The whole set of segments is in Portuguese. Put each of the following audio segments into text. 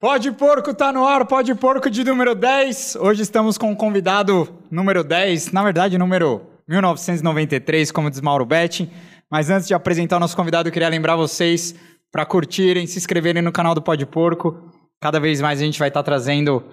Pode Porco tá no ar, Pode Porco de número 10. Hoje estamos com um convidado número 10, na verdade, número 1993, como diz Mauro Betti. Mas antes de apresentar o nosso convidado, eu queria lembrar vocês para curtirem, se inscreverem no canal do Pode Porco. Cada vez mais a gente vai estar trazendo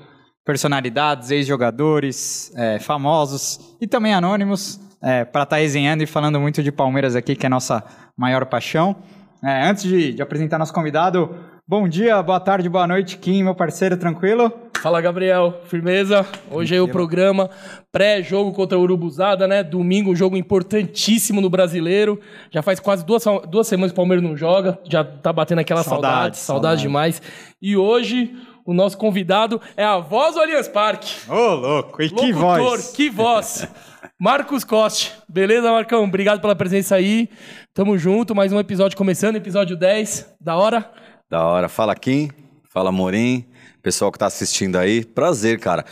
personalidades, ex-jogadores, é, famosos e também anônimos é, para estar resenhando e falando muito de Palmeiras aqui, que é a nossa maior paixão. É, antes de, de apresentar nosso convidado, Bom dia, boa tarde, boa noite, Kim, meu parceiro, tranquilo? Fala, Gabriel, firmeza? Hoje é o programa pré-jogo contra a Urubuzada, né? Domingo, um jogo importantíssimo no Brasileiro. Já faz quase duas, duas semanas que o Palmeiras não joga, já tá batendo aquela saudade, saudade, saudade demais. E hoje, o nosso convidado é a voz do Allianz Parque. Ô, oh, louco, e que voz! que voz! Marcos Coste. Beleza, Marcão? Obrigado pela presença aí. Tamo junto, mais um episódio começando, episódio 10. Da hora? Da hora. Fala Kim, fala Morim, pessoal que tá assistindo aí. Prazer, cara.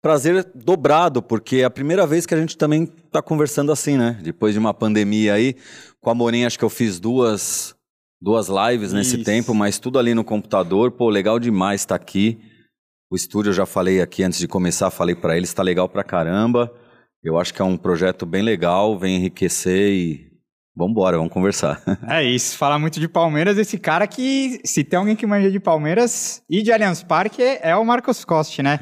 Prazer dobrado, porque é a primeira vez que a gente também tá conversando assim, né? Depois de uma pandemia aí. Com a Morim, acho que eu fiz duas, duas lives nesse Isso. tempo, mas tudo ali no computador. Pô, legal demais estar tá aqui. O estúdio eu já falei aqui antes de começar, falei para eles, está legal pra caramba. Eu acho que é um projeto bem legal, vem enriquecer e Vambora, vamos conversar. É isso, falar muito de Palmeiras, esse cara que, se tem alguém que manja de Palmeiras e de Allianz Parque, é o Marcos Coste, né?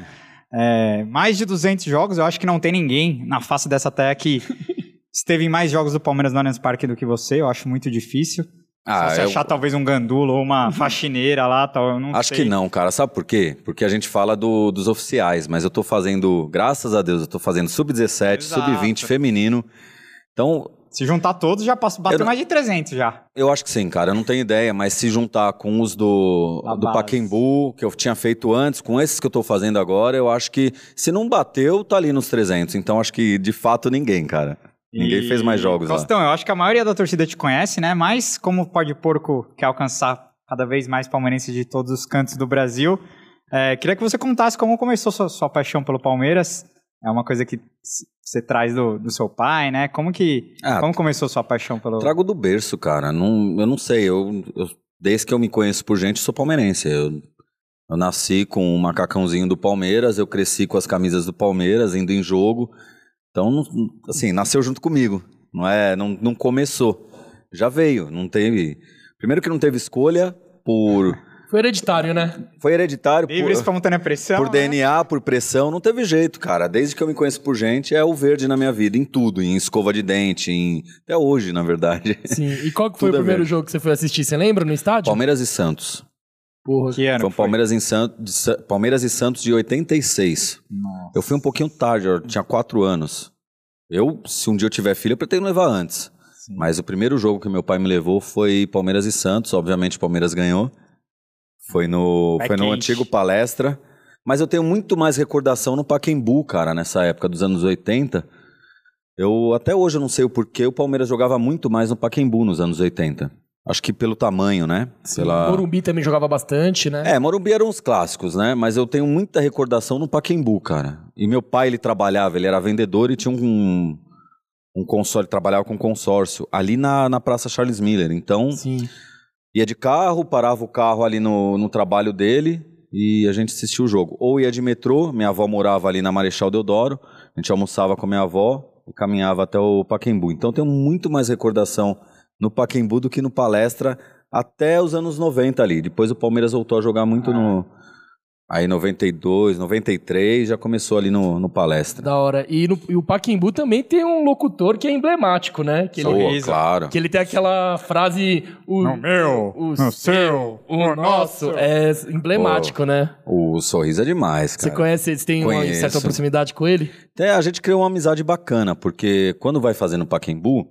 É, mais de 200 jogos, eu acho que não tem ninguém na face dessa terra que esteve em mais jogos do Palmeiras no Allianz Parque do que você, eu acho muito difícil. Ah, Só se eu... achar talvez um gandulo ou uma faxineira lá, tal, eu não Acho sei. que não, cara. Sabe por quê? Porque a gente fala do, dos oficiais, mas eu tô fazendo, graças a Deus, eu tô fazendo sub-17, sub-20 feminino. Então, se juntar todos, já posso bater mais de 300 já. Eu acho que sim, cara. Eu não tenho ideia, mas se juntar com os do, do Paquembu, que eu tinha feito antes, com esses que eu tô fazendo agora, eu acho que se não bateu, tá ali nos 300. Então acho que de fato ninguém, cara. Ninguém e... fez mais jogos Costão, lá. eu acho que a maioria da torcida te conhece, né? Mas como pode porco quer alcançar cada vez mais palmeirenses de todos os cantos do Brasil, é, queria que você contasse como começou sua, sua paixão pelo Palmeiras. É uma coisa que você traz do, do seu pai, né? Como que ah, como começou sua paixão pelo Trago do berço, cara. Não, eu não sei, eu, eu desde que eu me conheço por gente, sou palmeirense. Eu, eu nasci com um macacãozinho do Palmeiras, eu cresci com as camisas do Palmeiras, indo em jogo. Então, assim, nasceu junto comigo. Não é, não, não começou. Já veio, não teve. Primeiro que não teve escolha por foi hereditário, né? Foi hereditário. Livre, por, espontânea pressão. Por né? DNA, por pressão, não teve jeito, cara. Desde que eu me conheço por gente, é o verde na minha vida, em tudo, em escova de dente, em... até hoje, na verdade. Sim. E qual que foi o primeiro jogo que você foi assistir? Você lembra no estádio? Palmeiras e Santos. Porra, que ano foi, foi? Palmeiras, em Santos, Palmeiras e Santos de 86. Nossa. Eu fui um pouquinho tarde, eu tinha quatro anos. Eu, se um dia eu tiver filho, eu pretendo levar antes. Sim. Mas o primeiro jogo que meu pai me levou foi Palmeiras e Santos. Obviamente, Palmeiras ganhou. Foi no, foi no antigo palestra. Mas eu tenho muito mais recordação no Paquembu, cara, nessa época dos anos 80. Eu até hoje eu não sei o porquê, o Palmeiras jogava muito mais no Paquembu nos anos 80. Acho que pelo tamanho, né? Sim, Pela... Morumbi também jogava bastante, né? É, Morumbi eram os clássicos, né? Mas eu tenho muita recordação no Paquembu, cara. E meu pai, ele trabalhava, ele era vendedor e tinha um, um consórcio, trabalhava com consórcio ali na, na Praça Charles Miller. Então, Sim. Ia de carro, parava o carro ali no, no trabalho dele e a gente assistia o jogo. Ou ia de metrô, minha avó morava ali na Marechal Deodoro, a gente almoçava com a minha avó e caminhava até o Paquembu. Então tenho muito mais recordação no Paquembu do que no Palestra até os anos 90 ali. Depois o Palmeiras voltou a jogar muito ah. no Aí 92, 93 já começou ali no, no palestra. Da hora. E, no, e o Paquimbu também tem um locutor que é emblemático, né? Que ele, claro. Que ele tem aquela frase... O, no meu, o no seu, o, nosso. É emblemático, Pô, né? O sorriso é demais, cara. Você conhece, você tem Conheço. uma certa proximidade com ele? É, a gente criou uma amizade bacana, porque quando vai fazendo Paquimbu,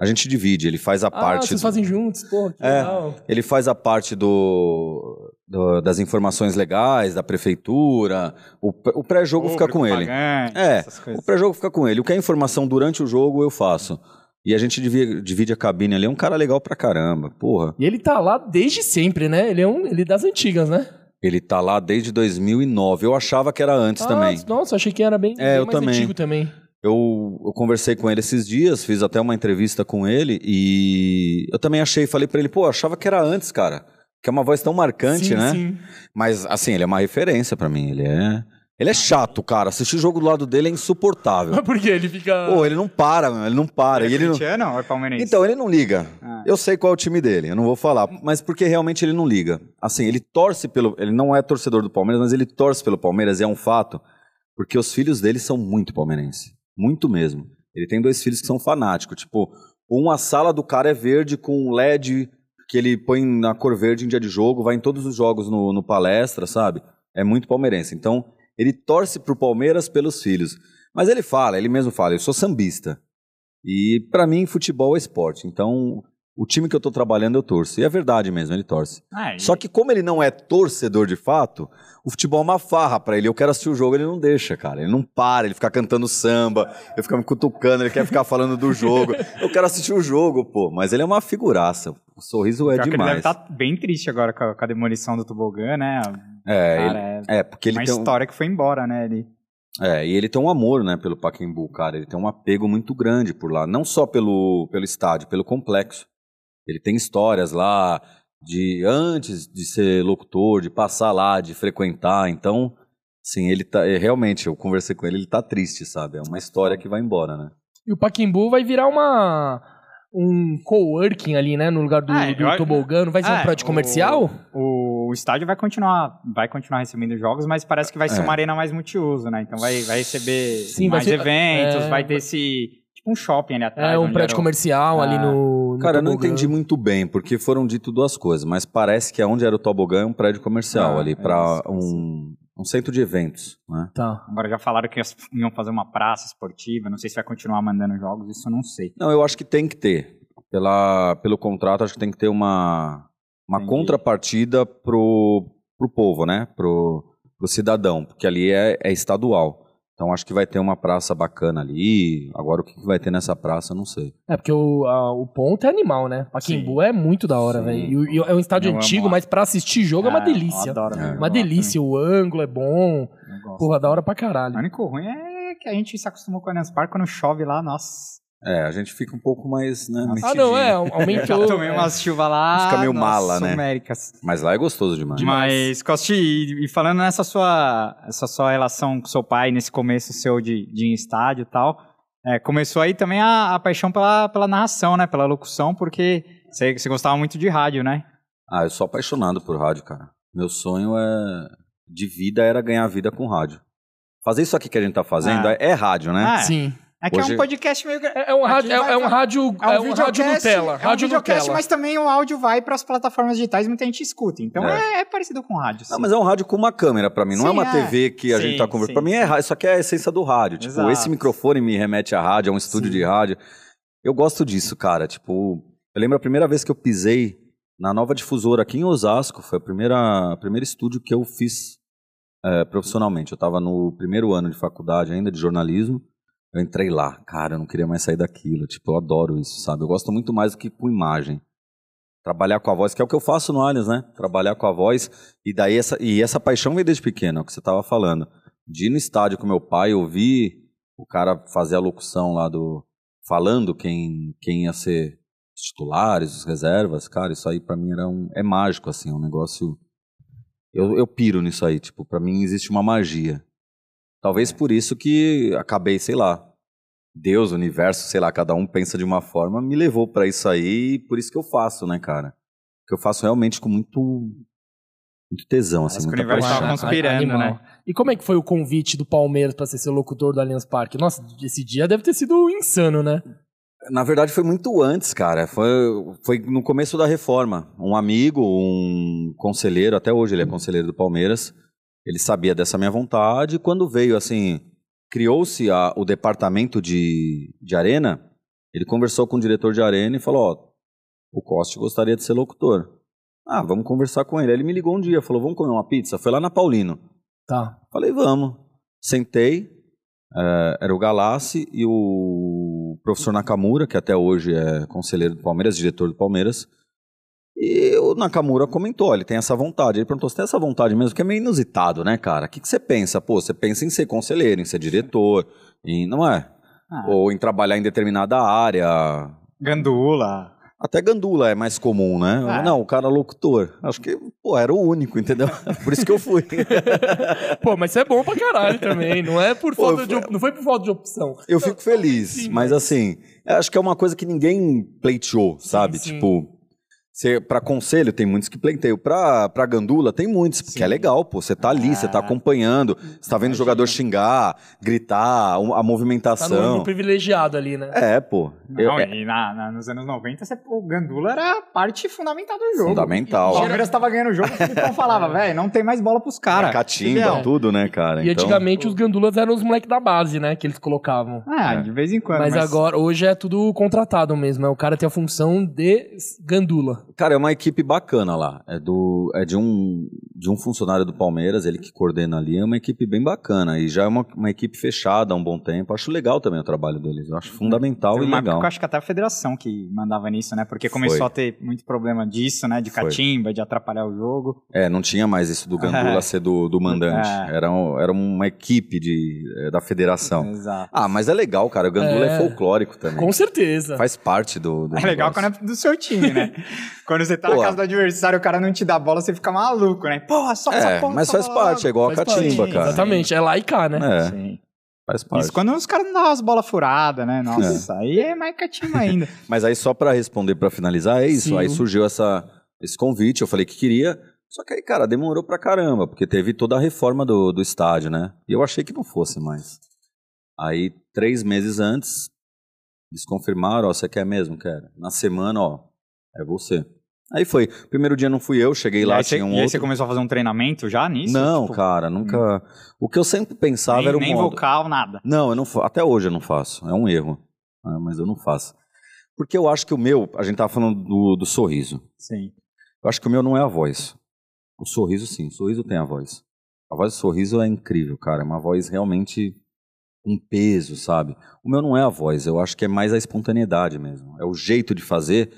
a gente divide, ele faz a ah, parte. Vocês do... fazem juntos, pô, que é, legal. Ele faz a parte do, do das informações legais, da prefeitura. O, o pré-jogo fica com ele. é, o pré-jogo fica com ele. O que é informação durante o jogo, eu faço. E a gente divide, divide, a cabine ali. É um cara legal pra caramba, porra. E ele tá lá desde sempre, né? Ele é um ele é das antigas, né? Ele tá lá desde 2009. Eu achava que era antes ah, também. Nossa, achei que era bem, é, bem eu mais também. antigo também. Eu, eu, conversei com ele esses dias, fiz até uma entrevista com ele e eu também achei, falei para ele, pô, achava que era antes, cara. Que é uma voz tão marcante, sim, né? sim. Mas, assim, ele é uma referência pra mim. Ele é. Ele é chato, cara. Assistir o jogo do lado dele é insuportável. Mas por quê? Ele fica. Pô, ele não para, meu. Ele não para. Ele E é ele não... corintiano ou é palmeirense? Então, ele não liga. Ah. Eu sei qual é o time dele, eu não vou falar. Mas porque realmente ele não liga. Assim, ele torce pelo. Ele não é torcedor do Palmeiras, mas ele torce pelo Palmeiras e é um fato. Porque os filhos dele são muito palmeirense. Muito mesmo. Ele tem dois filhos que são fanáticos. Tipo, um, a sala do cara é verde com um LED que ele põe na cor verde em dia de jogo, vai em todos os jogos no, no palestra, sabe? É muito palmeirense. Então, ele torce pro Palmeiras pelos filhos. Mas ele fala, ele mesmo fala, eu sou sambista. E pra mim, futebol é esporte. Então, o time que eu tô trabalhando, eu torço. E é verdade mesmo, ele torce. Ah, e- Só que como ele não é torcedor de fato, o futebol é uma farra pra ele. Eu quero assistir o jogo, ele não deixa, cara. Ele não para, ele fica cantando samba, eu fico me cutucando, ele quer ficar falando do jogo. Eu quero assistir o jogo, pô. Mas ele é uma figuraça. O sorriso é Pior que ele deve demais. estar bem triste agora com a, com a demolição do Tobogã, né? É, Cara, ele- é, porque ele uma tem um- história que foi embora, né? Ele... É, e ele tem um amor, né, pelo Pacaembu, cara. Ele tem um apego muito grande por lá. Não só pelo, pelo estádio, pelo complexo. Ele tem histórias lá de antes de ser locutor, de passar lá, de frequentar. Então, sim, ele tá. é, realmente, eu conversei com ele, ele tá triste, sabe? É uma história que vai embora, né? E o Paquimbu vai virar uma. Um coworking ali, né? No lugar do, Ah, do eu tobogã. Não vai ser um É, prédio comercial? O, o estádio vai continuar, vai continuar recebendo jogos, mas parece que vai ser É. uma arena mais multiuso, né? Então vai, vai receber Sim, vai mais ser- eventos, é, vai ter esse. Um shopping ali atrás. É um prédio comercial ali Ah. no. no Cara, eu não entendi muito bem, porque foram dito duas coisas, mas parece que onde era o tobogã é um prédio comercial Ah, ali, é para um, um centro de eventos, né? Tá. Agora já falaram que iam fazer uma praça esportiva, não sei se vai continuar mandando jogos, isso eu não sei. Não, eu acho que tem que ter. Pela, pelo contrato, acho que tem que ter uma, uma Entendi. contrapartida pro, pro povo, né? Pro, pro cidadão, porque ali é, é estadual. Então acho que vai ter uma praça bacana ali. Agora o que vai ter nessa praça, eu não sei. É, porque o, a- o ponto é animal, né? Paquimbu é muito da hora, velho. E, o- e é um estádio Eu amo antigo, lá. mas pra assistir jogo é uma Ah, delícia. eu adoro, É. Uma gosto delícia, o ângulo é bom. Porra, da hora pra O caralho. único ruim é que a gente se acostumou com o Allianz Parque quando chove lá, nossa. É, a gente fica um pouco mais, né? Ah, não, é, Eu aumentou. já tomei é. umas chuvas lá. Fica meio nossa, mala, né? Américas. Mas lá é gostoso demais. Mas, Costi, e, e falando nessa sua, essa sua relação com seu pai, nesse começo seu de, de estádio e tal, é, começou aí também a, a paixão pela, pela narração, né? Pela locução, porque você, você gostava muito de rádio, né? Ah, eu sou apaixonado por rádio, cara. Meu sonho é de vida era ganhar vida com rádio. Fazer isso aqui que a gente tá fazendo Ah. é, é rádio, né? Ah, Sim. É que é Hoje- um podcast meio... É, é um rádio, é, é um rádio, É um, é um rádio videocast, Nutella. é um Rádio videocast, Nutella. mas também o áudio vai para as plataformas digitais e muita gente escuta. Então É. é, é parecido com rádio. Não, sim. mas é um rádio com uma câmera pra mim, não é Sim, uma é. TV que a Sim, gente tá conversando. Pra mim é rádio, isso aqui é a essência do rádio. Tipo, Exato. esse microfone me remete a rádio, é um estúdio Sim. de rádio. Eu gosto disso, cara. Tipo, eu lembro a primeira vez que eu pisei na nova difusora aqui em Osasco, foi a primeira, a primeiro estúdio que eu fiz é, profissionalmente. Eu tava no primeiro ano de faculdade ainda, de jornalismo. Eu entrei lá, cara, eu não queria mais sair daquilo. Tipo, eu adoro isso, sabe? Eu gosto muito mais do que com imagem. Trabalhar com a voz, que é o que eu faço no Allianz, né? Trabalhar com a voz. E daí essa, e essa paixão veio desde pequeno, é o que você tava falando. De ir no estádio com meu pai, ouvir o cara fazer a locução lá do. falando quem, quem ia ser os titulares, os reservas, cara, isso aí pra mim era um. É mágico, assim, é um negócio. Eu, eu piro nisso aí, tipo, pra mim existe uma magia. Talvez por isso que acabei, sei lá, Deus, o universo, sei lá, cada um pensa de uma forma, me levou pra isso aí, e por isso que eu faço, né, cara? Que eu faço realmente com muito muito tesão, assim, Parece que o muita universo paixão. tava conspirando, Animal. né? E como é que foi o convite do Palmeiras pra você ser locutor do Allianz Parque? Nossa, esse dia deve ter sido insano, né? Na verdade, foi muito antes, cara. Foi, foi no começo da reforma. Um amigo, um conselheiro, até hoje ele é conselheiro do Palmeiras, ele sabia dessa minha vontade. E quando veio, assim, criou-se o departamento de, de arena, ele conversou com o diretor de arena e falou: Ó, o Coste gostaria de ser locutor. Ah, vamos conversar com ele. Aí ele me ligou um dia, falou: Vamos comer uma pizza? Foi lá na Paulino. Tá. Falei, vamos. Sentei, eh, era o Galassi e o professor Nakamura, que até hoje é conselheiro do Palmeiras, diretor do Palmeiras. E o Nakamura comentou, ele tem essa vontade. Ele perguntou, você tem essa vontade mesmo? Que é meio inusitado, né, cara? O que, que você pensa? Pô, você pensa em ser conselheiro, em ser diretor, em, não é? Ah, Ou em trabalhar em determinada área. Gandula. Até Gandula é mais comum, né? É. Não, o cara locutor. Acho que, pô, era o único, entendeu? Por isso que eu fui. Pô, mas isso é bom pra caralho também. Não é por Pô, falta eu de. fui- op- Não foi por falta de opção. Eu fico feliz, sim, mas assim, acho que é uma coisa que ninguém pleiteou, sabe? sim. Tipo, pra conselho tem muitos que pleiteiam. Pra, pra gandula tem muitos, porque Sim. é legal, pô. Você tá ali, você tá acompanhando, você tá vendo o jogador xingar, gritar, a Tá no movimentação. privilegiado ali, né? É, pô. Eu- Não, é e na, na- nos anos 90, você- o Gandula era parte fundamental do jogo. fundamental. O Palmeiras tava ganhando o jogo, o Filipão falava, velho, não tem mais bola pros caras. Catimba, Filhão. tudo, né, cara? E Então- antigamente os gandulas eram os moleques da base, né? Que eles colocavam. Ah, É. de vez em quando. Mas, agora, hoje é tudo contratado mesmo. É o cara tem a função de gandula. Cara, é uma equipe bacana lá. É, do, é de, um, de um funcionário do Palmeiras, ele que coordena ali. É uma equipe bem bacana. E já é uma, uma equipe fechada há um bom tempo. Acho legal também o trabalho deles. Eu acho fundamental Teve e época legal. que eu acho que até a federação que mandava nisso, né? Porque começou Foi. a ter muito problema disso, né? De Foi. catimba, de atrapalhar o jogo. É, não tinha mais isso do Gandula É. ser do, do mandante. É. Era, um- era uma equipe de, é, da federação. Exato. Ah, mas é legal, cara. O Gandula é, É. folclórico também. Com certeza. Faz parte do, do É legal negócio. quando é do seu time, né? quando você tá Pô. na casa do adversário, o cara não te dá bola, você fica maluco, né? Porra, só essa É, porra. mas faz parte, é igual a Faz parte. catimba, cara. Exatamente. É lá e cá, né? É, Sim. faz parte. Isso quando os caras não dão as bolas furadas, né? Nossa, aí é mais catimba ainda. Mas aí só pra responder, pra finalizar, é isso. Sim. Aí surgiu essa, esse convite, eu falei que queria. Só que aí, cara, demorou pra caramba, porque teve toda a reforma do, do estádio, né? E eu achei que não fosse mais. Aí, três meses antes, eles confirmaram, ó, você quer mesmo? Quero. Na semana, ó, é você. Aí foi. Primeiro dia não fui eu, cheguei e lá, aí, tinha um e aí outro. você começou a fazer um treinamento já nisso? Não, Tipo, cara, nunca. O que eu sempre pensava nem, era o nem modo. vocal, nada. Não, eu não até hoje eu não faço. É um erro. Ah, mas eu não faço. Porque eu acho que o meu, a gente tava falando do, do sorriso. Sim. Eu acho que o meu não é a voz. O sorriso, sim. O sorriso tem a voz. A voz do sorriso é incrível, cara. É uma voz realmente um peso, sabe? O meu não é a voz. Eu acho que é mais a espontaneidade mesmo. É o jeito de fazer,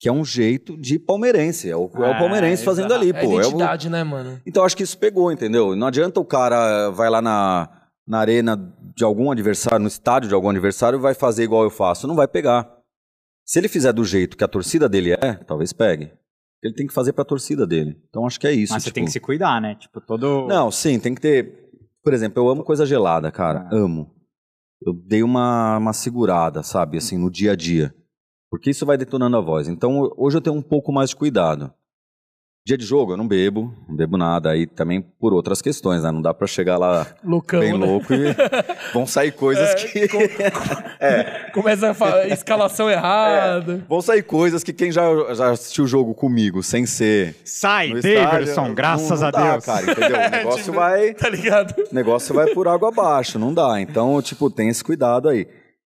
que é um jeito de palmeirense. É o, é o Ah, palmeirense fazendo ali, É a pô. É o- identidade, né, mano? então acho que isso pegou, entendeu? Não adianta o cara vai lá na, na arena de algum adversário, no estádio de algum adversário, e vai fazer igual eu faço. Não vai pegar. Se ele fizer do jeito que a torcida dele é, talvez pegue. Ele tem que fazer pra torcida dele. Então acho que é isso. Mas você tipo- tem que se cuidar, né? Tipo, todo. Não, sim, tem que ter. Por exemplo, eu amo coisa gelada, cara. Ah. Amo. Eu dei uma, uma segurada, sabe, assim, no dia a dia. Porque isso vai detonando a voz. Então, hoje eu tenho um pouco mais de cuidado. Dia de jogo, eu não bebo, não bebo nada. Aí também por outras questões, né? Não dá pra chegar lá Loucão, bem né? louco e vão sair coisas É, que. Começa a falar escalação errada. Vão sair coisas que quem já, já assistiu o jogo comigo, sem ser. Sai, Davidson, graças não- não a dá, Deus. cara, entendeu? O negócio Tipo, vai. Tá ligado? O negócio vai por água abaixo, não dá. Então, tipo, tem esse cuidado aí.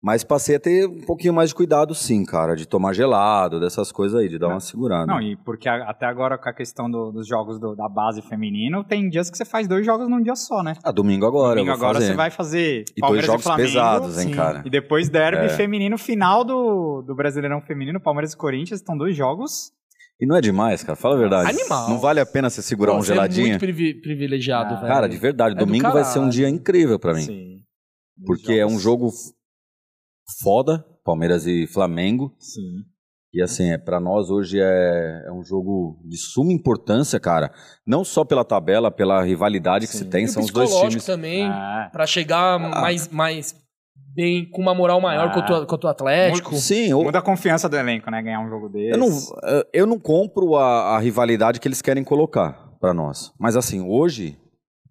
Mas passei a ter um pouquinho mais de cuidado, sim, cara, de tomar gelado, dessas coisas aí, de dar uma segurada. Não, e porque a- até agora com a questão do- dos jogos do- da base feminino, tem dias que você faz dois jogos num dia só, né? Ah, domingo agora, Domingo eu vou agora fazer. você vai fazer E dois Palmeiras jogos e Flamengo, pesados, hein, sim. cara. E depois derby É. feminino final do, do Brasileirão Feminino, Palmeiras e Corinthians, estão dois jogos. E não é demais, cara, fala a verdade. Animal. Não vale a pena você segurar Pô, um você É geladinho? muito privi- privilegiado, Ah, velho. Cara, de verdade, É do domingo vai ser um dia incrível pra mim. Sim. Porque é um jogo foda, Palmeiras e Flamengo. Sim. E assim, é, para nós hoje é, é um jogo de suma importância, cara. Não só pela tabela, pela rivalidade que Sim. se tem, E são os dois psicológico times. também, Ah, pra chegar mais, mais bem, com uma moral maior Ah. contra, o- contra o Atlético. Sim, eu, muda a confiança do elenco, né? Ganhar um jogo desse. eu, não, eh, eu não compro a, a rivalidade que eles querem colocar pra nós. Mas assim, hoje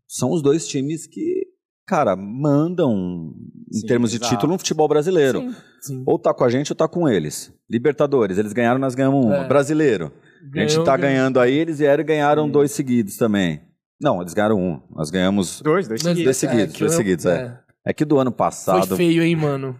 são os dois times que, cara, mandam em Sim, termos de exato. título no futebol brasileiro. Sim, sim. Ou tá com a gente ou tá com eles. Libertadores, eles ganharam, nós ganhamos uma. É. Brasileiro. a gente Ganhou, tá ganhou. ganhando aí, eles vieram e ganharam dois seguidos também. Não, eles ganharam um. Nós ganhamos. Dois, dois seguidos. Dois seguidos, que dois eu- seguidos, é. É que do ano passado. Foi feio, hein, mano?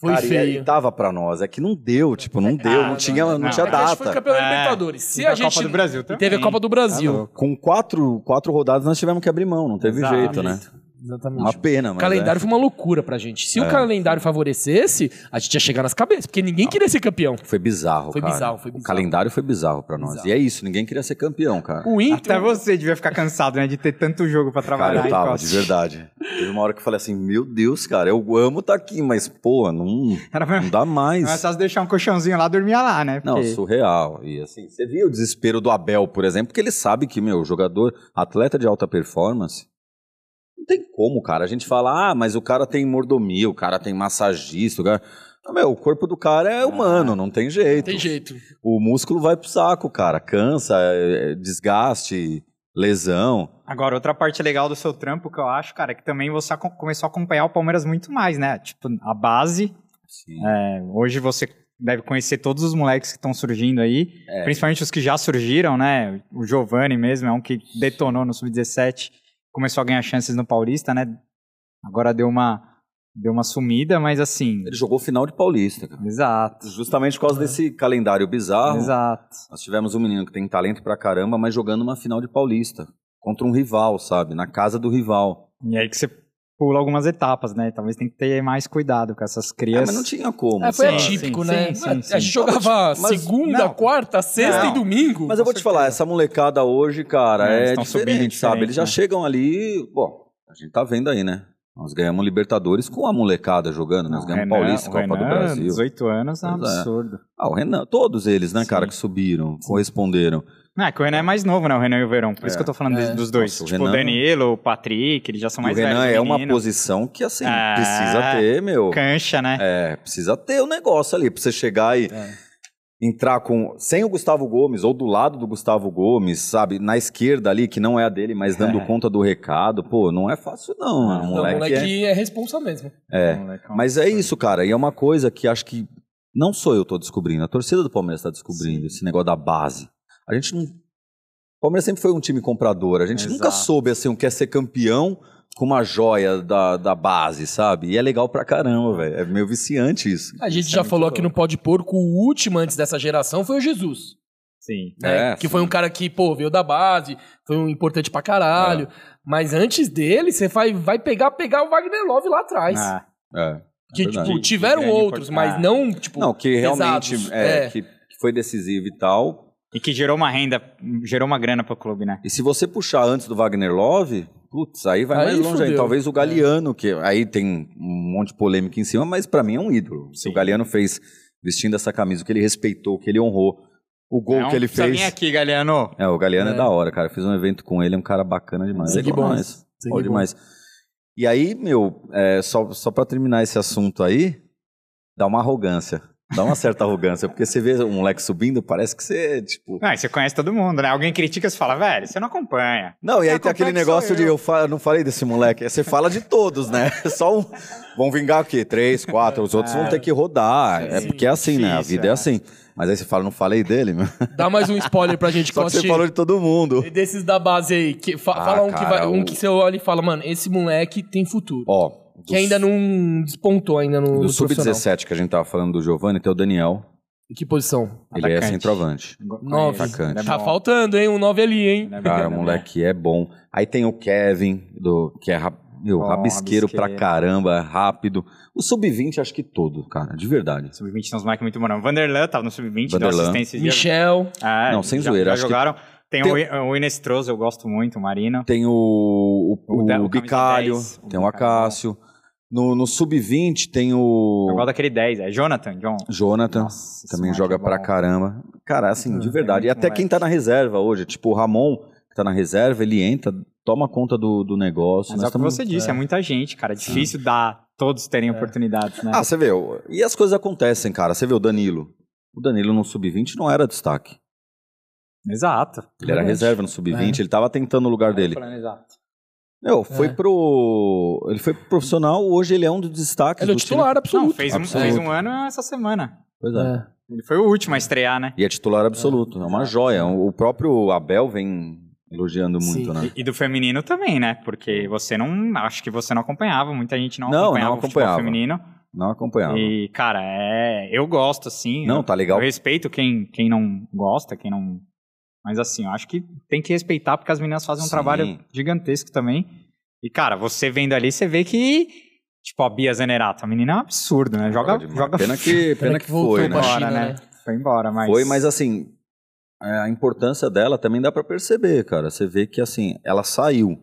Foi cara, e feio. aí tava pra nós. É que não deu, tipo, não deu, Ah, não tinha, não, não. tinha É que a gente foi data. campeão da É. Libertadores. Se E a gente Copa do Brasil e também. teve a Copa do Brasil. louco. Com quatro, quatro rodadas nós tivemos que abrir mão, não teve Exato. jeito, né? Exatamente. Uma pena, O mas. calendário é. foi uma loucura pra gente. Se o É. calendário favorecesse, a gente ia chegar nas cabeças, porque ninguém queria ser campeão. Foi bizarro, Foi cara. bizarro, foi O bizarro. calendário foi bizarro pra nós. Bizarro. E é isso, ninguém queria ser campeão, cara. O Inter. Até você devia ficar cansado, né? De ter tanto jogo pra Cara, trabalhar. eu tava, de verdade. Teve uma hora que eu falei assim, meu Deus, cara, eu amo estar aqui, mas, porra, não, não dá mais. mais fácil deixar um colchãozinho lá, dormia lá, né? Não, Porque- surreal. E assim, você viu o desespero do Abel, por exemplo, porque ele sabe que, meu, jogador, atleta de alta performance, não tem como, cara. A gente fala, ah, mas o cara tem mordomia, o cara tem massagista, o cara... Ah, meu, o corpo do cara é humano, não tem jeito. Tem jeito. O músculo vai pro saco, cara. Cansa, é- é desgaste, lesão. Agora, outra parte legal do seu trampo que eu acho, cara, é que também você começou a acompanhar o Palmeiras muito mais, né? Tipo, a base. Sim. é, hoje você deve conhecer todos os moleques que estão surgindo aí, É. principalmente os que já surgiram, né? O Giovani mesmo é um que detonou no Sub-17, começou a ganhar chances no Paulista, né? Agora deu uma, deu uma sumida, mas assim. Ele jogou final de Paulista, cara. Exato. Justamente por causa desse calendário bizarro. Exato. Nós tivemos um menino que tem talento pra caramba, mas jogando uma final de Paulista. Contra um rival, sabe? Na casa do rival. E aí que você pula algumas etapas, né? Talvez tem que ter mais cuidado com essas É, crias. mas não tinha como. É, foi sabe? atípico, sim, né? sim, a sim, gente sim. jogava Mas- segunda, não. quarta, sexta Não. e domingo. Mas eu vou te falar, essa molecada hoje, cara, É, eles é subindo diferente, sabe? diferente, Eles já né? chegam ali. Bom, a gente tá vendo aí, né? Nós ganhamos Libertadores com a molecada jogando, nós Não, ganhamos Renan- Paulista, Copa do Renan, Brasil. 18 anos é um é. absurdo. Ah, o Renan, todos eles, né, Sim. cara, que subiram, corresponderam. Não, é que o Renan é mais novo, né? O Renan e o Verão. Por isso É. que eu tô falando É. dos dois. Nossa, o tipo, o Renan- Danilo, o Patrick, eles já são mais o Renan velhos. é o uma menino. posição que, assim, É. precisa ter, meu. Cancha, né? É, precisa ter o negócio ali, pra você chegar e É. entrar com. Sem o Gustavo Gomes, ou do lado do Gustavo Gomes, sabe? Na esquerda ali, que não é a dele, mas dando É. conta do recado. Pô, não é fácil, não. Não, O Não, o moleque, moleque é. é... responsa mesmo. É. Mas é isso, cara. E é uma coisa que acho que não sou eu tô descobrindo. A torcida do Palmeiras tá descobrindo esse negócio da base. A gente não. O Palmeiras sempre foi um time comprador. A gente Exato. nunca soube assim, um quer ser campeão com uma joia da, da base, sabe? E é legal pra caramba, velho. É meio viciante isso. A gente Isso é já muito falou aqui no Pode Porco, o último antes dessa geração foi o Jesus. Sim. né? É, que sim. foi um cara que, pô, veio da base, foi um importante pra caralho. Mas antes dele, você vai, vai pegar, pegar o Wagner Love lá atrás. Ah, É. que, verdade. tipo, tiveram outros, mas não, tipo, Não, que realmente é, É. Que, que foi decisivo e tal. E que gerou uma renda, gerou uma grana pro clube, né? E se você puxar antes do Wagner Love, putz, aí vai Aí mais longe aí. Talvez o Galeano, que aí tem um monte de polêmica em cima, mas pra mim é um ídolo. Se Sim. o Galeano fez vestindo essa camisa, o que ele respeitou, o que ele honrou, o gol Não que ele fez. vir aqui, Galeano. É, o Galeano é. É. da hora, cara. Eu fiz um evento com ele, é um cara bacana demais. Sangue É bom. demais. Bom. demais. E aí, meu, é, só, só pra terminar esse assunto aí, dá uma arrogância. Dá uma certa arrogância, porque você vê um moleque subindo, parece que você, tipo, Não, e você conhece todo mundo, né? Alguém critica e você fala, velho, você não acompanha. Não, e aí Ah, tem aquele negócio sou de eu. eu, fa- eu não falei desse moleque. Você fala de todos, né? Só um. Vão vingar o quê? Três, quatro. Os outros vão ter que rodar. É Sim, porque é assim, né? A difícil, vida é é. assim. Mas aí você fala, não falei dele, meu. Dá mais um spoiler pra gente Só que você falou de todo mundo. E Desses da base aí, que fa- Ah, fala um que, cara, vai, um o- que você olha e fala, mano, esse moleque tem futuro. Ó. que ainda não despontou ainda no, Do no profissional. Sub-17 que a gente tava falando do Giovanni, tem o Daniel. Em que posição? Ele é Atacante. centroavante. Nove. Atacante. É Tá faltando, hein? Um 9 ali, hein? É Cara, o né? moleque é bom. Aí tem o Kevin, do, que é meu, Bom, rabisqueiro pra rabisqueiro. caramba, rápido. O Sub-20 acho que todo, cara, de verdade. Sub-20 tem uns moleques muito bons. Vanderlan tava no Sub-20, deu Vanderlan. assistência. Michel. Ah, Não, sem já, zoeira, Já acho que- jogaram. Tem, Tem- o, o Inestroso, eu gosto muito, o Marino. Tem o, o, O o o Bicalho, 10, o tem o Bicalho. No, no Sub-20 tem Eu o gosto daquele 10, é Jonathan, John. Jonathan, Nossa, também moleque joga é pra caramba. Cara, assim, de é verdade. E muito até quem tá na reserva hoje, tipo o Ramon, que tá na reserva, ele entra, toma conta do, do negócio. Mas é o que você disse, é. muita gente, cara. É difícil dar todos terem oportunidades, né? Ah, você vê, e as coisas acontecem, cara. Você vê o Danilo. O Danilo no Sub-20 não era destaque. Exato. Ele era reserva no Sub-20, ele tava tentando o lugar dele. Exato. Meu, foi É. pro. Ele foi pro profissional, hoje ele é um dos destaques. Ele é o do time. titular absoluto. Não, fez um, Absoluto. fez um ano essa semana. Pois é. É. Ele foi o último a estrear, né? E é titular absoluto, é uma joia. O próprio Abel vem elogiando muito, Sim. né? E, e do feminino também, né? Porque você não. Acho que você não acompanhava, muita gente não, Não, acompanhava não o acompanhava. feminino. Não acompanhava. E, cara, é. Eu gosto, assim. Não, eu, tá legal. Eu respeito quem, quem não gosta, quem não. Mas assim, eu acho que tem que respeitar, porque as meninas fazem um Sim. trabalho gigantesco também. E, cara, você vendo ali, você vê que, tipo, a Bia Zanerato, a menina é um absurdo, né? Joga, Joga Pena que, pena que foi, né? embora, China, né? né? Foi embora, mas... Foi, mas assim, é, a importância dela também dá pra perceber, cara. Você vê que, assim, ela saiu,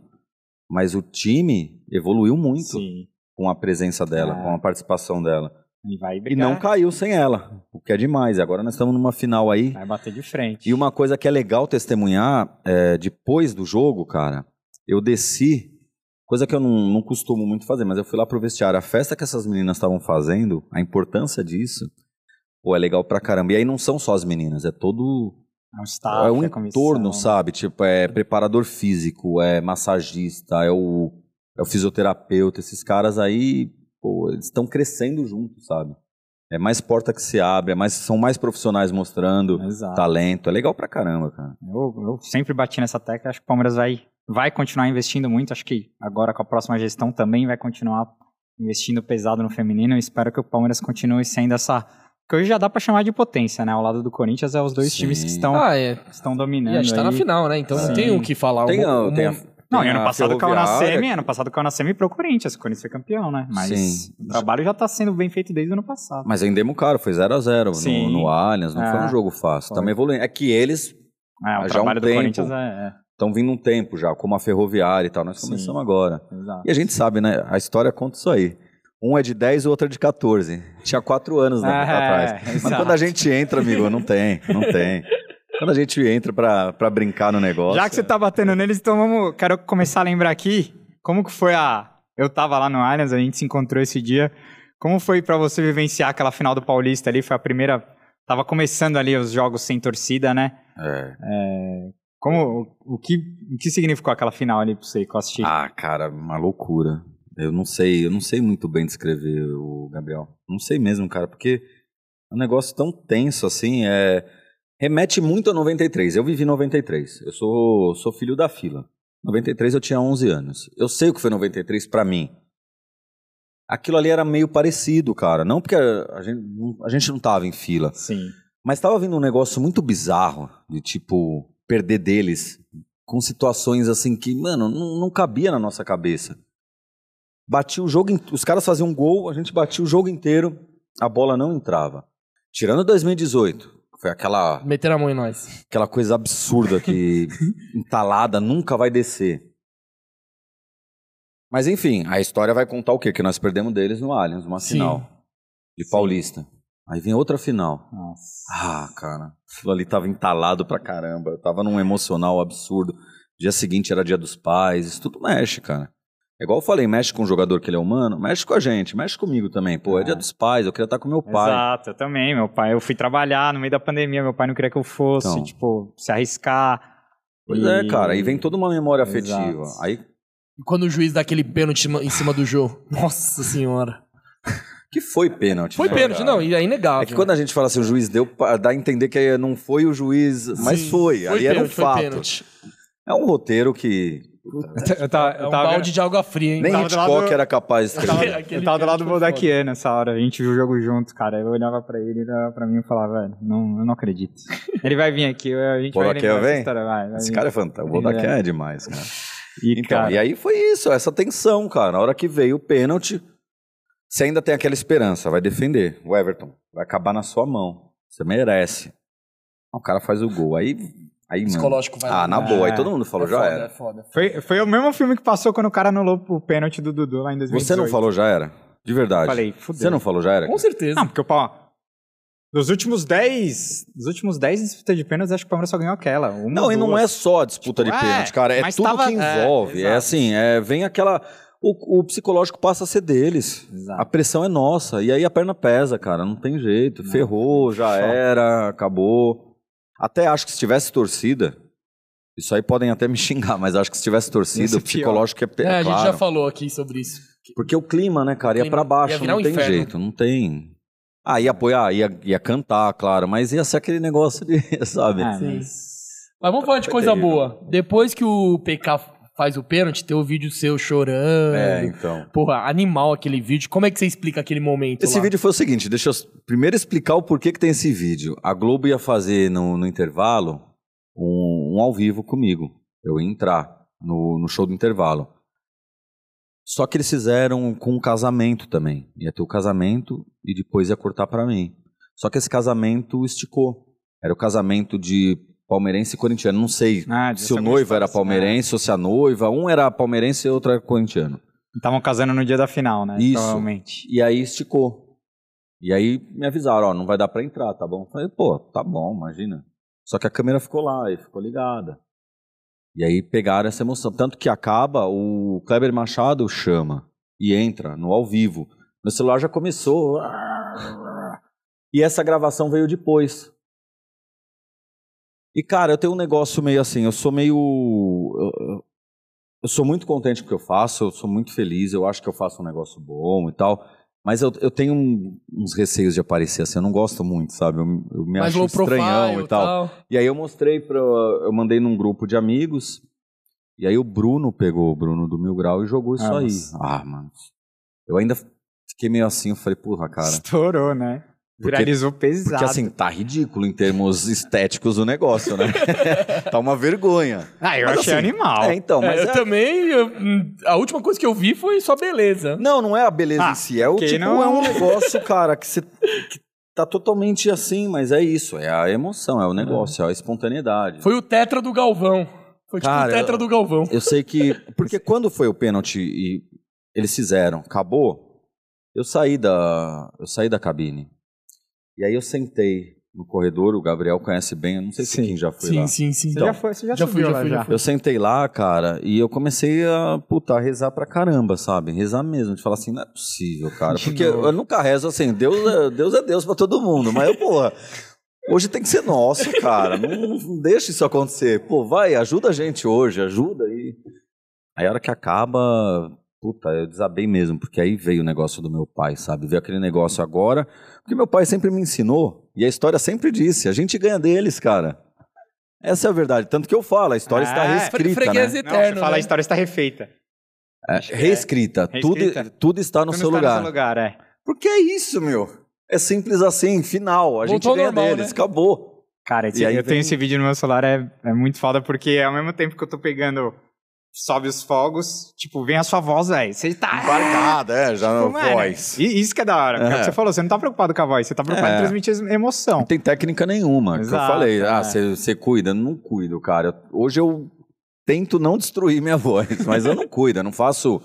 mas o time evoluiu muito Sim, com a presença dela, É. com a participação dela. E não caiu sem ela, o que é demais. Agora nós estamos numa final aí. vai bater de frente. E uma coisa que é legal testemunhar, é, depois do jogo, cara, eu desci, coisa que eu não, não costumo muito fazer, mas eu fui lá pro vestiário. A festa que essas meninas estavam fazendo, a importância disso, pô, é legal pra caramba. E aí não são só as meninas, é todo. É um staff, é um comissão. entorno, sabe? Tipo, é preparador físico, é massagista, é o, é o fisioterapeuta. Esses caras aí, pô, eles estão crescendo juntos, sabe? É mais porta que se abre, é mais, são mais profissionais mostrando Exato. talento. É legal pra caramba, cara. Eu, eu sempre bati nessa tecla, acho que o Palmeiras vai, vai continuar investindo muito, acho que agora com a próxima gestão também vai continuar investindo pesado no feminino, eu espero que o Palmeiras continue sendo essa, que hoje já dá pra chamar de potência, né, ao lado do Corinthians é os dois Sim. times que estão, Ah, é. que estão E dominando a gente tá na aí. final, né? Então Sim. não tem o que falar. Tem, O- a- o- tem a, Não, e ano passado caiu na semi, ano passado caiu na semi pro Corinthians, o Corinthians foi campeão, né, mas Sim. o trabalho já tá sendo bem feito desde o ano passado. Mas vendemos caro, foi 0x0 Sim. no, no Allianz, não É. foi um jogo fácil. Foi. Estamos evoluindo. É que eles É, o já há um tempo. Corinthians é, é, estão vindo um tempo já, como a Ferroviária e tal. Nós Sim. começamos agora. exato. E a gente sabe, né? A história conta isso aí. Um é de 10 e o outro é de 14. Tinha 4 anos né, É, pra trás. Mas exato. quando a gente entra, amigo, não tem, não tem. Quando a gente entra pra, pra brincar no negócio. Já que você tá batendo neles, então vamos. Quero começar a lembrar aqui como que foi a. Eu tava lá no Allianz, a gente se encontrou esse dia. Como foi pra você vivenciar aquela final do Paulista ali? Foi a primeira. Tava começando ali os jogos sem torcida, né? É. Como. O, o que, o que significou aquela final ali pra você que eu assisti? Ah, cara, uma loucura. Eu não sei, eu não sei muito bem descrever o Gabriel. Não sei mesmo, cara, porque é um negócio tão tenso assim, é remete muito a 93. Eu vivi 93. Eu sou sou filho da fila. 93 eu tinha 11 anos. Eu sei o que foi 93 pra mim. Aquilo ali era meio parecido, cara. Não porque a, gente, não- a gente não tava em fila. Sim. Mas tava vindo um negócio muito bizarro, de tipo, perder deles, com situações assim que, mano, não, não cabia na nossa cabeça. Batia o jogo, os caras faziam um gol, a gente batia o jogo inteiro, a bola não entrava. Tirando 2018, que foi aquela, Meter a mão em nós. aquela coisa absurda que entalada nunca vai descer. Mas enfim, a história vai contar o quê? Que nós perdemos deles no Allianz, uma Sim. final de Sim. Paulista. Aí vem outra final. Nossa. Ah, cara, aquilo ali tava entalado pra caramba. Eu tava num emocional absurdo. Dia seguinte era dia dos pais, isso tudo mexe, cara. É igual eu falei, mexe com o jogador que ele é humano, mexe com a gente, mexe comigo também. Pô, é, É. dia dos pais, eu queria estar com meu pai. Exato, eu também. Meu pai, eu fui trabalhar no meio da pandemia, meu pai não queria que eu fosse, Então. tipo, se arriscar. Pois E- é, cara, aí vem toda uma memória Exato. afetiva. Aí, E quando o juiz dá aquele pênalti em cima do jogo. Nossa senhora. que foi pênalti. Foi né, pênalti, cara? não, e é inegável. É que quando a gente fala assim, o juiz deu, dá a entender que não foi o juiz, mas Sim, foi. Ali era um pênalti, foi fato. pênalti. É um roteiro que Eu tava, É eu um tava balde de água fria, hein? nem tava do Hitchcock lado- era capaz de Eu tava, eu tava do lado do Bodaquier nessa hora, a gente viu o jogo junto, cara. Eu olhava pra ele, ele olhava pra mim e falava, velho, não, eu não acredito. Ele vai vir aqui, a gente vai essa vem? história, vai, vai Esse vir. cara é fantástico. O Bodaquier é. é demais, cara. E, Então, cara, e aí foi isso, essa tensão, cara. Na hora que veio o pênalti, você ainda tem aquela esperança, vai defender. O Everton vai acabar na sua mão. Você merece. O cara faz o gol. Aí, aí mano. Psicológico vai Ah, lá. na boa. Aí É. todo mundo falou, é já foda, era. É foda. foi, foi o mesmo filme que passou quando o cara anulou o pênalti do Dudu lá em 2018. Você não falou, já era? De verdade. Falei, fudeu. Você não falou, já era? Com certeza. Não, porque o pau. Dos últimos 10. Dos últimos 10 disputas de pênaltis, acho que o Palmeiras só ganhou aquela. Uma Não, ou e não duas. é só a disputa de Tipo, pênalti, é, cara. É tudo tava- que é, envolve. É, exato. assim, é, vem aquela. O, o psicológico passa a ser deles. Exato. A pressão é nossa. E aí a perna pesa, cara. Não tem jeito. Não. Ferrou, já Só. era, acabou. Até acho que se tivesse torcida. Isso aí podem até me xingar, mas acho que se tivesse torcida, Ia ser o psicológico é, pe- É, a gente já falou aqui sobre isso. Porque o clima, né, cara, ia Clima. pra baixo, Ia não um tem inferno. jeito, não tem. Ah, ia apoiar, ia, ia cantar, claro, mas ia ser aquele negócio de, sabe? É, Sim. mas- Mas vamos falar de coisa boa. Depois que o PK faz o pênalti, tem o vídeo seu chorando. É, então. Porra, animal aquele vídeo. Como é que você explica aquele momento Esse lá? vídeo foi o seguinte, deixa eu primeiro explicar o porquê que tem esse vídeo. A Globo ia fazer no, no intervalo um, um ao vivo comigo. Eu ia entrar no, no show do intervalo. Só que eles fizeram com um casamento também. Ia ter o casamento e depois ia cortar pra mim. Só que esse casamento esticou. Era o casamento de palmeirense e corintiano. Não sei Ah, se o noivo era palmeirense ou se a noiva. Um era palmeirense e outro era corintiano. Estavam casando no dia da final, né? Isso. Provavelmente. E aí esticou. E aí me avisaram, ó, não vai dar pra entrar, tá bom? Eu falei, pô, tá bom, imagina. Só que a câmera ficou lá e ficou ligada. E aí pegaram essa emoção. Tanto que acaba, o Kleber Machado chama e entra no ao vivo. Meu celular já começou. E essa gravação veio depois. E, cara, eu tenho um negócio meio assim, eu sou meio. Eu, sou muito contente com o que eu faço, eu sou muito feliz, eu acho que eu faço um negócio bom e tal. Mas eu, eu tenho um- uns receios de aparecer assim, eu não gosto muito, sabe? Eu, eu me Mais acho estranhão profile e tal. E aí eu mostrei para eu mandei num grupo de amigos. E aí o Bruno pegou o Bruno do Mil Grau e jogou isso Ah, aí. nossa. Ah, mano. Eu ainda fiquei meio assim, eu falei, porra, cara. Estourou, né? Porque- Viralizou pesado. Porque assim, tá ridículo em termos estéticos o negócio, né? tá uma vergonha. Ah, eu Mas, achei assim, animal. É, então, É, mas eu é- também. eu- a última coisa que eu vi foi só beleza. Não, não é a beleza Ah, em si, é o tipo, não- é um negócio, cara, que você que tá totalmente assim, mas é isso, é a emoção, é o negócio, é a espontaneidade. Foi o tetra do Galvão. Foi tipo Cara, o tetra eu- do Galvão. Eu sei que. Porque quando foi o pênalti e eles fizeram, acabou, eu saí da. Eu saí da cabine. E aí eu sentei no corredor, o Gabriel conhece bem, eu não sei se Sim. quem já foi Sim, lá. sim, sim. Você Então, já foi, você já, já subiu fui, já lá fui, já já. fui. Eu sentei lá, cara, e eu comecei a, puta, a rezar pra caramba, sabe? Rezar mesmo, de falar assim, não é possível, cara. Porque novo. eu nunca rezo assim, Deus é Deus, é Deus pra todo mundo, mas eu, porra, hoje tem que ser nosso, cara. Não, não deixa isso acontecer. Pô, vai, ajuda a gente hoje, ajuda aí. Aí a hora que acaba, puta, eu desabei mesmo, porque aí veio o negócio do meu pai, sabe? Veio aquele negócio agora, porque meu pai sempre me ensinou, e a história sempre disse, a gente ganha deles, cara. Essa é a verdade. Tanto que eu falo, a história está É, reescrita, freguês né? Não, eterno. você fala né? a história está refeita. É, Acho que é. reescrita. Reescrita. Tudo, tudo está no Tudo seu está lugar. No seu lugar, é. Porque é isso, meu. É simples assim, final. A gente Voltou ao ganha normal, deles, né? acabou. Cara, esse- E aí eu tenho vem- esse vídeo no meu celular, é, é muito foda, porque ao mesmo tempo que eu tô pegando, sobe os fogos, tipo, vem a sua voz, velho. Você tá. Embarcada, é, já Tipo, na mano, voz. E isso que é da hora. porque é o É. que você falou, você não tá preocupado com a voz, você tá preocupado É. em transmitir emoção. Não tem técnica nenhuma. que Exato, eu falei, ah, é. você você cuida? Não cuido, cara. Hoje eu tento não destruir minha voz, mas eu não cuido, eu não faço.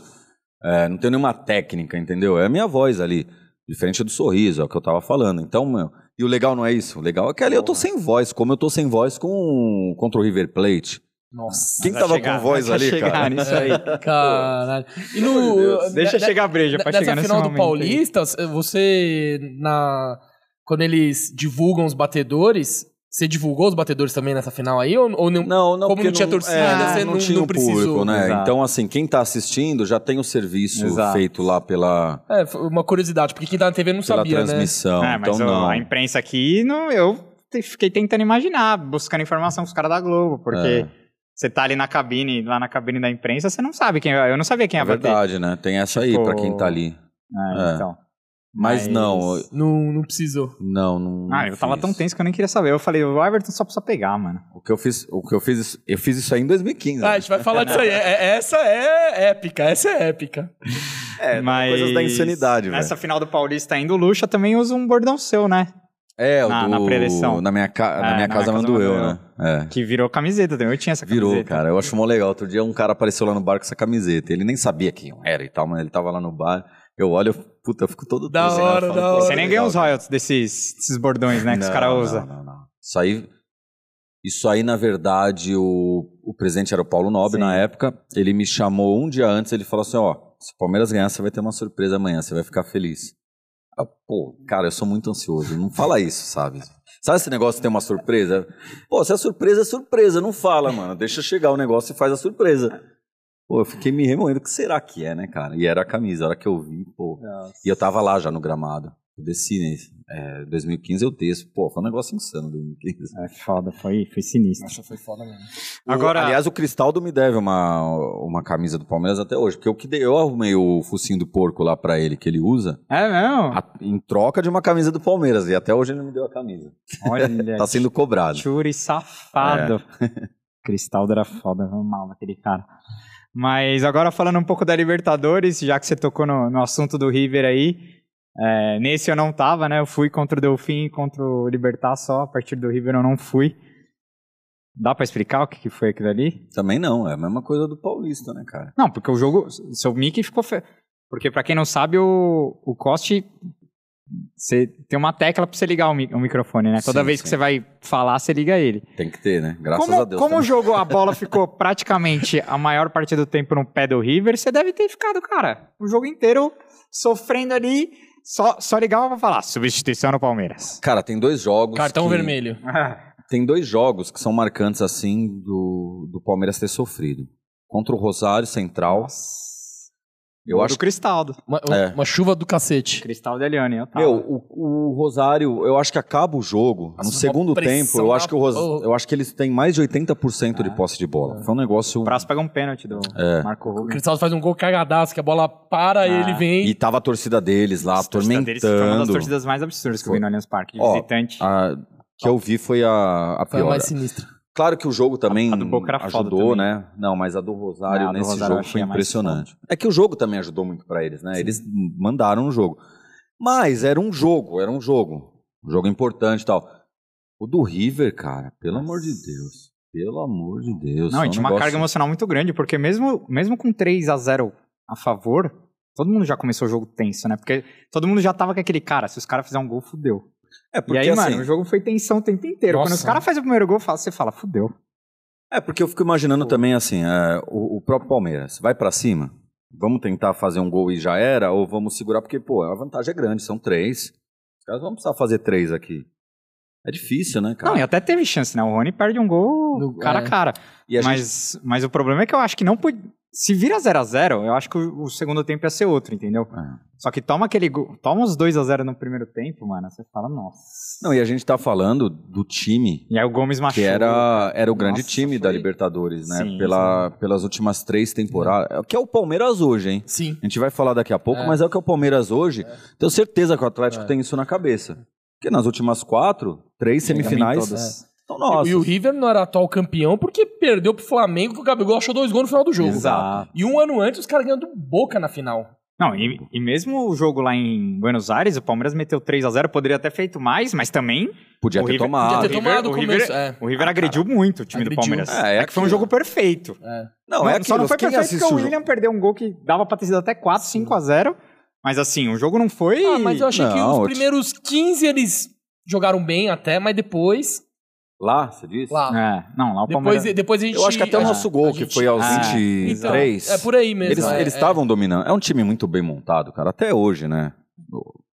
é, não tenho nenhuma técnica, entendeu? É a minha voz ali. Diferente do sorriso, é o que eu tava falando. Então, meu. E o legal não é isso. O legal é que ali eu tô sem voz, como eu tô sem voz com, contra o River Plate. Nossa. Quem tava chegar, com voz ali, chegar cara? nisso aí. Caralho. E no. Deixa chegar a breja pra Nessa chegar nesse final do momento aí. Paulista, você. Na, quando eles divulgam os batedores, você divulgou os batedores também nessa final aí? Ou, ou não? Não, não, Como não tinha torcida, é, você não- tinha não precisou. público, né? Exato. Então, assim, quem tá assistindo já tem o serviço Exato. feito lá pela, É, foi uma curiosidade, porque quem tá na TV não pela sabia, né? transmissão. É, mas então, o- não. a imprensa aqui, não, eu fiquei tentando imaginar, buscando informação com os caras da Globo, porque É. você tá ali na cabine, lá na cabine da imprensa, você não sabe quem Eu não sabia quem É ia bater. verdade, né? Tem essa aí Tipo, pra quem tá ali. É, É. então. Mas, não, Não, não precisou. não, não. Ah, não eu tava fiz. tão tenso que eu nem queria saber. Eu falei, o Everton só precisa pegar, mano. O que eu fiz, o que eu fiz, eu fiz isso aí em 2015. Ah, a né? gente vai falar disso aí. É- é- essa é épica, essa é épica. É, Mas coisas da insanidade, velho. Nessa final do Paulista ainda, o Lucha também usa um bordão seu, né? É, o na- do, na pré-eleição. Na minha, ca... É, na minha na casa casa mandou eu, mandou né? É. Que virou camiseta também. Eu tinha essa Virou, camiseta. cara. Eu acho mó legal. Outro dia um cara apareceu lá no bar com essa camiseta. Ele nem sabia quem eu era e tal, mas ele tava lá no bar. Eu olho, eu, puta, eu fico todo Da triste, né? Hora, falo, da hora. Você nem ganha os cara. royalties desses, desses bordões, né? Que os Não, caras não, usam. Não, não, Isso aí, isso aí, na verdade, o, o presidente era o Paulo Nobre Sim. na época. Ele me chamou um dia antes, ele falou assim, ó, se o Palmeiras ganhar, você vai ter uma surpresa amanhã, você vai ficar feliz. Ah, pô, cara, eu sou muito ansioso. Não fala isso, sabe? Sabe esse negócio de ter uma surpresa? Pô, se é surpresa, é surpresa. Não fala, mano. Deixa chegar o negócio e faz a surpresa. Pô, eu fiquei me remoendo. O que será que é, né, cara? E era a camisa. A hora que eu vi, pô. E eu tava lá já no gramado. Eu desci nesse. É, 2015 eu desço. Pô, foi um negócio insano 2015. É foda, foi, foi sinistro. Nossa, foi foda mesmo. Agora- O- aliás, o Cristaldo me deve uma, uma camisa do Palmeiras até hoje. Porque eu, que dei- eu arrumei o focinho do porco lá pra ele que ele usa. É mesmo? a- em troca de uma camisa do Palmeiras. E até hoje ele não me deu a camisa. Olha, Tá sendo cobrado. Churi safado. Cristaldo era foda, eu amava aquele cara. Mas agora falando um pouco da Libertadores, já que você tocou no, no assunto do River aí, é, nesse eu não tava, né? Eu fui contra o Delfim e contra o Libertar só, a partir do River eu não fui. Dá pra explicar o que, que foi aquilo ali? Também não, é a mesma coisa do Paulista, né, cara? Não, porque o jogo, seu Mickey ficou... Fe... Porque pra quem não sabe, o, o Coste você tem uma tecla pra você ligar o, mi o microfone, né? Toda Sim, vez sim. que você vai falar, você liga ele. Tem que ter, né? Graças como a Deus. como o também. jogo, a bola ficou praticamente a maior parte do tempo no pé do River, você deve ter ficado, cara, o jogo inteiro sofrendo ali, só, só ligava pra falar, substituição no Palmeiras. Cara, tem dois jogos. Cartão que- vermelho. Tem dois jogos que são marcantes, assim, do, do Palmeiras ter sofrido. Contra o Rosário Central. Eu acho do Cristaldo. Uma, É. uma chuva do cacete. Cristaldo e Eliane, eu tava. Meu, o, o Rosário, eu acho que acaba o jogo. Nossa, no segundo tempo, eu acho que o Ros... eu acho que eles têm mais de 80% de posse de bola. Foi um negócio. O Prazo pega um pênalti do É. Marco O Rubio. Cristal faz um gol cagadaço, que a bola para, Ah. ele vem. E tava a torcida deles lá, A torcida deles Foi uma das atormentando. torcidas mais absurdas que eu vi no Allianz Parque, de Ó, visitante. A que eu vi foi a, a Foi a pior. mais sinistra. Claro que o jogo também A do Boca era foda ajudou, também. né? Não, mas a do Rosário Não, a do nesse Rosário jogo foi a impressionante. É que o jogo também ajudou muito pra eles, né? Eles mandaram o jogo. Mas era um jogo, era um jogo. Um jogo importante e tal. O do River, cara, pelo amor de Deus. Pelo amor de Deus. Não, é e um tinha uma negócio- carga emocional muito grande, porque mesmo, mesmo com 3 a 0 a favor, todo mundo já começou o jogo tenso, né? Porque todo mundo já tava com aquele cara, se os caras fizerem um gol, fudeu. É, E porque aí, assim, mano, o jogo foi tensão o tempo inteiro. Quando Nossa. os caras fazem o primeiro gol, você fala, fudeu. É, porque eu fico imaginando também assim, é, o, o próprio Palmeiras, vai pra cima, vamos tentar fazer um gol e já era, ou vamos segurar, porque, pô, a vantagem é grande, são três. Os caras vão precisar fazer três aqui. É difícil, né, cara? Não, e até teve chance, né? O Rony perde um gol No- cara é. a cara. E a gente- mas, mas o problema é que eu acho que não podia. Se vira 0 a 0 eu acho que o, o segundo tempo ia ser outro, entendeu? É. Só que toma aquele gol. Toma os 2 a 0 no primeiro tempo, mano. Você fala, nossa. Não, e a gente tá falando do time E aí o Gomes machucou. que era, era o grande Nossa, time da foi- Libertadores, né? Sim, Pela, Pelas últimas três temporadas. É o que é o Palmeiras hoje, hein? Sim. A gente vai falar daqui a pouco, É. mas é o que é o Palmeiras hoje. Tenho certeza que o Atlético É. tem isso na cabeça. Porque nas últimas quatro, três semifinais, todas. são nossas. E o River não era atual campeão porque perdeu pro Flamengo, que o Gabigol achou dois gols no final do jogo. Exato. E um ano antes, os caras ganhando Boca na final. Não, e, e mesmo o jogo lá em Buenos Aires, o Palmeiras meteu 3 a 0 poderia ter feito mais, mas também Podia o ter River- tomado. Podia ter o River- tomado o o River- começo. é. o River agrediu muito o time Agrediu. do Palmeiras. É, é que foi um aquilo. jogo perfeito. É. Não, é só não aquilo, foi perfeito porque o o William perdeu um gol que dava pra ter sido até 4, 5 a 0 Mas assim, o jogo não foi. Ah, mas eu achei que Não, os eu te- primeiros 15 eles jogaram bem até, mas depois. Lá, você disse? Lá. É, não, lá o Depois, Palmeiras. depois a gente. Eu acho que até o nosso gol, que gente- foi aos Ah, 23. É por aí mesmo. Eles é, eles é. estavam dominando. É um time muito bem montado, cara, até hoje, né?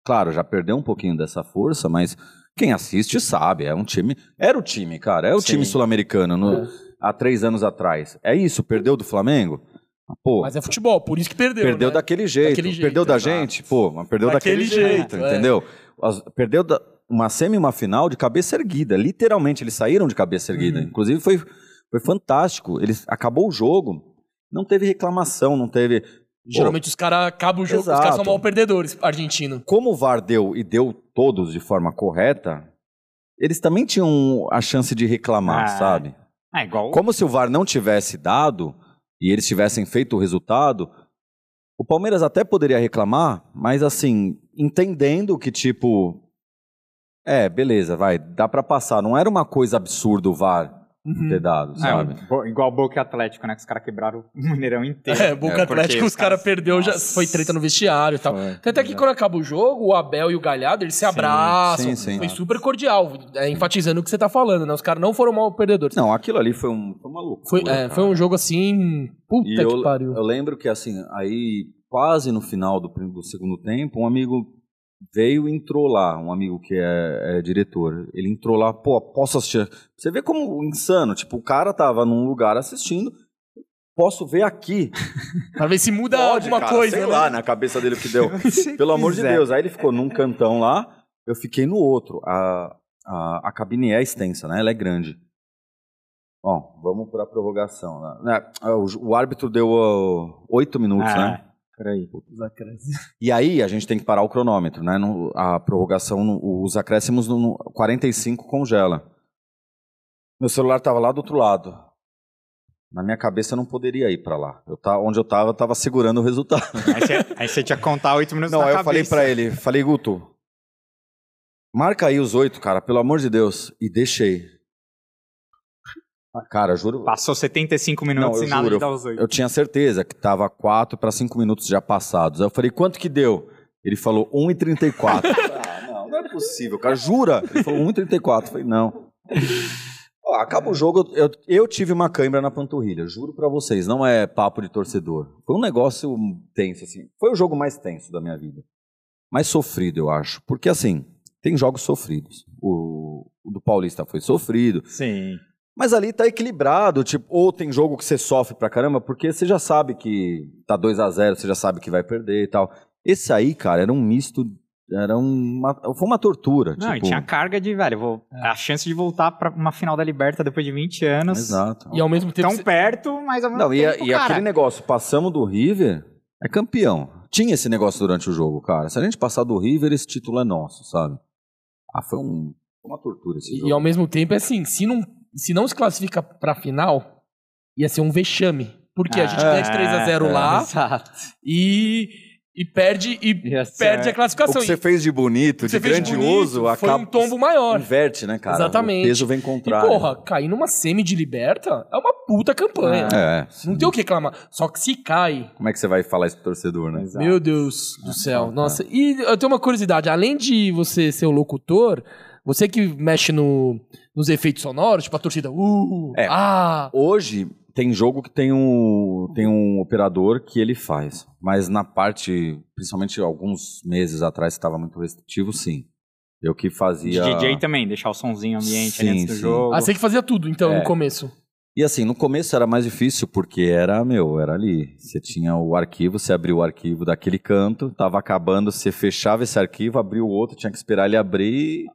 Claro, já perdeu um pouquinho dessa força, mas quem assiste sabe. É um time. Era o time, cara. É o Sim. time sul-americano no- há três anos atrás. É isso, perdeu do Flamengo? Pô, Mas é futebol, por isso que perdeu. perdeu né? daquele jeito. Daquele jeito, perdeu da exato. gente? Pô, mas perdeu daquele, Daquele jeito, jeito, é. entendeu? As- perdeu da- uma semi e uma final de cabeça erguida. Literalmente, eles saíram de cabeça erguida. Uhum. Inclusive, foi, foi fantástico. Eles, acabou o jogo, não teve reclamação, não teve. Geralmente os caras acabam o jogo, os caras Exato. são mal perdedores, argentino. Como o VAR deu e deu todos de forma correta, eles também tinham a chance de reclamar, Ah. sabe? É igual. Como se o VAR não tivesse dado e eles tivessem feito o resultado, o Palmeiras até poderia reclamar, mas assim, entendendo que tipo. É, beleza, vai, dá pra passar. Não era uma coisa absurda o VAR Uhum. ter dado, É, sabe? bo- igual o Boca Atlético, né? Que os caras quebraram o Mineirão inteiro. É, Boca É, Atlético, os caras caras- perdeu, já Nossa. foi treta no vestiário e tal. Foi, Até que quando acaba o jogo, o Abel e o Galhardo, eles se Sim, abraçam. sim, sim. Foi super cordial, é, enfatizando o que você tá falando, né? Os caras não foram mal perdedores. Não, aquilo ali foi, um, foi uma loucura. Foi, é, cara. foi um jogo assim. Puta E que eu, pariu. eu lembro que, assim, aí, quase no final do, do segundo tempo, um amigo veio e entrou lá, um amigo que é, é diretor. Ele entrou lá, pô, posso assistir? Você vê como insano, tipo, o cara tava num lugar assistindo, posso ver aqui. Pra ver se muda Pode, alguma cara, coisa, sei né? lá, na cabeça dele o que deu. Pelo amor de. Deus. Aí ele ficou num cantão lá, eu fiquei no outro. A, a, a cabine é extensa, né? Ela é grande. Bom, vamos para a prorrogação. né? O, o árbitro deu ó, oito minutos, Ah, né? Peraí. E aí a gente tem que parar o cronômetro, né? No- a prorrogação, no- os acréscimos no, no 45 congela. Meu celular estava lá do outro lado. Na minha cabeça eu não poderia ir pra lá. Eu tá, onde eu tava, eu tava segurando o resultado. Aí você, aí você tinha que contar oito minutos Não, na aí eu cabeça. falei pra ele, falei, Guto, marca aí os oito, cara, pelo amor de Deus. E deixei. Cara, juro, Passou 75 minutos Não, e nada juro, de dar os oito. eu tinha certeza que tava 4 para 5 minutos já passados. Aí eu falei, quanto que deu? Ele falou 1,34. ah, não, não é possível, cara. Jura? Ele falou 1,34. Eu falei, não. Ó, acaba o jogo, eu, eu tive uma câimbra na panturrilha, juro pra vocês, não é papo de torcedor. Foi um negócio tenso, assim. Foi o jogo mais tenso da minha vida. Mais sofrido, eu acho. Porque, assim, tem jogos sofridos. O, o do Paulista foi sofrido. Sim. Mas ali tá equilibrado, tipo, ou tem jogo que você sofre pra caramba, porque você já sabe que tá 2 a 0 você já sabe que vai perder e tal. Esse aí, cara, era um misto, era uma, foi uma tortura. Não, e tipo, tinha carga de, velho, vou, a chance de voltar pra uma final da Liberta depois de 20 anos. Exato. E ao mesmo tempo. Tão você- perto, mas ao mesmo Não, e, a- tempo, e cara, aquele negócio, passamos do River, é campeão. Tinha esse negócio durante o jogo, cara. Se a gente passar do River, esse título é nosso, sabe? Ah, foi um, foi uma tortura esse jogo. E ao mesmo tempo, é assim, se não, se não se classifica pra final, ia ser um vexame. Porque a gente Ah, ganha de 3 a 0 é. lá Exato. e, e perde e Ia ser- perde a O classificação. que você E fez de bonito, o de fez de grandioso, bonito foi acaba... um tombo maior. Inverte, né, cara? Exatamente. O peso vem E, contrário. porra, cair numa semi de liberta é uma puta campanha. É, Não tem o que reclamar. Só que se cai, Como é que você vai falar isso pro torcedor, né? Exato. meu Deus do céu. tá. Nossa, e eu tenho uma curiosidade. Além de você ser o locutor, você que mexe no, nos efeitos sonoros, tipo a torcida, uh, É. ah, Hoje tem jogo que tem um, tem um operador que ele faz. Mas na parte, principalmente alguns meses atrás, estava muito restritivo, sim. Eu que De fazia. DJ também, deixar o sonzinho ambiente ali Sim, antes do sim. jogo. ah, você que fazia tudo, então, É. no começo. E assim, no começo era mais difícil porque era, meu, era ali. Você tinha o arquivo, você abriu o arquivo daquele canto, tava acabando, você fechava esse arquivo, abriu o outro, tinha que esperar ele abrir.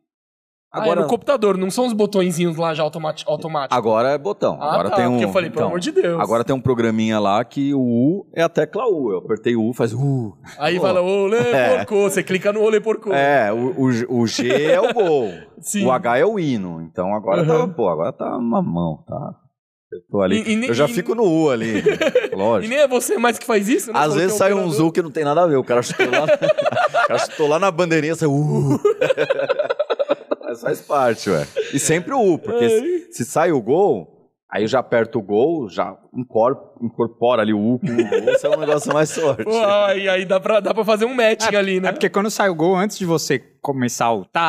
Agora, Agora, no computador, não são os botõezinhos lá já automáticos. agora é botão. Ah, agora tá, tem um. eu falei, pelo então, amor de Deus. Agora tem um programinha lá que o U é a tecla U. Eu apertei o U, faz U. Aí Pô. fala, olê, É. porco, você clica no olê, porco. É, o, o, G- o G é o gol. O H é o hino. Então agora Uhum. tá, pô, agora tá uma mão, tá? Eu tô ali. E- e- eu já e- fico no U ali. E Lógico. nem é você mais que faz isso, né? Às vezes sai um Zu que não tem nada a ver. O cara chutou lá, o cara chutou lá na bandeirinha, sai uh. Mas faz parte, ué. E sempre o U, porque se, se sai o gol, aí eu já aperto o gol, já incor- incorpora ali o U com o gol, isso é um negócio mais sorte. Pô, aí, aí dá, pra, dá pra fazer um matching ali, né? É porque quando sai o gol, antes de você começar o tá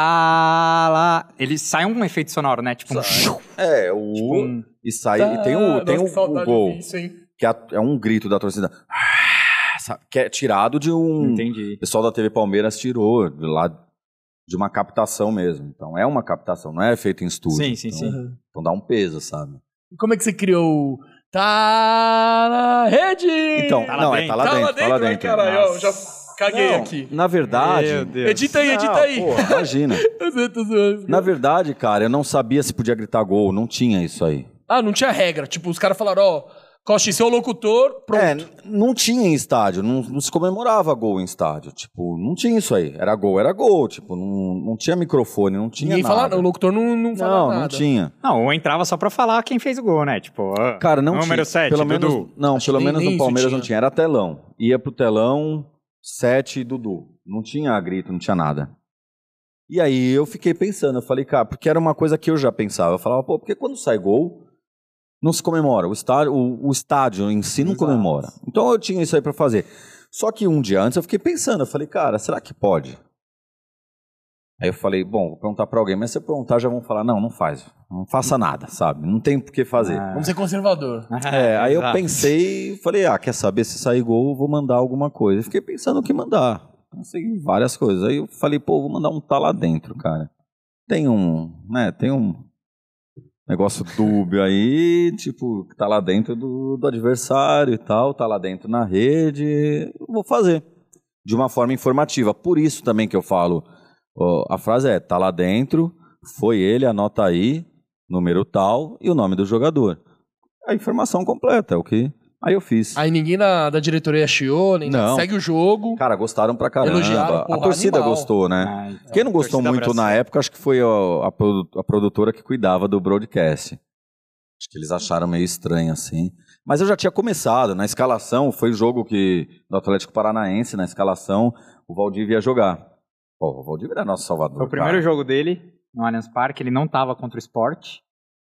lá, ele sai um efeito sonoro, né? Tipo um... É, o U Tipo um- e sai, e tem o, Ah, tem nossa, o, que saudade o gol, hein? que é, é um grito da torcida. Ah, Que é tirado de um. Entendi. O pessoal da TV Palmeiras tirou lá de uma captação mesmo. Então é uma captação, não é feito em estúdio. Sim, sim, então, sim. Então dá um peso, sabe? Como é que você criou o Tá na rede? Então, Tá não, é dentro. tá lá tá dentro, lá tá lá dentro, né, dentro. caralho? Ó, já caguei Não, aqui. Na verdade. Meu Deus. Edita aí, edita Não, aí. pô, imagina. Eu. Na verdade, cara, eu não sabia se podia gritar gol, não tinha isso aí. Ah, não tinha regra. Tipo, os caras falaram, ó, Costa, seu locutor, pronto. É, não tinha em estádio, não, não se comemorava gol em estádio. Tipo, não tinha isso aí. Era gol, era gol. Tipo, não, não tinha microfone, não tinha Ninguém nada. fala, o locutor não, não fala Não, nada. não tinha. Não, ou entrava só pra falar quem fez o gol, né? Tipo, ah, Cara, não número tinha. 7, pelo Dudu. menos, não, Acho pelo nem- menos nem no Palmeiras não tinha. tinha. Era telão. Ia pro telão, 7 Dudu. Não tinha grito, não tinha nada. E aí eu fiquei pensando, eu falei, cara, porque era uma coisa que eu já pensava. Eu falava, pô, porque quando sai gol, não se comemora. O estádio, o, o estádio em si não Exato. comemora. Então eu tinha isso aí pra fazer. Só que um dia antes eu fiquei pensando, eu falei, cara, será que pode? Aí eu falei, bom, vou perguntar pra alguém, mas se eu perguntar já vão falar, não, não faz, não faça nada, sabe? Não tem por que fazer. Ah. Vamos ser conservador. É, aí eu pensei, falei, ah, quer saber se sair gol, vou mandar alguma coisa. Eu fiquei pensando o que mandar. Pensei em várias coisas. Aí eu falei, pô, vou mandar um tá lá dentro, cara. Tem um, né, tem um negócio dúbio aí, tipo, que tá lá dentro do, do adversário e tal, tá lá dentro na rede. Vou fazer. De uma forma informativa. Por isso também que eu falo, ó, a frase é, tá lá dentro, foi ele, anota aí, número tal e o nome do jogador. A informação completa, é o que aí eu fiz. Aí ninguém da, da diretoria chiou, nem Não. segue o jogo. Cara, gostaram pra caramba. Elogiaram, a porra, torcida animal. gostou, né? Ah, então, Quem não gostou torcida muito na abraçou. época, acho que foi a, a produ- a produtora que cuidava do broadcast. Acho que eles acharam meio estranho assim. Mas eu já tinha começado. Na escalação, foi o jogo que do Atlético Paranaense, na escalação, o Valdívia ia jogar. Pô, o Valdívia era nosso salvador. Foi o primeiro cara. jogo dele no Allianz Parque, ele não tava contra o esporte.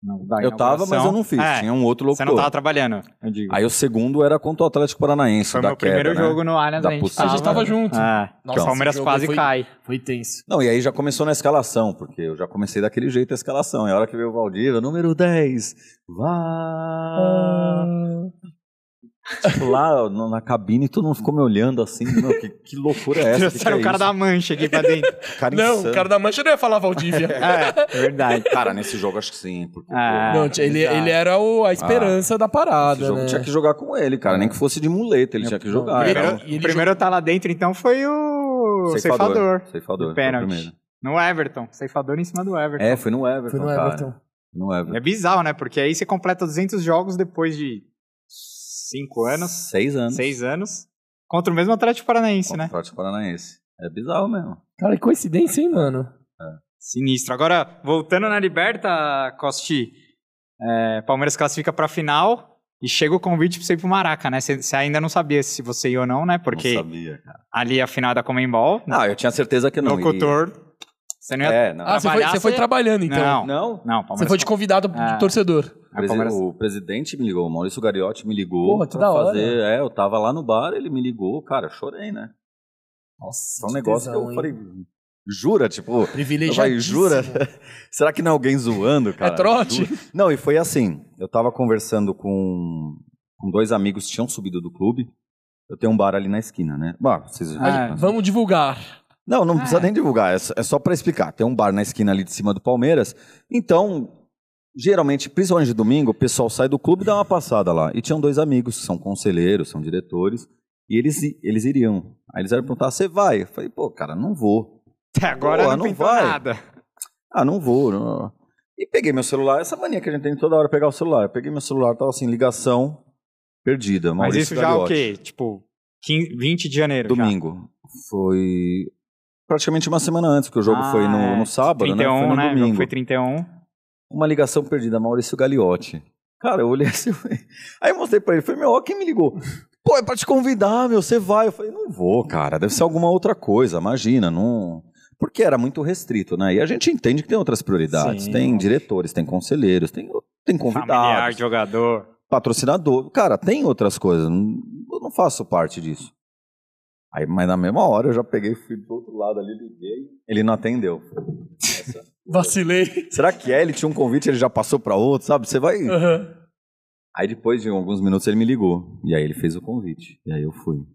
Da Eu tava, mas eu não fiz. É, Tinha um outro Você locutor. não tava trabalhando, eu digo. Aí o segundo era contra o Atlético Paranaense. Foi da meu primeiro né? jogo no Allianz, Da a gente possível- tava. A gente tava junto. É, Nossa, o Palmeiras esse jogo quase foi- cai. Foi tenso. Não, e aí já começou na escalação, porque eu já comecei daquele jeito a escalação. E a hora que veio o Valdívia, número 10, vá. Tipo, lá na cabine, todo mundo ficou me olhando assim. Meu, que, que loucura é essa? Que que é o cara isso? da mancha aqui pra dentro. Cara Não, insano. o cara da mancha não ia falar Valdívia. é, verdade. Cara, nesse jogo acho que sim. Porque, Ah, pô, Não, ele, ele era o- a esperança da esse parada, jogo né? tinha que jogar com ele, cara. Nem que fosse de muleta, ele tinha que jogar. Primeiro, um e ele o primeiro tá lá dentro, então, foi o ceifador. Ceifador. o pênalti. No Everton. Ceifador em cima do Everton. É, foi no Everton, Foi no cara. Everton. No Everton. É bizarro, né? Porque aí você completa 200 jogos depois de 5 anos, Seis anos. 6 anos, contra o mesmo Atlético Paranaense, Contra né? Atlético Paranaense. É bizarro mesmo. Cara, que coincidência, hein, mano? Sinistro. Agora, voltando na Liberta, Costi, é, Palmeiras classifica pra final e chega o convite pra você ir pro Maraca, né? Você ainda não sabia se você ia ou não, né? Porque Não sabia, cara. ali a final é da Comembol, Não, eu tinha certeza que não locutor, você não ia... É, não. Ah, você foi, você foi trabalhando, então. Não, Não? não, Palmeiras... Você foi de convidado Ah. de torcedor. Presi- Palmeiras- O presidente me ligou, o Maurício Gariotti me ligou Porra, que pra da hora. fazer. É, eu tava lá no bar, ele me ligou, cara, chorei, né? Nossa, Foi um que negócio tesão, que eu hein? falei, jura, tipo, vai, jura? Será que não é alguém zoando, cara? É trote? Jura? Não, e foi assim, eu tava conversando com, com dois amigos que tinham subido do clube. Eu tenho um bar ali na esquina, né? Bom, vocês Ah, Vamos divulgar. Não, não precisa É. nem divulgar, é só, é só pra explicar. Tem um bar na esquina ali de cima do Palmeiras. Então, geralmente, principalmente de domingo, o pessoal sai do clube e dá uma passada lá. E tinham dois amigos que são conselheiros, são diretores, e eles, eles iriam. Aí eles eram perguntar: você vai? Eu falei, pô, cara, não vou. Até agora Pô, não, não vai. nada. Ah, não vou. não. E peguei meu celular, essa mania que a gente tem toda hora pegar o celular. Eu peguei meu celular, tava assim, ligação perdida. Mas Maurício isso já é o quê? Tipo, 15, 20 de janeiro já. Domingo. Foi praticamente uma semana antes, porque o jogo Ah, foi no, é. no sábado, 31, né? Foi no né? O jogo domingo. Foi 31. Uma ligação perdida, Maurício Gagliotti. Cara, eu olhei assim, aí eu mostrei pra ele, falei, meu, ó, quem me ligou? Pô, é pra te convidar, meu, você vai. Eu falei, não vou, cara, deve ser alguma outra coisa, imagina, não... Porque era muito restrito, né? E a gente entende que tem outras prioridades. Sim. Tem diretores, tem conselheiros, tem, tem Familiar, convidados, jogador. patrocinador. Cara, tem outras coisas. não- Eu não faço parte disso. Aí, mas na mesma hora eu já peguei, fui do outro lado ali, liguei. Ele não atendeu. Essa- Vacilei. Será que é? Ele tinha um convite, ele já passou pra outro, sabe? Você vai. Aham. Aí depois de alguns minutos ele me ligou. E aí ele fez o convite. E aí eu fui.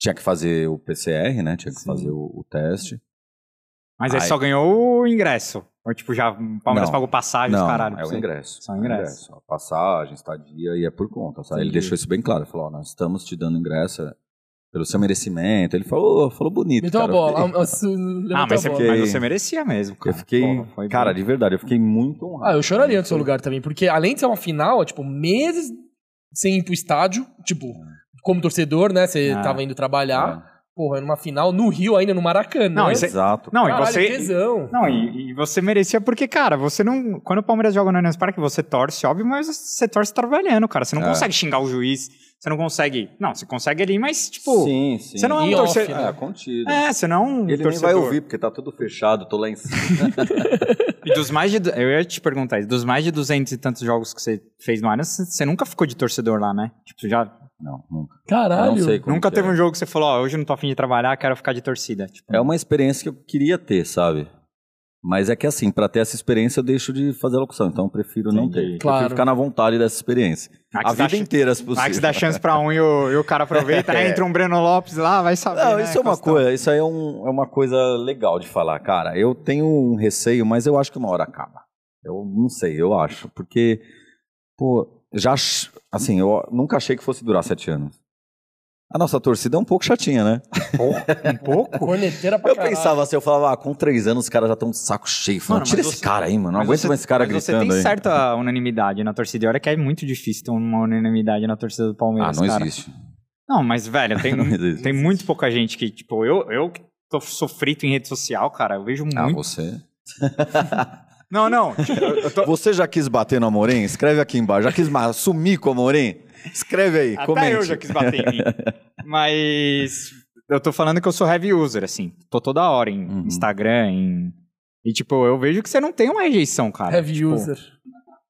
Tinha que fazer o PCR, né? Tinha que Sim. fazer o, o teste. Mas aí Ai. só ganhou o ingresso. Ou tipo, já o Palmeiras Não. pagou passagem, os Não, caralho. é o ingresso. Só É o ingresso. A passagem, estadia e é por conta. Sabe? Ele deixou isso bem claro. Ele falou, ó, nós estamos te dando ingresso é, pelo seu merecimento. Ele falou, falou bonito. Meteu a cara. bola. Eu fiquei- Ah, você Ah, mas a você, bola. fiquei- mas você merecia mesmo. Eu Cara. fiquei. Porra, foi cara, bem. de verdade, eu fiquei muito honrado. Ah, eu choraria no seu lugar também, porque além de ser uma final, é, tipo, meses sem ir pro estádio, tipo, como torcedor, né? Você Ah. tava indo trabalhar, É, porra, numa final no Rio ainda, no Maracanã. Não, isso é- Exato. Não, e Caralho, você. tesão. Não, e, e você merecia porque, cara, você não. Quando o Palmeiras joga no Allianz Parque, você torce, óbvio, mas você torce trabalhando, cara. Você não É. consegue xingar o juiz. Você não consegue. Não, você consegue ali, mas, tipo. sim, sim. Você não é um torcedor. né? É, contido. É, você não é um Ele nem torcedor. vai ouvir, porque tá tudo fechado, tô lá em cima. E dos mais de. Eu ia te perguntar, dos mais de 200 e tantos jogos que você fez no Allianz, você nunca ficou de torcedor lá, né? Tipo, já. não, nunca. Caralho. Eu não sei nunca teve é. um jogo que você falou, ó, hoje eu não tô afim de trabalhar, quero ficar de torcida. Tipo, É uma experiência que eu queria ter, sabe? Mas é que assim, pra ter essa experiência eu deixo de fazer a locução, então eu prefiro não ter. Claro. Eu prefiro ficar na vontade dessa experiência. Max a vida inteira, se possível. Max dá chance pra um e o, e o cara aproveita, né? Entra um Breno Lopes lá, vai saber. Não, né, isso é uma Costão? coisa, isso aí é, um- é uma coisa legal de falar, cara. Eu tenho um receio, mas eu acho que uma hora acaba. Eu não sei, eu acho, porque, pô, já, assim, eu nunca achei que fosse durar sete anos. A nossa torcida é um pouco chatinha, né? Um pouco? Corneteira pra Eu caralho. pensava assim, eu falava, ah, com três anos os caras já estão de saco cheio. Falando, Mano, tira esse você- cara aí, mano. Não aguento você- mais esse cara mas você gritando tem aí. certa unanimidade na torcida. E olha que é muito difícil ter uma unanimidade na torcida do Ah, Palmeiras, não cara. existe. Não, mas, velho, tem, tem muito pouca gente que, tipo, eu, eu que tô, sou frito em rede social, cara, eu vejo Ah, muito. você? Não, não. Eu tô... Você já quis bater no Amorim? Escreve aqui embaixo. Já quis sumir com o Amorim? Escreve aí, Até comente. eu já quis bater em mim. Mas eu tô falando que eu sou heavy user, assim. Tô toda hora em Uhum. Instagram, em... E, tipo, eu vejo que você não tem uma rejeição, cara. Heavy Tipo, user.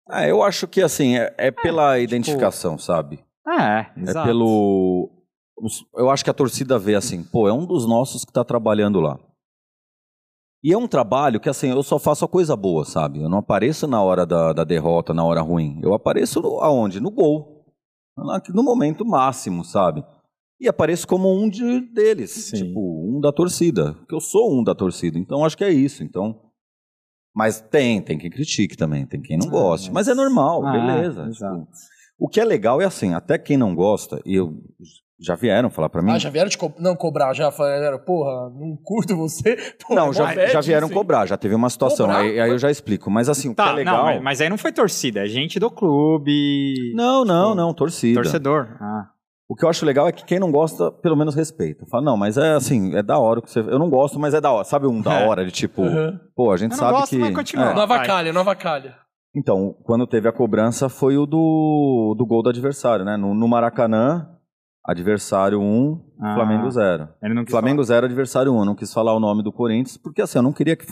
Ah, eu acho que assim, é, é pela identificação, sabe? É, É exato. pelo. os- Eu acho que a torcida vê assim, pô, é um dos nossos que tá trabalhando lá. E é um trabalho que, assim, eu só faço a coisa boa, sabe? Eu não apareço na hora da, da derrota, na hora ruim. Eu apareço no- aonde? No gol. No momento máximo, sabe? E apareço como um de, deles. Sim. Tipo, um da torcida. Porque eu sou um da torcida. Então, acho que é isso. Então. Mas tem, tem quem critique também, tem quem não Ah, goste. mas- Mas é normal, Ah, beleza. Tipo, o que é legal é assim, até quem não gosta, e eu já vieram falar pra mim. Ah, já vieram te co não cobrar, já falaram, porra, não curto você. Pô, não, já, já vieram hein? cobrar, já teve uma situação. Cobrar? Aí, aí eu já explico. Mas assim, o que Tá, é legal. não, mas, mas aí não foi torcida, é gente do clube. Não, não, Tipo, não, torcida. Torcedor. Ah. O que eu acho legal é que quem não gosta, pelo menos respeita. Fala, não, mas é assim, é da hora que você. Eu não gosto, mas é da hora. Sabe um da É. hora de tipo, Uhum. pô, a gente Eu não sabe gosto, que. mas continua. É. Não vai. avacalha, não avacalha. Então, quando teve a cobrança foi o do, do gol do adversário, né? No, no Maracanã, adversário 1, Ah. Flamengo 0. Ele não quis Flamengo 0, adversário 1. Eu não quis falar o nome do Corinthians, porque assim, eu não queria que.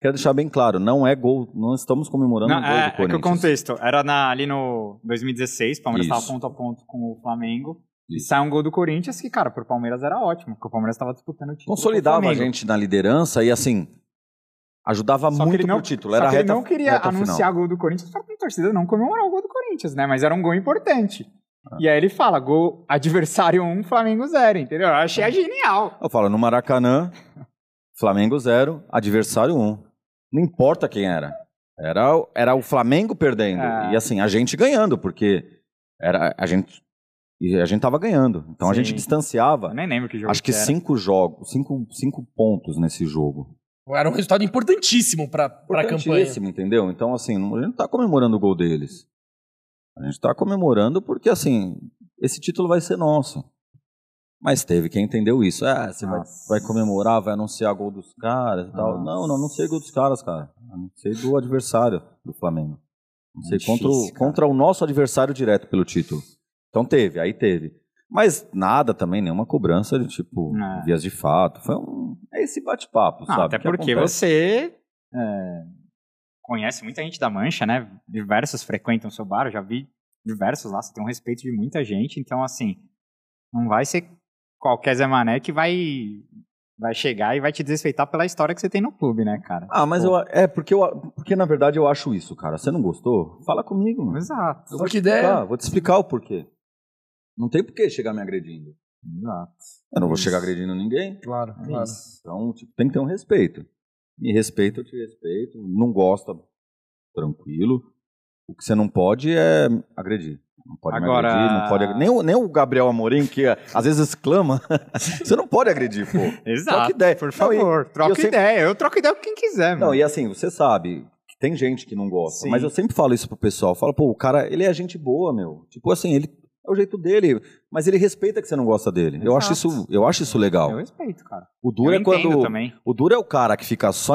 Quero deixar bem claro, não é gol, não estamos comemorando Não, o gol é, do é que o Corinthians. contexto era na- ali no 2016, o Palmeiras estava ponto a ponto com o Flamengo. E Isso. sai um gol do Corinthians que, cara, pro Palmeiras era ótimo, porque o Palmeiras estava disputando o título. Consolidava o a gente na liderança e assim, ajudava Só muito não, pro título. só Era que reta, ele não queria reta anunciar final. gol do Corinthians para a torcida não comemorar o gol do Corinthians, né? Mas era um gol importante. Ah. E aí ele fala, gol adversário 1, Flamengo 0, entendeu? Eu achei genial. Eu falo, no Maracanã, Flamengo 0, adversário 1. Não importa quem era. Era, o- era o Flamengo perdendo. Ah. E assim, a gente ganhando, porque era, a gente. E a gente tava ganhando. Então a Sim. gente distanciava. Eu nem lembro que jogo Acho que era. cinco jogos, cinco, cinco pontos nesse jogo. Era um resultado importantíssimo pra, pra campanha. Importantíssimo, entendeu? Então, assim, não- a gente não tá comemorando o gol deles. A gente tá comemorando porque, assim, esse título vai ser nosso. Mas teve quem entendeu isso. Ah, você vai, vai comemorar, vai anunciar gol dos caras e tal. Nossa. Não, não, não sei gol dos caras, cara. Não sei do adversário do Flamengo. Não sei Difícil, contra, o, contra o nosso adversário direto pelo título. Então teve, aí teve. Mas nada também, nenhuma cobrança de tipo, É. vias de fato. Foi um. É esse bate-papo, sabe? até que porque acontece. você é, conhece muita gente da Mancha, né? Diversos frequentam o seu bar, eu já vi diversos lá, você tem um respeito de muita gente, então assim, não vai ser qualquer Zé Mané que vai, vai chegar e vai te desrespeitar pela história que você tem no clube, né, cara? Ah, mas Pô, eu. É, porque, eu, porque na verdade eu acho isso, cara. Você não gostou? Fala comigo, mano. Exato. Eu vou que te explicar, ideia. vou te explicar o porquê. Não tem por que chegar me agredindo. Exato. Eu não vou Isso. chegar agredindo ninguém. Claro, É claro. isso. Então, tipo, tem que ter um respeito. Me respeita, eu te respeito. Não gosta, tranquilo. O que você não pode é agredir. Não pode Agora- me agredir, não pode agredir. Nem, o- nem o Gabriel Amorim, que às vezes exclama, você não pode agredir, pô. Exato. Troca ideia. Por Não, e- favor, troca eu sempre- ideia. Eu troco ideia com quem quiser, mano. Não, e assim, você sabe que tem gente que não gosta, Sim. mas eu sempre falo isso pro pessoal. Eu falo, pô, o cara, ele é gente boa, meu. Tipo assim, ele é o jeito dele, mas ele respeita que você não gosta dele. Eu acho Exato. isso, eu acho isso legal. Eu respeito, cara. O duro eu é quando também. o duro é o cara que fica só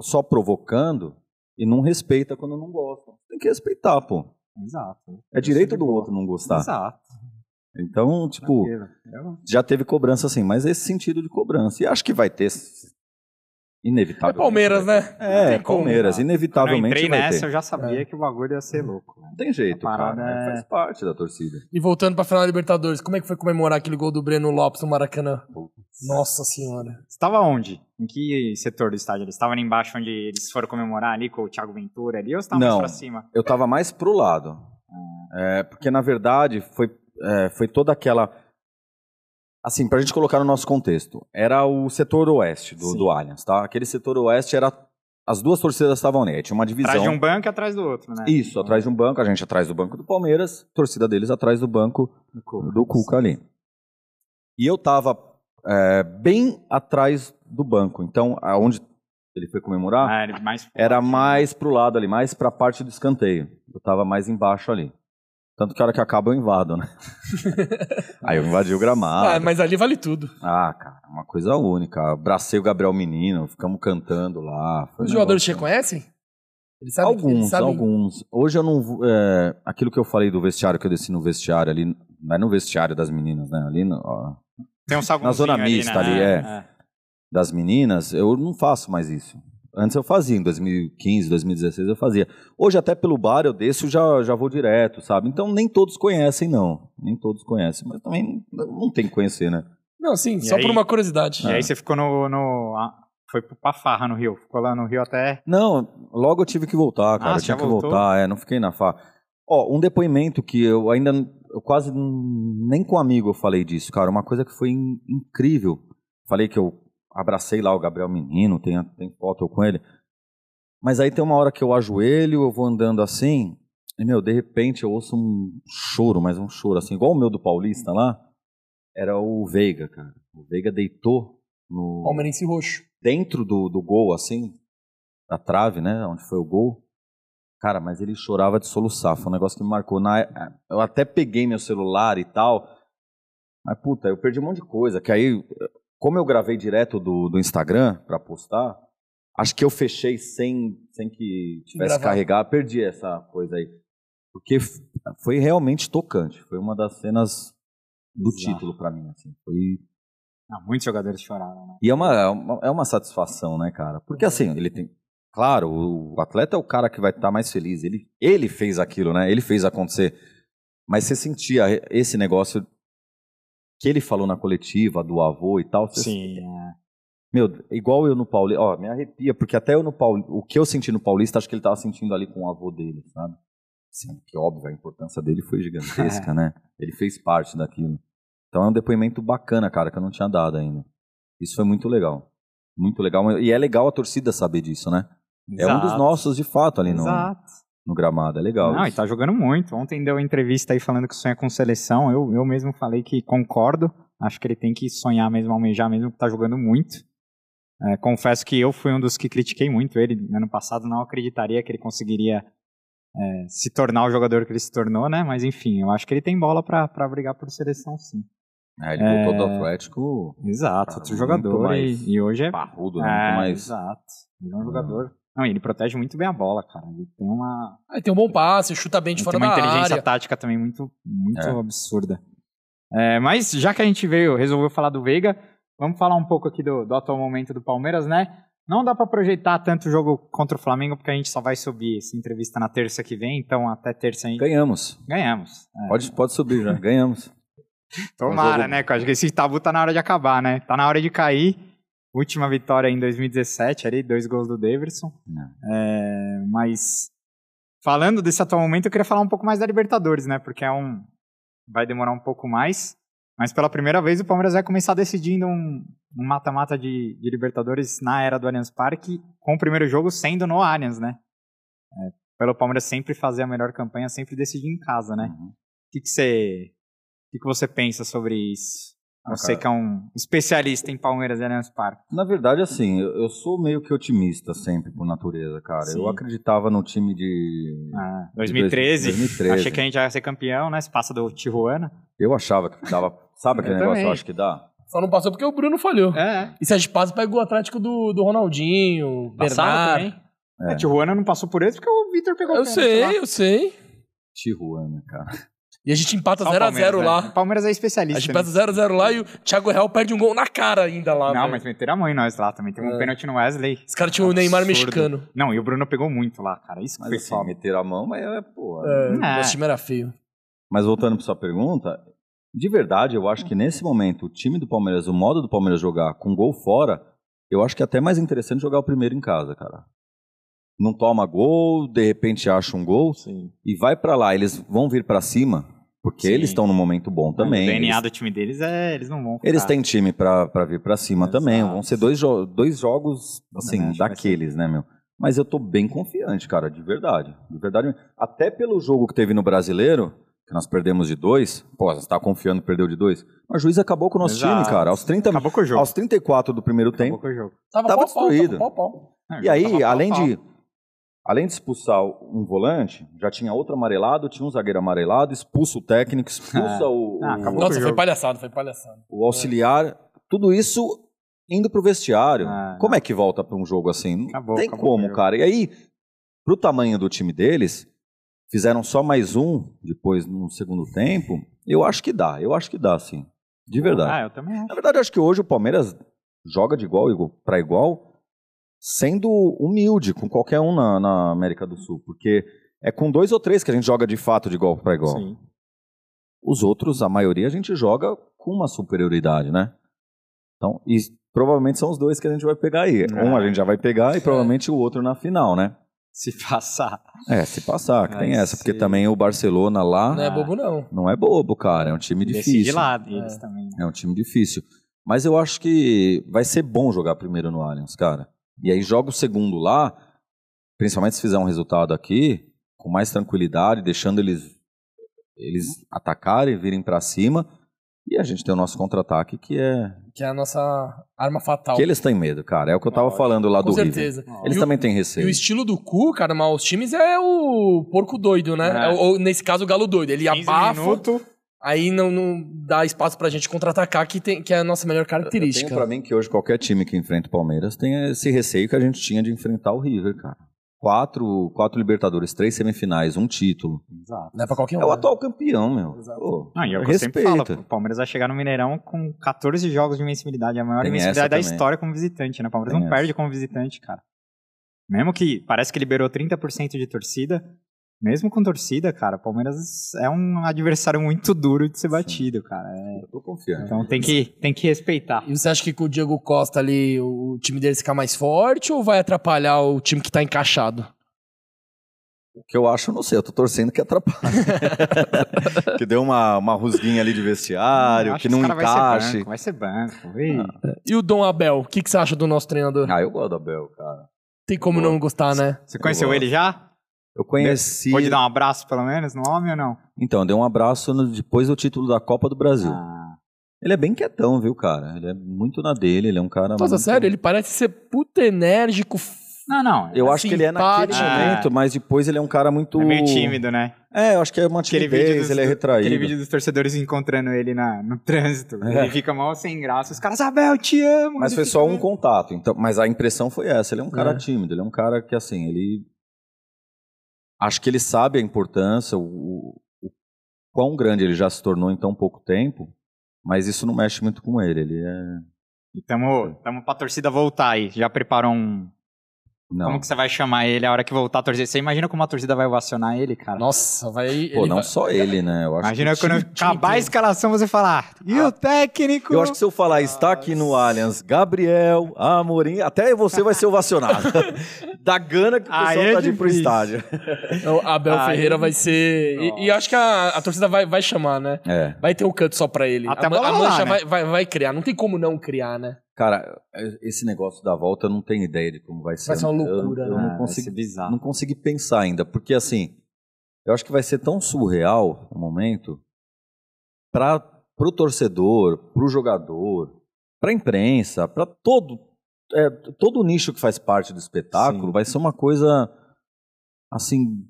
só provocando e não respeita quando não gosta. Tem que respeitar, pô. Exato. É direito de do boa. outro não gostar. Exato. Então, tipo. Eu- já teve cobrança assim, mas esse sentido de cobrança. E acho que vai ter É inevitavelmente. Palmeiras, né? ter. É, tem como. Palmeiras, Quando eu inevitavelmente entrei vai nessa, ter. eu já sabia É. que o bagulho ia ser louco. né? Não tem jeito, cara. é- Faz parte da torcida. E voltando pra final da Libertadores, como é que foi comemorar aquele gol do Breno Lopes no Maracanã? Nossa senhora. Você estava onde? Em que setor do estádio? Eles estavam ali embaixo onde eles foram comemorar ali com o Thiago Ventura ali ou você estava mais pra cima? Eu tava mais pro lado. É, porque, na verdade, foi, é, foi toda aquela. Assim, pra gente colocar no nosso contexto, era o setor oeste do, Sim. do Allianz, tá? Aquele setor oeste era. As duas torcidas estavam nele, tinha uma divisão. Atrás de um banco e atrás do outro, né? Isso, atrás de um banco, a gente atrás do banco do Palmeiras, torcida deles atrás do banco Do Cuca. do Cuca ali. E eu tava é, bem atrás do banco, então, aonde ele foi comemorar, Ah, ele mais era né? mais pro lado ali, mais pra parte do escanteio. Eu tava mais embaixo ali. Tanto que a hora que acaba eu invado, né? Aí eu invadi o gramado. Ah, mas ali vale tudo. Ah, cara, uma coisa única. Abracei o Gabriel Menino, ficamos cantando lá. Foi Os um jogadores te reconhecem? Ele sabe que- ele alguns, sabe- alguns. Hoje eu não. vou- É, aquilo que eu falei do vestiário, que eu desci no vestiário ali. Não é no vestiário das meninas, né? Ali no, ó, Tem um Na zona ali, mista né? ali, é. das meninas, eu não faço mais isso. Antes eu fazia, em 2015, 2016 eu fazia. Hoje até pelo bar eu desço já já vou direto, sabe? Então nem todos conhecem não, nem todos conhecem, mas também não tem que conhecer, né? Não, sim, E só aí- por uma curiosidade. E aí você ficou no. no ah, foi pra Farra no Rio. Ficou lá no Rio até. Não, logo eu tive que voltar, cara. Ah, eu tinha já que voltou? voltar, é, não fiquei na fa. Ó, um depoimento que eu ainda eu quase nem com amigo eu falei disso, cara. Uma coisa que foi in- incrível. Falei que eu abracei lá o Gabriel Menino, tem, tem foto com ele. Mas aí tem uma hora que eu ajoelho, eu vou andando assim, e meu, de repente eu ouço um choro, mas um choro assim, igual o meu do Paulista lá. Era o Veiga, cara. O Veiga deitou no Palmeirense roxo. dentro do, do gol, assim, da trave, né? Onde foi o gol. Cara, mas ele chorava de soluçar. Foi um negócio que me marcou. Na, eu até peguei meu celular e tal. Mas, puta, eu perdi um monte de coisa. Que aí, como eu gravei direto do, do Instagram pra postar, acho que eu fechei sem, sem que tivesse carregado. Perdi essa coisa aí. Porque foi realmente tocante. Foi uma das cenas do Exato. título pra mim, assim. Foi Ah, muitos jogadores choraram, né? e é uma, é uma, é uma satisfação, né, cara? Porque assim, ele tem. Claro, o atleta é o cara que vai estar mais feliz. Ele, ele fez aquilo, né? Ele fez acontecer. Mas você sentia esse negócio que ele falou na coletiva, do avô e tal. Você, Sim. é. Meu, igual eu no Paulista. Ó, me arrepia, porque até eu no Paulista. O que eu senti no Paulista, acho que ele tava sentindo ali com o avô dele, sabe? Sim, que óbvio, a importância dele foi gigantesca, né? Ele fez parte daquilo. Então é um depoimento bacana, cara, que eu não tinha dado ainda. Isso foi muito legal. Muito legal. E é legal a torcida saber disso, né? É um dos Exato. nossos, de fato, ali no, Exato. No gramado. É legal. Não, e isso. tá jogando muito. Ontem deu uma entrevista aí falando que sonha com seleção. Eu, eu mesmo falei que concordo. Acho que ele tem que sonhar mesmo, almejar mesmo, que tá jogando muito. É, confesso que eu fui um dos que critiquei muito ele. No ano passado não acreditaria que ele conseguiria é, se tornar o jogador que ele se tornou, né? Mas enfim, eu acho que ele tem bola pra, pra brigar por seleção, sim. É, ele voltou do Atlético Exato, outro jogador. E, e hoje é. parrudo, né? é, Muito mais... Exato. Ele é um jogador. Não, ele protege muito bem a bola, cara. Ele tem uma, Aí tem um bom passe, chuta bem de Ele fora tem uma da inteligência área. tática também muito, muito É. absurda. É, mas já que a gente veio, resolveu falar do Veiga, vamos falar um pouco aqui do, do atual momento do Palmeiras, né? Não dá pra projetar tanto o jogo contra o Flamengo, porque a gente só vai subir essa entrevista na terça que vem, então até terça aí Ganhamos. ganhamos. É, Pode, pode subir já. Ganhamos. Tomara, um jogo- né? Acho que esse tabu tá na hora de acabar, né? Tá na hora de cair. Última vitória em 2017, ali, dois gols do Daverson. É, mas falando desse atual momento, eu queria falar um pouco mais da Libertadores, né? Porque é um. Vai demorar um pouco mais. Mas pela primeira vez o Palmeiras vai começar decidindo um um mata-mata de, de Libertadores na era do Allianz Parque, com o primeiro jogo sendo no Allianz, né? É, pelo Palmeiras sempre fazer a melhor campanha, sempre decidir em casa, né? Uhum. O que, que você. O que, que você pensa sobre isso? Você que é um especialista em Palmeiras e Allianz Parque. Na verdade, assim, eu, eu sou meio que otimista sempre por natureza, cara. Sim. Eu acreditava no time de. Ah, de 2013. 2013. Achei que a gente ia ser campeão, né? Se passa do Tijuana. Eu achava que dava. Sabe aquele Eu negócio que eu acho que dá? Só não passou porque o Bruno falhou. É. E se a gente passa, pega o Atlético do, do Ronaldinho, Passava Bernardo. também. É. É. Tijuana não passou por eles porque o Vitor pegou o Eu pênalti lá. sei, eu sei. Tijuana, cara. E a gente empata Só o 0x0 Palmeiras, né? lá. O Palmeiras é A especialista. gente né? empata 0x0 lá e o Thiago Real perde um gol na cara ainda lá. Não, velho. mas meteram a mãe nós lá também. Teve um É. pênalti no Wesley. Os caras tinham o Neymar mexicano. Não, e o Bruno pegou muito lá, cara. Isso que Mas foi assim, foda. meter a mão, mas é, pô. É, É. Nosso time era feio. Mas voltando para sua pergunta, de verdade, eu acho que nesse momento, o time do Palmeiras, o modo do Palmeiras jogar com gol fora, eu acho que é até mais interessante jogar o primeiro em casa, cara. Não toma gol, de repente acha um gol Sim. e vai pra lá. Eles vão vir pra cima, porque Sim. eles estão num momento bom também. O DNA Eles, do time deles é. Eles não vão. eles ficar- têm time pra, pra vir pra cima Exato. também. Vão ser dois, jo- dois jogos, assim, daqueles, né, meu? Mas eu tô bem confiante, cara, de verdade. De verdade. Até pelo jogo que teve no Brasileiro, que nós perdemos de dois. Pô, você tá confiando que perdeu de dois? Mas o juiz acabou com o nosso Exato. time, cara. Aos 30, Acabou com o jogo. aos 34 do primeiro Acabou tempo. com o jogo. Tava, Tava pau, pau, destruído. Pau, pau. Não, o E aí, pau além pau. de, além de expulsar um volante, já tinha outro amarelado, tinha um zagueiro amarelado, expulsa o técnico, expulsa o, Ah, o- acabou. Nossa, o foi jogo. palhaçada, foi palhaçada. o auxiliar. Tudo isso indo pro vestiário. Ah. Como é que volta pra um jogo assim? Não Acabou, tem acabou como, cara. E aí, pro tamanho do time deles, fizeram só mais um depois no segundo tempo. Eu acho que dá, eu acho que dá, sim. De verdade. Ah, eu também acho. Na verdade, eu acho que hoje o Palmeiras joga de igual para igual, sendo humilde com qualquer um na, na, América do Sul, porque é com dois ou três que a gente joga de fato de igual para igual. Sim. Os outros, a maioria, a gente joga com uma superioridade, né? Então, e provavelmente são os dois que a gente vai pegar aí. É. Um a gente já vai pegar e provavelmente o outro na final, né? Se passar. É, se passar, que tem essa, porque também o Barcelona lá. Não é bobo, não. Não é bobo, cara. É um time difícil. De lado, eles é. também. É um time difícil. Mas eu acho que vai ser bom jogar primeiro no Allianz, cara. E aí joga o segundo lá, principalmente se fizer um resultado aqui, com mais tranquilidade, deixando eles eles atacarem, virem para cima. E a gente tem o nosso contra-ataque, que é. Que é a nossa arma fatal. Que eles têm medo, cara. É o que eu tava falando lá Com do certeza. River. Eles e também o, têm receio. E o estilo do cu, cara, mas os times é o porco doido, né? É. É, ou, nesse caso, o galo doido. Ele abafa. Minuto. Aí não, não dá espaço pra gente contra-atacar, que, tem, que é a nossa melhor característica. Eu tenho pra mim que hoje qualquer time que enfrenta o Palmeiras tem esse receio que a gente tinha de enfrentar o River, cara quatro, quatro Libertadores, três semifinais, um título. Exato. Não é pra qualquer um. É o né? atual campeão, meu. Exato. Pô, não, e é o que eu sempre falo, o Palmeiras vai chegar no Mineirão com 14 jogos de invencibilidade, a maior Tem invencibilidade da história como visitante, né? O Palmeiras Tem não essa. perde como visitante, cara. Mesmo que parece que liberou 30% de torcida, mesmo com torcida, cara, o Palmeiras é um adversário muito duro de ser batido, cara. É... Eu tô confiando. Então tem que, tem que respeitar. E você acha que com o Diego Costa ali, o time deles fica mais forte ou vai atrapalhar o time que tá encaixado? O que eu acho, eu não sei, eu tô torcendo que atrapalhe. que deu uma, uma rusguinha ali de vestiário, que não encaixe. Vai ser banco, vai ser banco. Ah. E o Dom Abel, o que, que você acha do nosso treinador? Ah, eu gosto do Abel, cara. Tem como não gostar, né? Você conheceu ele já? Eu conheci. Pode dar um abraço, pelo menos, no homem ou não? Então, dei um abraço no, depois do título da Copa do Brasil. Ah. Ele é bem quietão, viu, cara? Ele é muito na dele, ele é um cara. Nossa, muito... sério, ele parece ser puta enérgico. Não, não. Eu acho que ele é naquele momento, mas depois ele é um cara muito. É meio tímido, né? É, eu acho que é uma timidez, ele é retraído. Aquele vídeo dos torcedores encontrando ele na, no trânsito. É. Ele fica mal sem graça. Os caras, Abel, te amo. Mas foi só um contato. Então, mas a impressão foi essa. Ele é um cara é. tímido, ele é um cara que, assim, ele acho que ele sabe a importância, o, o, quão grande ele já se tornou em tão pouco tempo, mas isso não mexe muito com ele. Ele é. E tamo, tamo pra torcida voltar aí. Já preparou um, não. Como que você vai chamar ele a hora que voltar a torcida? Você imagina como a torcida vai ovacionar ele, cara? Nossa, vai. Pô, não vai... só ele, né? Eu acho imagina quando acabar a escalação você falar. E ah, o técnico? Eu acho que se eu falar, está aqui no Allianz, Gabriel, Amorim, até você vai ser ovacionado. da gana que o pessoal é tá de ir pro estádio. O Abel Ferreira vai ser. E, e, acho que a, a torcida vai, vai chamar, né? É. Vai ter um canto só pra ele. Até a, a, a mancha né? vai, vai, vai criar. Não tem como não criar, né? Cara, esse negócio da volta eu não tenho ideia de como vai ser. Vai ser uma loucura, eu, eu né? não consigo, não consegui pensar ainda, porque assim, eu acho que vai ser tão surreal o momento para pro torcedor, pro jogador, pra imprensa, para todo é, todo o nicho que faz parte do espetáculo, Sim. vai ser uma coisa assim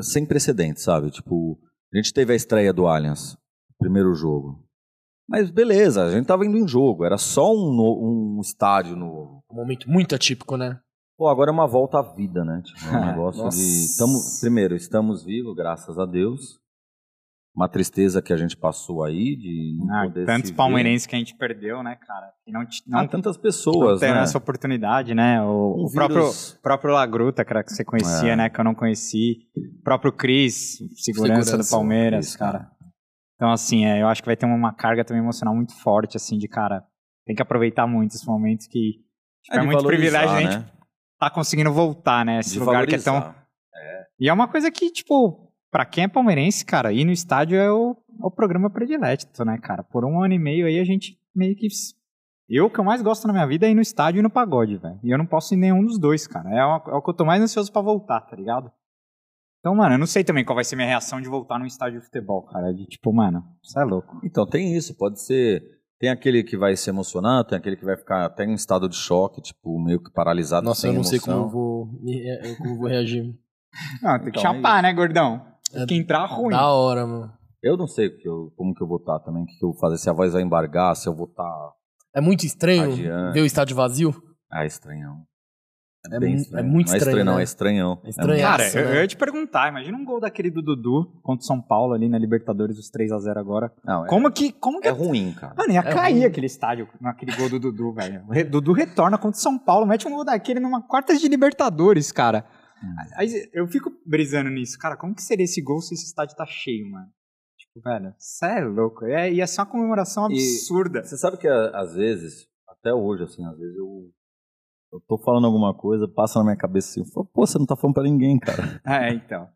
sem precedentes, sabe? Tipo, a gente teve a estreia do Allianz, primeiro jogo. Mas beleza, a gente tava indo em jogo, era só um, um estádio novo. Um momento muito atípico, né? Pô, agora é uma volta à vida, né? Tipo, é um negócio de. Tamo, primeiro, estamos vivos, graças a Deus. Uma tristeza que a gente passou aí de não ah, poder Tantos palmeirenses que a gente perdeu, né, cara? E não, não ah, tantas pessoas, não né? essa oportunidade, né? O, um o próprio, próprio Lagruta, cara, que você conhecia, é. né? Que eu não conheci. O próprio Cris, segurança, segurança do Palmeiras, cara. Então, assim, é, eu acho que vai ter uma carga também emocional muito forte, assim, de cara, tem que aproveitar muito esses momentos que tipo, é, é muito privilégio né? a gente tá conseguindo voltar, né? Esse de lugar valorizar. que é tão. É. E é uma coisa que, tipo, pra quem é palmeirense, cara, ir no estádio é o, é o programa predileto, né, cara? Por um ano e meio aí a gente meio que. Eu, o que eu mais gosto na minha vida é ir no estádio e no pagode, velho. E eu não posso ir nenhum dos dois, cara. É, uma, é o que eu tô mais ansioso para voltar, tá ligado? Então, mano, eu não sei também qual vai ser minha reação de voltar num estádio de futebol, cara. De tipo, mano, isso é louco. Então, tem isso. Pode ser. Tem aquele que vai se emocionar, tem aquele que vai ficar até em estado de choque, tipo, meio que paralisado. Nossa, eu não emoção. sei como eu vou, como eu vou reagir. Não, tem que então, chapar, é né, gordão? Tem que entrar ruim. Da hora, mano. Eu não sei que eu, como que eu vou estar tá também, o que eu vou fazer, se a voz vai embargar, se eu vou estar. Tá é muito estranho adiante. ver o estádio vazio? Ah, estranhão. É bem estranho. é muito não é estranho, não, né? é estranhão. É estranhaço, Cara, né? eu, eu ia te perguntar, imagina um gol daquele do Dudu contra o São Paulo ali na Libertadores, os 3x0 agora. Não, é, Como que. Como que é ruim, cara. Mano, ia É cair ruim. aquele estádio naquele gol do Dudu, velho. O Dudu retorna contra o São Paulo, mete um gol daquele numa quartas de Libertadores, cara. Hum. Aí eu fico brisando nisso, cara. Como que seria esse gol se esse estádio tá cheio, mano? Tipo, velho, cê é louco. É, ia ser uma comemoração E- absurda. Você sabe que a- às vezes, até hoje, assim, às vezes eu, eu tô falando alguma coisa, passa na minha cabeça assim, eu falo, pô, você não tá falando pra ninguém, cara. É, então.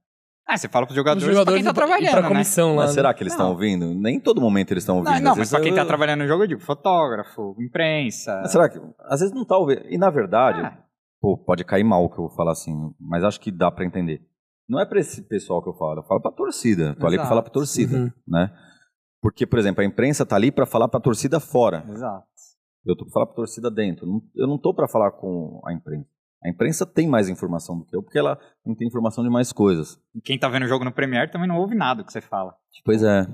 Ah, você fala pros Os jogadores, jogadores pra quem tá pra- trabalhando, pra né? comissão lá. Mas né? será que eles estão ouvindo? Nem todo momento eles estão ouvindo. Não, não mas pra quem tá eu- trabalhando no jogo, eu digo fotógrafo, imprensa. Mas será que. Às vezes não tá ouvindo. E na verdade, Ah. pô, pode cair mal o que eu vou falar assim, mas acho que dá pra entender. Não é pra esse pessoal que eu falo, eu falo pra torcida. Tô ali pra Exato. falar pra torcida, Uhum. né? Porque, por exemplo, a imprensa tá ali pra falar pra torcida fora. Exato. Eu tô pra falar pra torcida dentro. Eu não tô pra falar com a imprensa. A imprensa tem mais informação do que eu, porque ela não tem informação de mais coisas. E quem tá vendo o jogo no Premiere também não ouve nada que você fala. Pois é.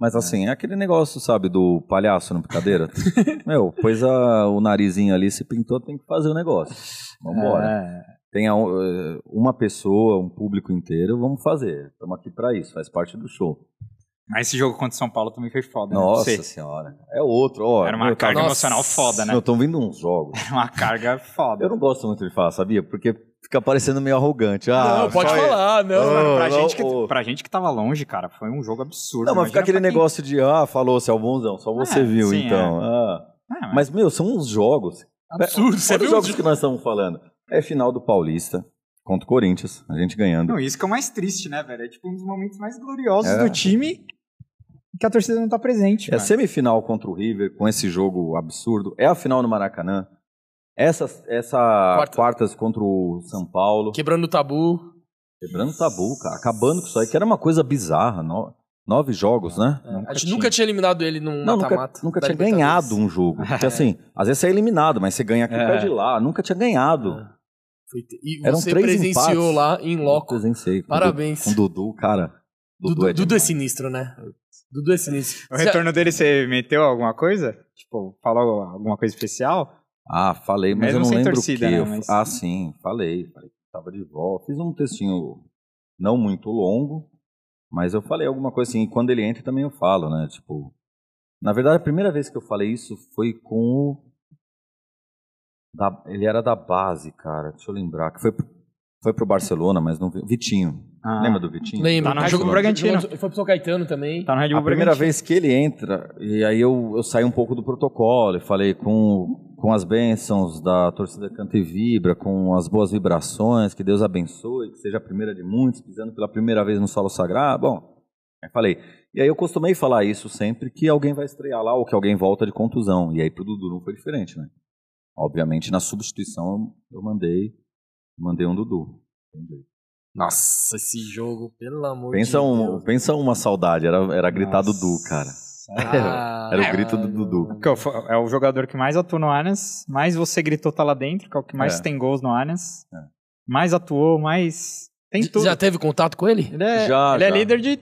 Mas assim, é aquele negócio, sabe, do palhaço na brincadeira. Meu, pôs a- o narizinho ali, se pintou, tem que fazer o negócio. Vambora. É. Tem a- eh, uma pessoa, um público inteiro, vamos fazer. Estamos aqui pra isso, faz parte do show. Mas esse jogo contra o São Paulo também foi foda, né? Nossa Você- senhora. É outro, ó. Era uma meu, carga tá- Nossa. emocional foda, né? Meu, estão vindo uns jogos. Era uma carga foda. Eu não gosto muito de falar, sabia? Porque fica parecendo meio arrogante. Ah, não, pode só- falar, não. Ah, Mano, pra, não, gente que, pra gente que tava longe, cara, foi um jogo absurdo. Não, mas fica aquele quem- negócio de, ah, falou, você é o bonzão, só você É, viu, sim, então. Ah. É, mas- Mas, meu, são uns jogos. Absurdo. Você Olha viu os jogos os- que nós estamos falando. É final do Paulista contra o Corinthians, a gente ganhando. Não, isso que é o mais triste, né, velho? É tipo um dos momentos mais gloriosos É. do time que a torcida não tá presente, É semifinal contra o River, com esse jogo absurdo. É a final no Maracanã. Essa, essa Quarta. quartas contra o São Paulo. Quebrando o tabu. Quebrando o tabu, cara. Acabando com isso aí, que era uma coisa bizarra. no- Nove jogos, né? a gente nunca tinha eliminado ele num Não, nunca, mata-mata. nunca da tinha ganhado um jogo. Porque assim, às vezes você é eliminado, mas você ganha aqui É. pé de lá. Nunca tinha ganhado. Foi te- E Eram você três presenciou empates. lá em loco. Presenciei. Com Parabéns. Com o Dudu, cara. Dudu, é Dudu é sinistro, né? Dudu é sinistro. O retorno dele, você meteu alguma coisa? Tipo, falou alguma coisa especial? Ah, falei, mas Mesmo eu não sem lembro torcida, o quê. né, Eu- mas- Ah, sim, falei. Falei que tava de volta. Fiz um textinho não muito longo, mas eu falei alguma coisa assim. E quando ele entra também eu falo, né? Tipo, na verdade, a primeira vez que eu falei isso foi com o. da- ele era da base, cara. Deixa eu lembrar. Que foi, pro- foi pro Barcelona, mas não. vi- Vitinho. Ah. Lembra do Vitinho? Lembro. Tá no Red Bull Bragantino. jogou- Foi pro São Caetano também. Tá no Red Bull A primeira Bragantino. vez que ele entra, e aí eu, eu saí um pouco do protocolo, e falei com, com as bênçãos da torcida Canta e Vibra, com as boas vibrações, que Deus abençoe, que seja a primeira de muitos, pisando pela primeira vez no solo sagrado. Bom, aí falei. E aí eu costumei falar isso sempre que alguém vai estrear lá, ou que alguém volta de contusão. E aí pro Dudu não foi diferente, né? Obviamente, na substituição eu mandei, mandei um Dudu. Entendi. Nossa, esse jogo, pelo amor Pensa, de um, Deus. pensa uma saudade, era, era gritar Nossa. Dudu, cara. Ah, Era o grito do Dudu. É o jogador que mais atuou no Allianz, mais você gritou tá lá dentro, que é o que mais É. tem gols no Allianz. É. Mais atuou, mais. Tem tudo. Já teve contato com ele? Ele é, Já, ele é já. líder de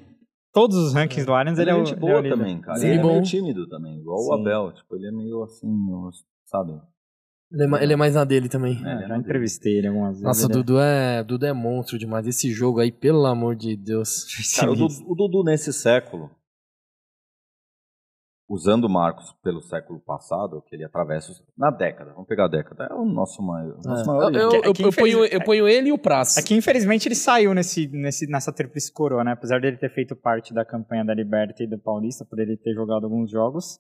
todos os rankings do Allianz. Ele, é o, gente ele boa é o líder. também, cara. Sim, ele é bom. meio tímido também, igual o Sim. Abel. Tipo, ele é meio assim, sabe? Ele é, ele é mais na dele também. É, já entrevistei ele algumas vezes. Nossa, o é- Dudu é, Dudu é monstro demais. Esse jogo aí, pelo amor de Deus. Cara, o. Dudu, o Dudu nesse século, usando o Marcos pelo século passado, que ele atravessa na década, vamos pegar a década, é o nosso maior. Nosso É. maior Eu, eu, É eu, eu ponho, eu ponho ele e o Praz. É que infelizmente ele saiu nesse, nesse, nessa tríplice coroa, né? Apesar dele ter feito parte da campanha da Liberta e do Paulista, por ele ter jogado alguns jogos.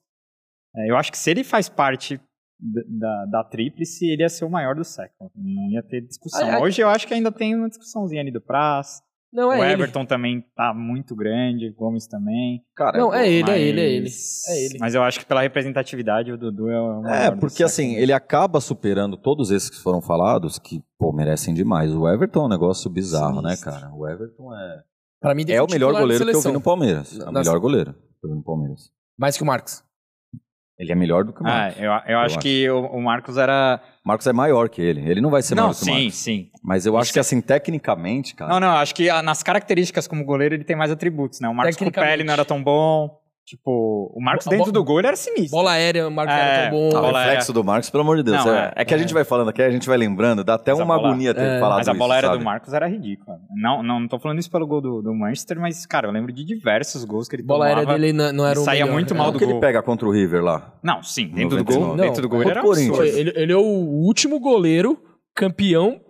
é, eu acho que se ele faz parte da, da, tríplice, ele ia ser o maior do século. Não ia ter discussão. Ai, ai. Hoje eu acho que ainda tem uma discussãozinha ali do Praz. Não, é o ele. Everton também tá muito grande, Gomes também. Cara, Não, é ele, é mas- ele, é ele. É ele. Mas eu acho que pela representatividade, o Dudu é o maior É, porque assim, ele acaba superando todos esses que foram falados, que, pô, merecem demais. O Everton é um negócio bizarro, Sinistro. né, cara? O Everton é, Pra mim, é o melhor goleiro que eu vi no Palmeiras. É o melhor goleiro que eu vi no Palmeiras. Mais que o Marcos. Ele é melhor do que o Ah, Marcos. eu, eu acho acho. que o, o Marcos era. O Marcos é maior que ele. Ele não vai ser Não, maior que o sim, Marcos. sim. Mas eu acho Isso que assim, tecnicamente, cara. Não, não, acho que ah, nas características como goleiro ele tem mais atributos, né? O Marcos com o pé ele Tecnicamente. não era tão bom. Tipo, o Marcos A dentro do gol ele era sinistro. Bola aérea, o Marcos É, era tão bom. O bola reflexo aérea. do Marcos, pelo amor de Deus. Não, é, é que a é. gente vai falando aqui, a gente vai lembrando, dá até Mas a uma bola- agonia ter é, falado Mas a bola aérea do Marcos era ridícula. Não, não, não tô falando isso pelo gol do, do Manchester, mas, cara, eu lembro de diversos gols que ele Bola tomava. aérea dele não, não era o saía melhor. muito É. mal do que ele gol. pega contra o River lá? Não, sim, dentro do 99. gol. Não, dentro do gol ele era absurdo. Ele, ele é o último goleiro campeão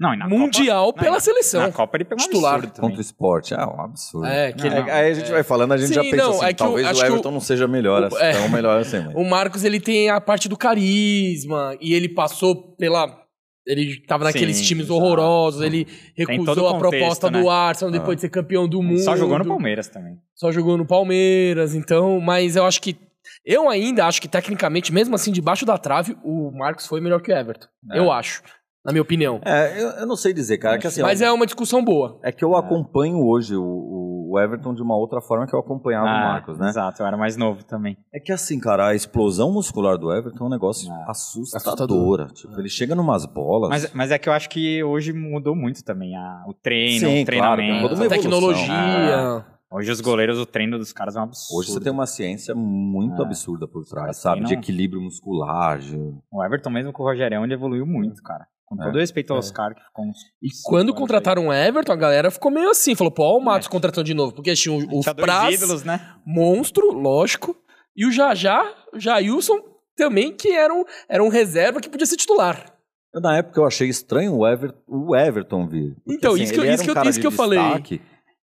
Não, e na mundial Copa, pela na- seleção. Na Copa ele pegou um titular. também. Contra o esporte. Ah, um absurdo. É, que ele- É, aí a gente vai falando, a gente Sim, já pensa não, assim, é que o- talvez o o- Everton não seja melhor, o- assim, é. tão melhor assim. mas- O Marcos, ele tem a parte do carisma, e ele passou pela... Ele tava naqueles Sim, times exato. horrorosos, ele recusou o a proposta contexto, do né? Arsenal depois de ser campeão do mundo. Só jogou no Palmeiras também. Só jogou no Palmeiras, então... Mas eu acho que... Eu ainda acho que, tecnicamente, mesmo assim, debaixo da trave, o Marcos foi melhor que o Everton. É. Eu acho, na minha opinião. É, eu, eu não sei dizer, cara, que assim, Mas é uma discussão boa. é que eu acompanho hoje o, o Everton de uma outra forma que eu acompanhava o Marcos, né? Ah, Exato, eu era mais novo também. É que assim, cara, a explosão muscular do Everton é um negócio Ah. assustadora. Tipo, ele chega numas bolas. Mas, mas é que eu acho que hoje mudou muito também a, o treino, Sim, o treinamento. claro, A tecnologia... Hoje os goleiros, o treino dos caras é um absurdo. Hoje você tem uma ciência muito É. absurda por trás, sabe? De treinam- equilíbrio muscular. de- O Everton mesmo com o Rogerão, ele evoluiu muito, cara. Com É. todo respeito ao Oscar, que ficou uns... E quando contrataram o Everton, a galera ficou meio assim. Falou, pô, o Matos contratando de novo. Porque tinha o, o Tinha dois Praz, ídolos, né? monstro, lógico. E o Jajá, o Jailson, também, que era um, era um reserva que podia ser titular. Eu, na época eu achei estranho o, Ever- o Everton vir. Porque, Então, assim, isso que eu- isso que um eu- cara isso de que eu falei.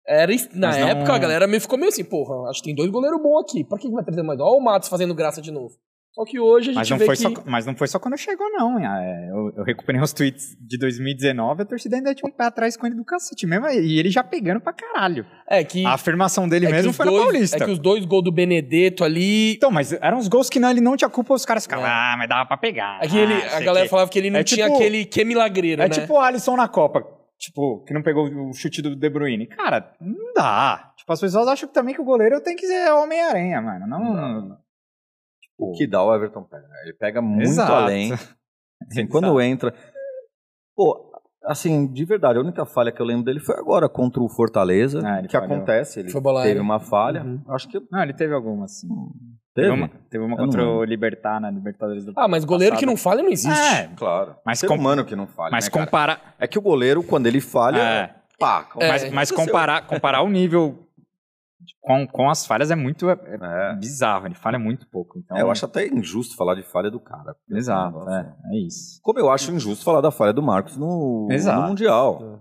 Era, na Mas não- época, a galera meio ficou meio assim, porra, acho que tem dois goleiros bons aqui. Pra que que vai trazer mais? Ó o Matos fazendo graça de novo. Só que hoje a gente Mas não, vê foi que... só, mas não foi só quando chegou, não. É, eu, eu recuperei os tweets de 2019, a torcida ainda tinha um pé atrás com ele do cacete mesmo, e ele já pegando pra caralho. É que... A afirmação dele é mesmo os foi dois, no Paulista. É que os dois gols do Benedetto ali... Então, mas eram uns gols que não, ele não tinha culpa, os caras ficavam, É. ah, mas dava pra pegar. É que ele, ah, a galera que- falava que ele não É tinha tipo- aquele que milagreiro, É né? tipo o Alisson na Copa, tipo, que não pegou o chute do De Bruyne. Cara, não dá. Tipo, as pessoas acham que também que o goleiro tem que ser Homem-Aranha, mano. Não. O que dá o Everton pega. Ele pega muito Exato. além. Assim, quando entra. Pô, assim, de verdade, a única falha que eu lembro dele foi agora contra o Fortaleza. Ah, que falhou. acontece. Ele teve uma falha. Uhum. Acho que Não, ele teve alguma, assim. teve. uma, teve uma Eu não contra o. Libertar, na Libertadores do Ah, mas goleiro passado. que não falha não existe. É, Claro. Mas Ser com- humano que não falha. mas né, cara? comparar. É que o goleiro, quando ele falha. É. Pá, É. Mas, mas comparar, comparar o nível com, com as falhas é muito é, é É. bizarro. Ele falha muito pouco. Então, É, eu acho até injusto falar de falha do cara. Exato, Nossa. é, é isso. Como eu acho injusto falar da falha do Marcos no, Exato. no Mundial.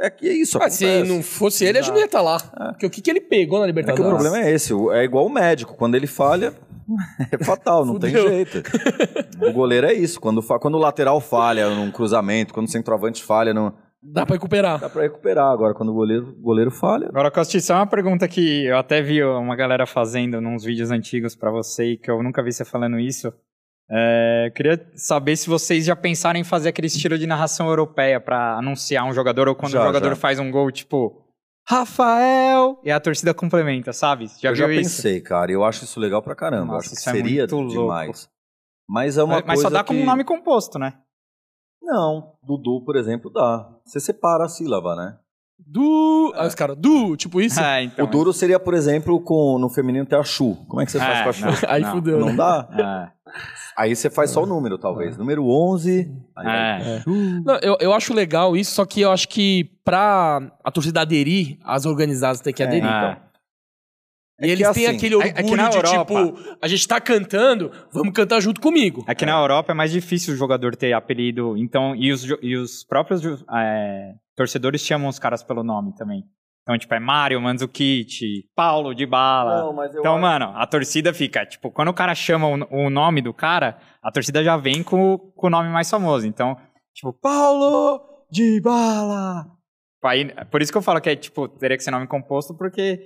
É que é isso. Ah, se não fosse ele, a gente não ia estar lá. Porque o que, que ele pegou na É que Libertadores? o problema é esse, é igual o médico, quando ele falha, é fatal, não tem jeito. O goleiro é isso, quando, quando o lateral falha num cruzamento, quando o centroavante falha, não, Dá pra recuperar. dá pra recuperar. Agora, quando o goleiro, goleiro falha, Agora, Costiça, é uma pergunta que eu até vi uma galera fazendo nos vídeos antigos pra você e que eu nunca vi você falando isso. É, eu queria saber se vocês já pensaram em fazer aquele estilo de narração europeia pra anunciar um jogador ou quando Já, o jogador já. faz um gol, tipo, Rafael! E a torcida complementa, sabe? Já eu já viu isso? pensei, cara, e eu acho isso legal pra caramba. eu Nossa, acho que é seria muito louco. demais. Mas é uma Mas, mas coisa só dá como que- nome composto, né? Não, Dudu, por exemplo, dá. Você separa a sílaba, né? Du. Aí os caras, Du, tipo isso. É, então, o duro seria, por exemplo, com no feminino ter a Chu. Como é que você faz É, com a Chu? não. Aí fudeu. Não né? dá? É, Aí você faz só o número, talvez. Número 11. Aí vai- é. Não, eu, eu acho legal isso, só que eu acho que pra a torcida aderir, as organizadas têm que aderir. É. então. E É que eles têm assim, aquele é- orgulho é que na de Europa- tipo, a gente tá cantando, vamos cantar junto comigo. Aqui na Europa é mais difícil o jogador ter apelido, então, e os, e os próprios é, torcedores chamam os caras pelo nome também. Então, tipo, é Mário, Mandzukic, Paulo de Bala. Não, mas eu Então, acho- mano, a torcida fica, tipo, quando o cara chama o, o nome do cara, a torcida já vem com, o- com o nome mais famoso. Então, tipo, Paulo de Bala. Aí, por isso que eu falo que é, tipo, teria que ser nome composto, porque.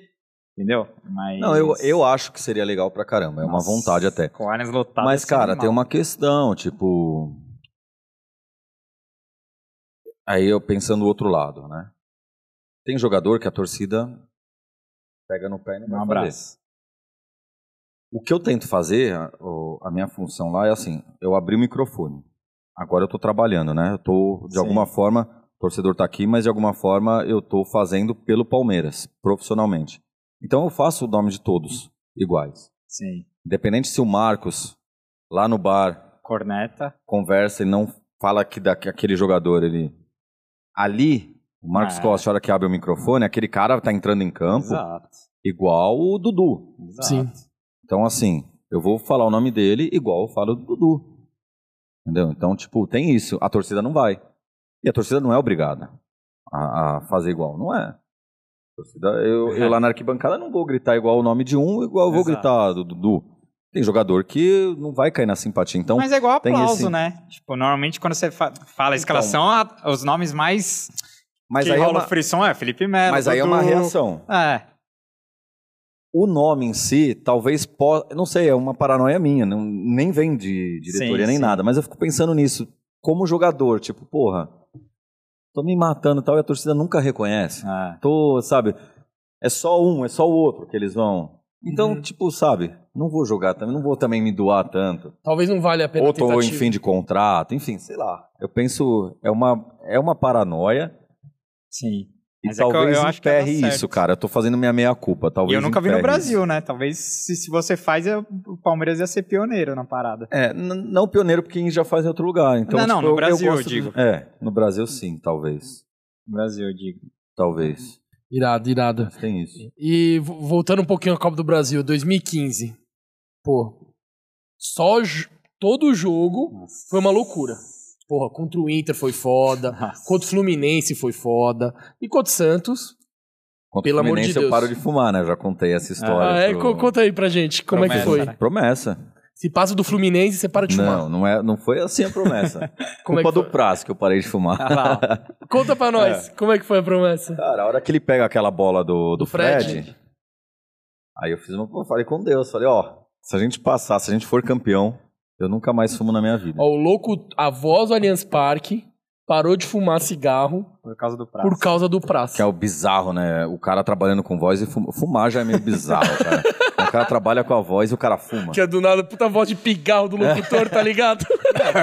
Entendeu? Mas. Não, eu, eu acho que seria legal pra caramba. É uma Nossa, vontade até. Com áreas lotadas. Mas, cara, tem uma questão, tipo. Aí eu pensando do outro lado, né? Tem jogador que a torcida pega no pé e não vai Um fazer. abraço. O que eu tento fazer, a, o- a minha função lá é assim, eu abri o microfone. Agora eu tô trabalhando, né? Eu tô, de Sim. alguma forma, o torcedor tá aqui, mas de alguma forma eu tô fazendo pelo Palmeiras, profissionalmente. Então eu faço o nome de todos. iguais. Sim. Independente se o Marcos, lá no bar, Corneta. conversa e não fala que, da, que aquele jogador, ele... Ali, o Marcos É. Costa, a hora que abre o microfone, aquele cara tá entrando em campo Exato. igual o Dudu. Exato. Sim. Então, assim, eu vou falar o nome dele igual eu falo do Dudu. Entendeu? Então, tipo, tem isso. A torcida não vai. E a torcida não é obrigada a, a fazer igual. Não é. Eu, eu lá na arquibancada não vou gritar igual o nome de um, igual eu vou Exato. gritar do Dudu. Tem jogador que não vai cair na simpatia. Então, Mas é igual aplauso, esse- Então. né? Tipo, normalmente quando você fa- fala a escalação, a- os nomes mais mas que aí, é rola uma, o frisson é Felipe Melo. mas aí é Dudu. uma reação. É. O nome em si, talvez possa. Não sei, é uma paranoia minha. Não, nem vem de diretoria Sim, nem sim. nada. Mas eu fico pensando nisso. Como jogador, tipo, porra, tô me matando e tal, e a torcida nunca reconhece. é. Tô, sabe? É só um, é só o outro que eles vão. Então, Uhum. tipo, sabe? Não vou jogar também, não vou também me doar tanto. Talvez não valha a pena Ou tô em fim de contrato, enfim, sei lá. Eu penso, é uma, é uma paranoia. Sim. E Mas é eu- talvez eu emperre certo. isso, cara. Eu tô fazendo minha meia-culpa. E Talvez eu nunca vi no Brasil, isso. né? Talvez se, se você faz, eu- o Palmeiras ia ser pioneiro na parada. É, não pioneiro porque já faz em outro lugar. Então, Não, não, tipo, no eu- Brasil, eu gosto de- digo. É, no Brasil sim, talvez. No Brasil, eu digo. Talvez. Irado, irado. Mas tem isso. E vo- voltando um pouquinho à Copa do Brasil, 2015. Pô, só todo jogo foi uma loucura. Porra, contra o Inter foi foda, Nossa. contra o Fluminense foi foda, e contra o Santos. Contra Pelo o amor de Fluminense Deus. eu paro de fumar, né? Eu já contei essa história. Ah, é, pro- co- conta aí pra gente, como é que Promessa, foi? né? Promessa. Se passa do Fluminense, você para de fumar. Não, não, é, não foi assim a promessa. Como é Culpa que do prazo que eu parei de fumar. Ah. Conta pra nós, como é que foi a promessa? Cara, a hora que ele pega aquela bola do, do, Do Fred. Fred, aí eu fiz uma. eu falei com Deus, falei, ó, se a gente passar, se a gente for campeão, eu nunca mais fumo na minha vida. Ó, o louco, a voz do Allianz Parque parou de fumar cigarro Por causa do prazo. por causa do prazo. Que é o bizarro, né? O cara trabalhando com voz e fuma. Fumar já é meio bizarro, cara. o cara trabalha com a voz e o cara fuma. Que é do nada, puta voz de pigarro do locutor, tá ligado?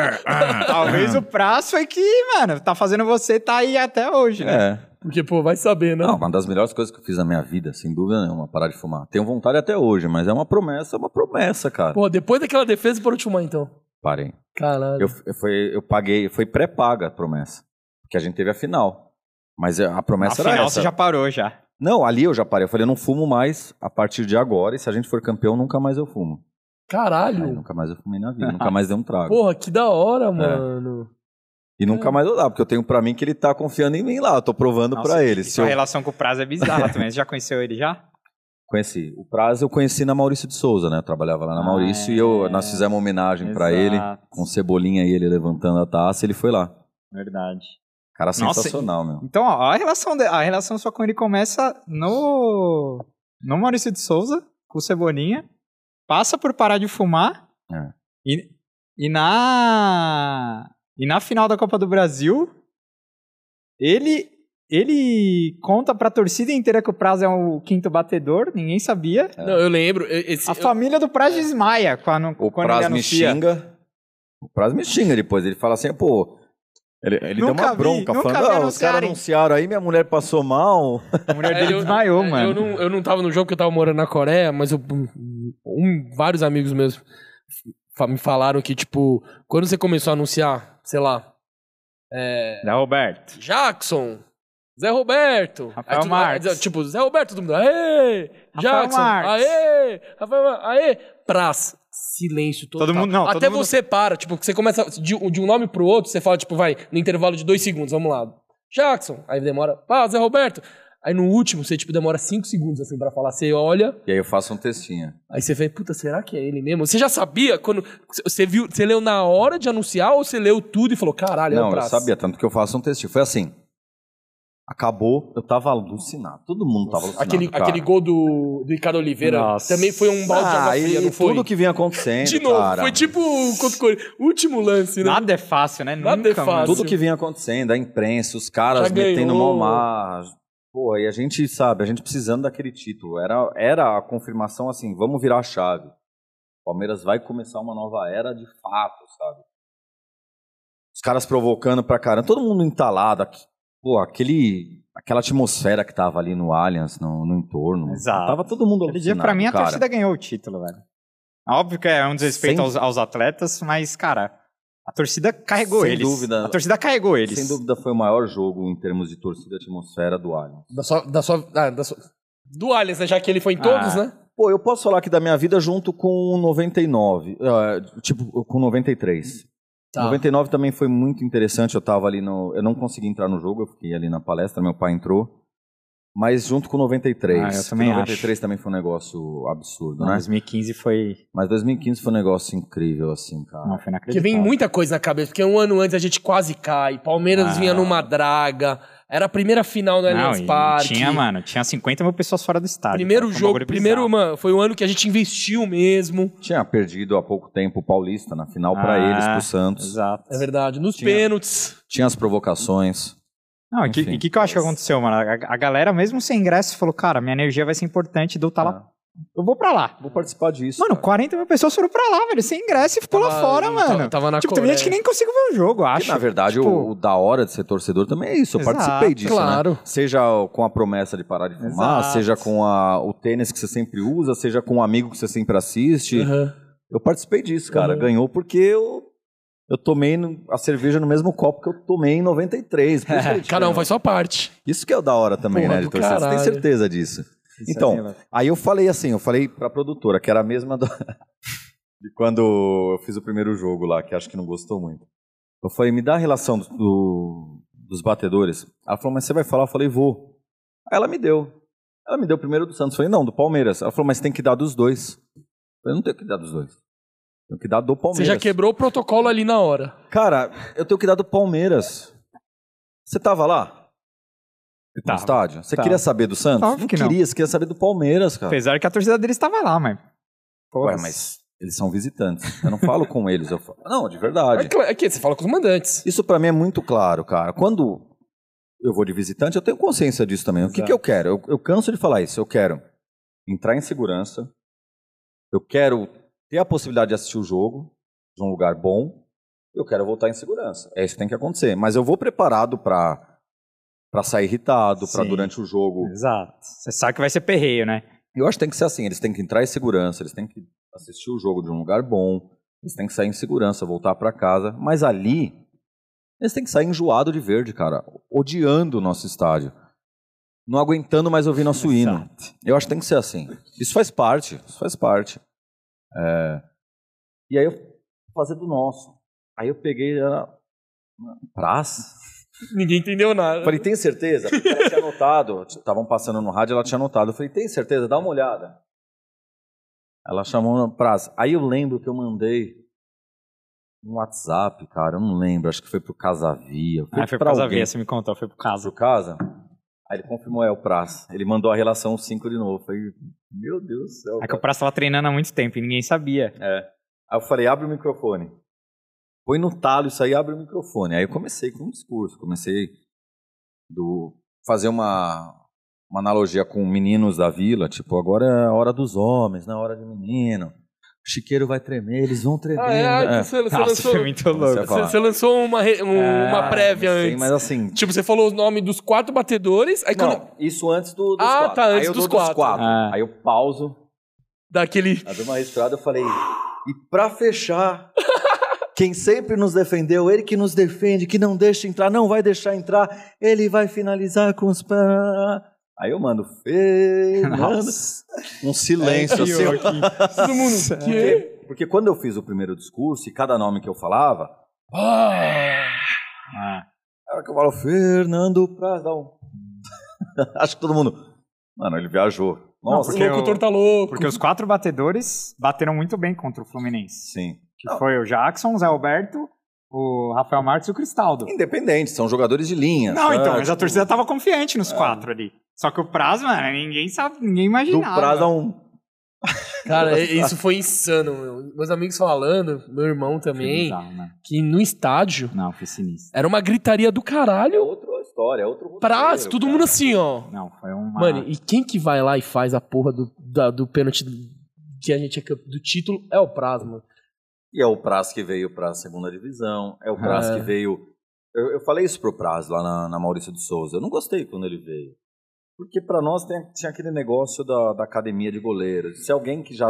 Talvez o prazo foi que, mano, tá fazendo você tá aí até hoje, né? É. Porque, pô, vai saber, né? Não, uma das melhores coisas que eu fiz na minha vida, sem dúvida nenhuma, parar de fumar. Tenho vontade até hoje, mas é uma promessa, é uma promessa, cara. Pô, depois daquela defesa, parou de fumar, então. Parei. Caralho. Eu, eu, foi, eu paguei, foi pré-paga a promessa. Porque a gente teve a final. Mas a promessa era Afinal, essa. você já parou já. Não, ali eu já parei. Eu falei, eu não fumo mais a partir de agora. E se a gente for campeão, nunca mais eu fumo. Aí, Caralho. nunca mais eu fumei na vida. nunca mais dei um trago. Porra, que da hora, mano. E nunca mais eu dar, porque eu tenho pra mim que ele tá confiando em mim lá. Eu tô provando Nossa, pra ele. Sua eu relação com o prazo é bizarra também. Você já conheceu ele já? Conheci. O prazo eu conheci na Maurício de Souza, né? Eu trabalhava lá na Ah, Maurício e eu, é. nós fizemos uma homenagem pra Exato. ele, com Cebolinha e ele levantando a taça, ele foi lá. Verdade. Cara Nossa, sensacional, meu. Então, ó, a relação, de- a relação só com ele começa no, no Maurício de Souza, com Cebolinha, passa por parar de fumar É. e, e na e na final da Copa do Brasil, ele ele conta pra torcida inteira que o Prazo é o quinto batedor, ninguém sabia. Não, eu lembro. Esse, A eu- família do Prazo desmaia quando, O quando ele Praz me xinga. O Praz me xinga depois. Ele fala assim, pô. Ele, ele deu uma vi, bronca falando, ah, os caras anunciarem." anunciaram aí, minha mulher passou mal. A mulher É, dele eu- desmaiou, é, mano. Eu não, eu não tava no jogo que eu tava morando na Coreia, mas eu, um- vários amigos meus me falaram que, tipo, quando você começou a anunciar, sei lá, é, Da Roberto. Jackson, Zé Roberto. Rafael Aí tu- Marques. aí, Tipo, Zé Roberto, todo mundo, aê! Rafael Jackson, Marques. aê! Rafael Marques, aê! Praz. Silêncio total. Todo mundo- não, todo Até mundo- você para, tipo, você começa de, de um nome pro outro, você fala, tipo, vai, no intervalo de dois segundos, vamos lá. Jackson, aí demora, pá, Zé Roberto. Aí no último, você, tipo, demora cinco segundos, assim, pra falar. Você olha, E aí eu faço um textinho. aí você vê, puta, será que é ele mesmo? Você já sabia quando. Você viu, você leu na hora de anunciar ou você leu tudo e falou, caralho, é Não, o eu sabia, tanto que eu faço um textinho. Foi assim. Acabou, eu tava alucinado. Todo mundo tava alucinado. Aquele, cara. aquele gol do, do Ricardo Oliveira Nossa. também foi um balde de água Ah, fria, e não foi? tudo que vinha acontecendo, De novo, cara. foi tipo o último lance, né? Nada é fácil, né? Nada Nunca, é fácil. mano. Tudo que vinha acontecendo, a imprensa, os caras Já metendo ganhou. mal mar. Pô, e a gente, sabe, a gente precisando daquele título. Era, era a confirmação assim, vamos virar a chave. O Palmeiras vai começar uma nova era de fato, sabe? Os caras provocando pra caramba, todo mundo entalado. aqui- Pô, aquele, aquela atmosfera que tava ali no Allianz, no, no entorno. Exato. Tava todo mundo Aquele dia, pra mim, a cara. torcida ganhou o título, velho. Óbvio que é um desrespeito Sem- aos, aos atletas, mas, cara, a torcida carregou Sem eles. dúvida. A torcida carregou eles. Sem dúvida foi o maior jogo em termos de torcida e atmosfera do Allianz. Da sua, da sua, ah, da sua- do Allianz, né? Já que ele foi em todos, Ah. né? Pô, eu posso falar aqui da minha vida junto com 99, ah, tipo, com 93. Tá. 99 também foi muito interessante, eu tava ali no... Eu não consegui entrar no jogo, eu fiquei ali na palestra, meu pai entrou. Mas junto com 93. Ah, eu porque também 93 também foi um negócio absurdo, Não, né? 2015 foi. Mas 2015 foi um negócio incrível, assim, cara. Não, foi Porque inacreditável. vem muita coisa na cabeça. Porque um ano antes a gente quase cai. Palmeiras Ah. vinha numa draga. Era a primeira final no Allianz Parque. Tinha, mano, tinha 50 mil pessoas fora do estádio. Primeiro cara, foi um jogo, primeiro, mano, foi o ano que a gente investiu mesmo. Tinha perdido há pouco tempo o Paulista na final pra Ah, eles, pro Santos. Exato. É verdade. Nos Tinha. pênaltis. Tinha as provocações. Não, e e o que, que eu acho que aconteceu, mano? A, a galera, mesmo sem ingresso, falou, cara, minha energia vai ser importante, do tá lá. Eu vou pra lá. Vou participar disso. Mano, cara. 40 mil pessoas foram pra lá, velho, sem ingresso e ficou lá Tava- fora, tava- mano. tava na tipo, teve gente que nem conseguiu ver o jogo, acho. na verdade, Tipo, o, o da hora de ser torcedor também é isso. Eu Exato, participei disso, claro. né? Seja com a promessa de parar de fumar, Exato. seja com a- o tênis que você sempre usa, seja com um amigo que você sempre assiste. Aham. Eu participei disso, cara. Uhum. Ganhou porque eu, eu tomei a cerveja no mesmo copo que eu tomei em 93. Por isso que a gente Cada um faz sua parte. Isso que é o da hora também, Porra né, de torcida. Você tem certeza disso. Isso Então, aí, velho. Aí eu falei assim, eu falei pra produtora, que era a mesma do- de quando eu fiz o primeiro jogo lá, que acho que não gostou muito. Eu falei, me dá a relação do- do- dos batedores. Ela falou, mas você vai falar? Eu falei, vou. Aí ela me deu. Ela me deu primeiro do Santos. Eu falei, não, do Palmeiras. Ela falou, mas tem que dar dos dois. Eu falei, não tenho que dar dos dois. Tenho que dar do Você Palmeiras. já quebrou o protocolo ali na hora. Cara, eu tenho que dar do Palmeiras. Você tava lá? No estádio? Você Tava. queria saber do Santos? Óbvio não que não. queria, você queria saber do Palmeiras, cara. Apesar que a torcida deles estava lá, mas. Ué, mas eles são visitantes. Eu não falo com eles. Eu falo... Não, de É verdade. cla- Aqui, você fala com os mandantes. Isso pra mim é muito claro, cara. Quando eu vou de visitante, eu tenho consciência disso também. O que, Exato. que eu quero? Eu, eu canso de falar isso. Eu quero entrar em segurança. Eu quero ter a possibilidade de assistir o jogo de um lugar bom. Eu quero voltar em segurança. É isso que tem que acontecer. Mas eu vou preparado pra para sair irritado, pra Sim. durante o jogo. Exato. Você sabe que vai ser perreio, né? Eu acho que tem que ser assim, eles têm que entrar em segurança, eles têm que assistir o jogo de um lugar bom, eles têm que sair em segurança, voltar pra casa, mas ali eles têm que sair enjoado de verde, cara, odiando o nosso estádio. Não aguentando mais ouvir nosso hino. Eu acho que tem que ser assim. Isso faz parte, isso faz parte. É, E aí eu fazer do nosso. Aí eu peguei era praça. Ninguém entendeu nada. Falei, tem certeza? Porque ela tinha anotado. Estavam passando no rádio, ela tinha anotado. Eu falei, tem certeza? Dá uma olhada. Ela chamou na praça. Aí eu lembro que eu mandei um WhatsApp, cara. Eu não lembro. Acho que foi pro Casavia. Ah, foi por pra causa alguém. via, você me contou, foi por causa. Pro Casa. Aí ele confirmou, é o Praça. Ele mandou a relação 5 de novo. Eu falei, meu Deus do céu. É que cara. o Praça tava treinando há muito tempo e ninguém sabia. É. Aí eu falei, abre o microfone. Põe no talo isso aí, abre o microfone. Aí eu comecei com um discurso, comecei do fazer uma, uma analogia com meninos da vila, tipo, agora é a hora dos homens, não é a hora de menino. O chiqueiro vai tremer, eles vão tremer. Ah, é, ah, É. você, você Nossa, lançou, muito louco. Você você, lançou uma, um- É, uma prévia Sei, antes. mas assim... Tipo, você falou o nome dos quatro batedores, aí quando Não, isso antes do, dos Ah, quatro. tá, antes aí eu dos dou quatro. Ah. Aí eu pauso, dá aquele... Aí deu uma respirada, eu falei, e pra fechar, quem sempre nos defendeu, ele que nos defende, que não deixa entrar, não vai deixar entrar, ele vai finalizar com os pés. Aí eu mando, Fernando. Um silêncio assim. Arrepiou aqui. Todo mundo... Porque, porque quando eu fiz o primeiro discurso, e cada nome que eu falava, Ah, Ah, era que eu falo, Fernando Praz, dá um... Acho que todo mundo, mano, ele viajou. Nossa, o porque locutor eu- tá louco. porque os quatro batedores bateram muito bem contra o Fluminense. sim. Que foi o Jackson, o Zé Alberto, o Rafael Marques e o Cristaldo. Independente, são jogadores de linha. Não, então, mas a torcida tava confiante nos quatro ali. Só que o prazo, mano, ninguém sabe, ninguém Do imaginava. Praz dá um... Cara, isso foi insano, meu. Meus amigos falando, meu irmão também, bizarro, né? que no estádio Não, foi sinistro. era uma gritaria do É caralho. outra história, é outro roteiro, Prazo, todo cara. mundo assim, ó. Não, foi uma... Mano, e quem que vai lá e faz a porra do, da- do pênalti que a gente é do título é o Prazo, mano. E é o Praz que veio para a segunda divisão, é o Praz É. que veio Eu, eu falei isso pro Praz lá na, na Maurício de Souza. Eu não gostei quando ele veio. Porque pra nós tem, tinha aquele negócio da, da academia de goleiros. Se alguém que já.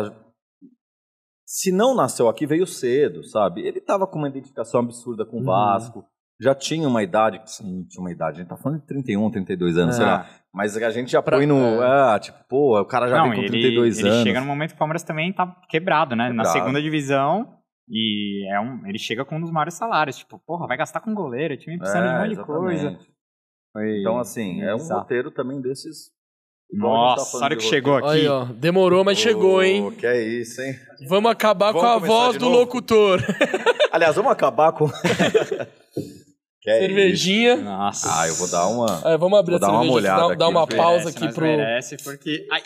Se não nasceu aqui, veio cedo, sabe? Ele tava com uma identificação absurda com o Vasco. Já tinha uma idade. Sim, tinha uma idade. A gente tá falando de 31, 32 anos, sei É. lá. Mas a gente já Pra- põe no. Ah, tipo, pô, o cara já não, vem com ele, 32 ele anos. chega no momento que o Palmeiras também tá quebrado, né? Na Quebrado. segunda divisão. E é um, ele chega com um dos maiores salários. Tipo, porra, vai gastar com goleiro, o time precisando de um É, monte de coisa. Foi- Então, assim, é um Exato. roteiro também desses. tá Nossa, falando a hora de que chegou aqui. Aí, ó. Demorou, mas chegou, hein? Que é isso, hein? Vamos acabar Vamos com a voz do novo? locutor. Aliás, vamos acabar com. que é isso? Cervejinha. Nossa. Ah, eu vou dar uma. É, vamos abrir Vou a dar uma cerveja, molhada dá, dá aqui, uma porque pausa Merece, aqui pro... merece, porque... Ai,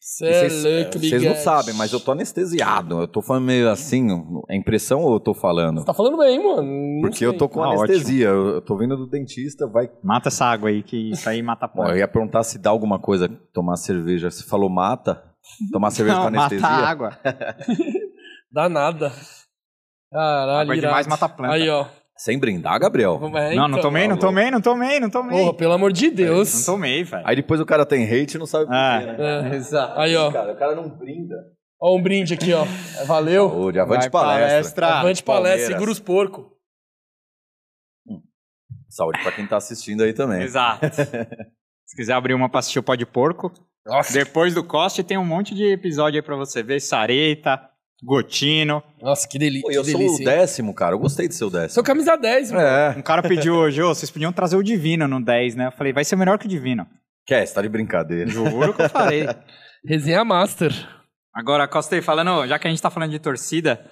Cê é Vocês louco, vocês não sabem, mas eu tô anestesiado. Eu tô falando meio assim. É impressão ou eu tô falando? Tá falando bem, mano. Não Porque eu sei. tô com Ah, anestesia. Eu eu tô vindo do dentista, vai. mata essa água aí, que isso aí mata a porta. eu ia perguntar se dá alguma coisa tomar cerveja. Você falou mata? Tomar cerveja com Não, mata anestesia? a água. Dá nada. Caralho, Água irado. demais mata a planta. Aí, ó. Sem brindar, Gabriel. É, não, não então. tomei, não tomei, não tomei, não tomei. Porra, pelo amor de Não Deus. tomei, velho. Aí depois o cara tem hate e não sabe por Ah, quê, né? É. exato. Aí, ó. Cara, o cara não brinda. Ó, um brinde aqui, ó. Valeu. Saúde, avante Vai palestra. Avante palestra, Palmeiras. segura os porcos. Saúde pra quem tá assistindo aí também. Exato. Se quiser abrir uma pra assistir o Pó de Porco, Nossa. depois do Coste tem um monte de episódio aí pra você ver. Sareta, Gotino. Nossa, que, deli Pô, que eu sou delícia. o décimo, cara. Eu gostei de ser o décimo. Seu camisa 10, mano. É. Um cara pediu hoje, ô, vocês podiam trazer o Divino no 10, né? Eu falei, vai ser melhor que o Divino. Quer, você tá de brincadeira. Juro que eu falei. Resenha Master. Agora, Costa, aí, falando, já que a gente tá falando de torcida,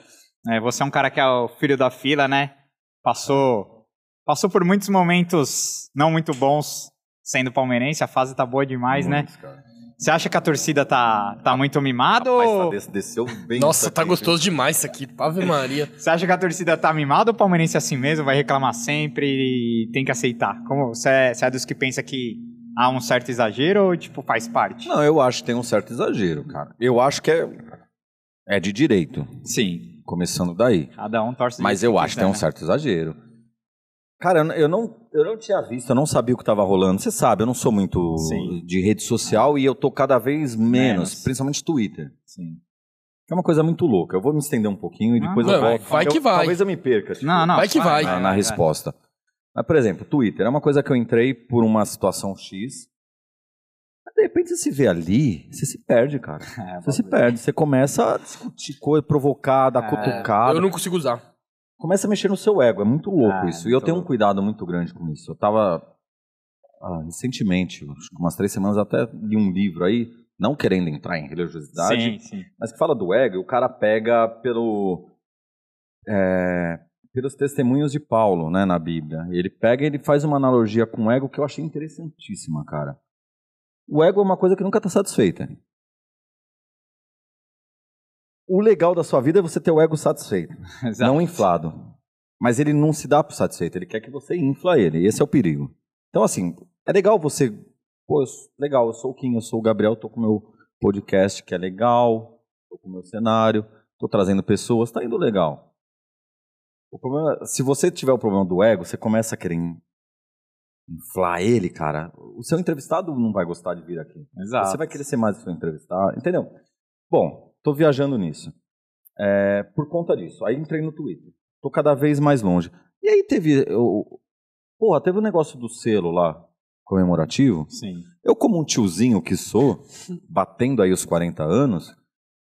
é, você é um cara que é o filho da fila, né? Passou, passou por muitos momentos não muito bons sendo palmeirense, a fase tá boa demais, né? Muitos, cara. Você acha que a torcida tá, tá muito mimada Rapaz, ou... tá des- desceu bem Nossa, tá aqui, gostoso demais isso aqui. Ave Maria. Você acha que a torcida tá mimada ou o palmeirense é assim mesmo, vai reclamar sempre e tem que aceitar? Como você é, você é dos que pensa que há um certo exagero ou tipo faz parte? Não, eu acho que tem um certo exagero, cara. Eu acho que é, é de direito, Sim, começando daí. cada um torce. Mas eu acho que tem um né? certo exagero. Cara, eu não- eu não, tinha visto, eu não sabia o que estava rolando. Você sabe, eu não sou muito Sim. de rede social e eu tô cada vez menos, Menos. principalmente Twitter. Sim. É uma coisa muito louca. Eu vou me estender um pouquinho e depois eu volto. vai que Eu- vai. Talvez eu me perca. tipo, Não, não. Vai que vai. na, na resposta. Mas, por exemplo, Twitter é uma coisa que eu entrei por uma situação X. Mas, de repente você se vê ali, você se perde, cara. É, Você se perde. Você começa a discutir coisa, provocar, dar É, cutucada. Eu não consigo usar. Começa a mexer no seu ego. É muito louco Ah, isso. E eu tenho um cuidado muito grande com isso. Eu tava. ah, recentemente, umas três semanas, até li um livro aí, não querendo entrar em religiosidade, Sim, sim. mas que fala do ego, e o cara pega pelo. é, pelos testemunhos de Paulo, né, na Bíblia. Ele pega e ele faz uma analogia com o ego que eu achei interessantíssima, cara. O ego é uma coisa que nunca está satisfeita. O legal da sua vida é você ter o ego satisfeito, Exato. não inflado. Mas ele não se dá por satisfeito, ele quer que você infla ele. Esse é o perigo. Então, assim, é legal você. Pô, eu sou- legal, eu sou o Kim, eu sou o Gabriel, tô com o meu podcast que é legal, tô com o meu cenário, tô trazendo pessoas, tá indo legal. O problema, se você tiver o problema do ego, você começa a querer in- inflar ele, cara. O seu entrevistado não vai gostar de vir aqui. Exato. Você vai querer ser mais o seu entrevistado, entendeu? Bom, tô viajando nisso. É, por conta disso. Aí entrei no Twitter. Tô cada vez mais longe. E aí teve. Eu, porra, teve um negócio do selo lá, comemorativo. Sim. Eu, como um tiozinho que sou, batendo aí os 40 anos,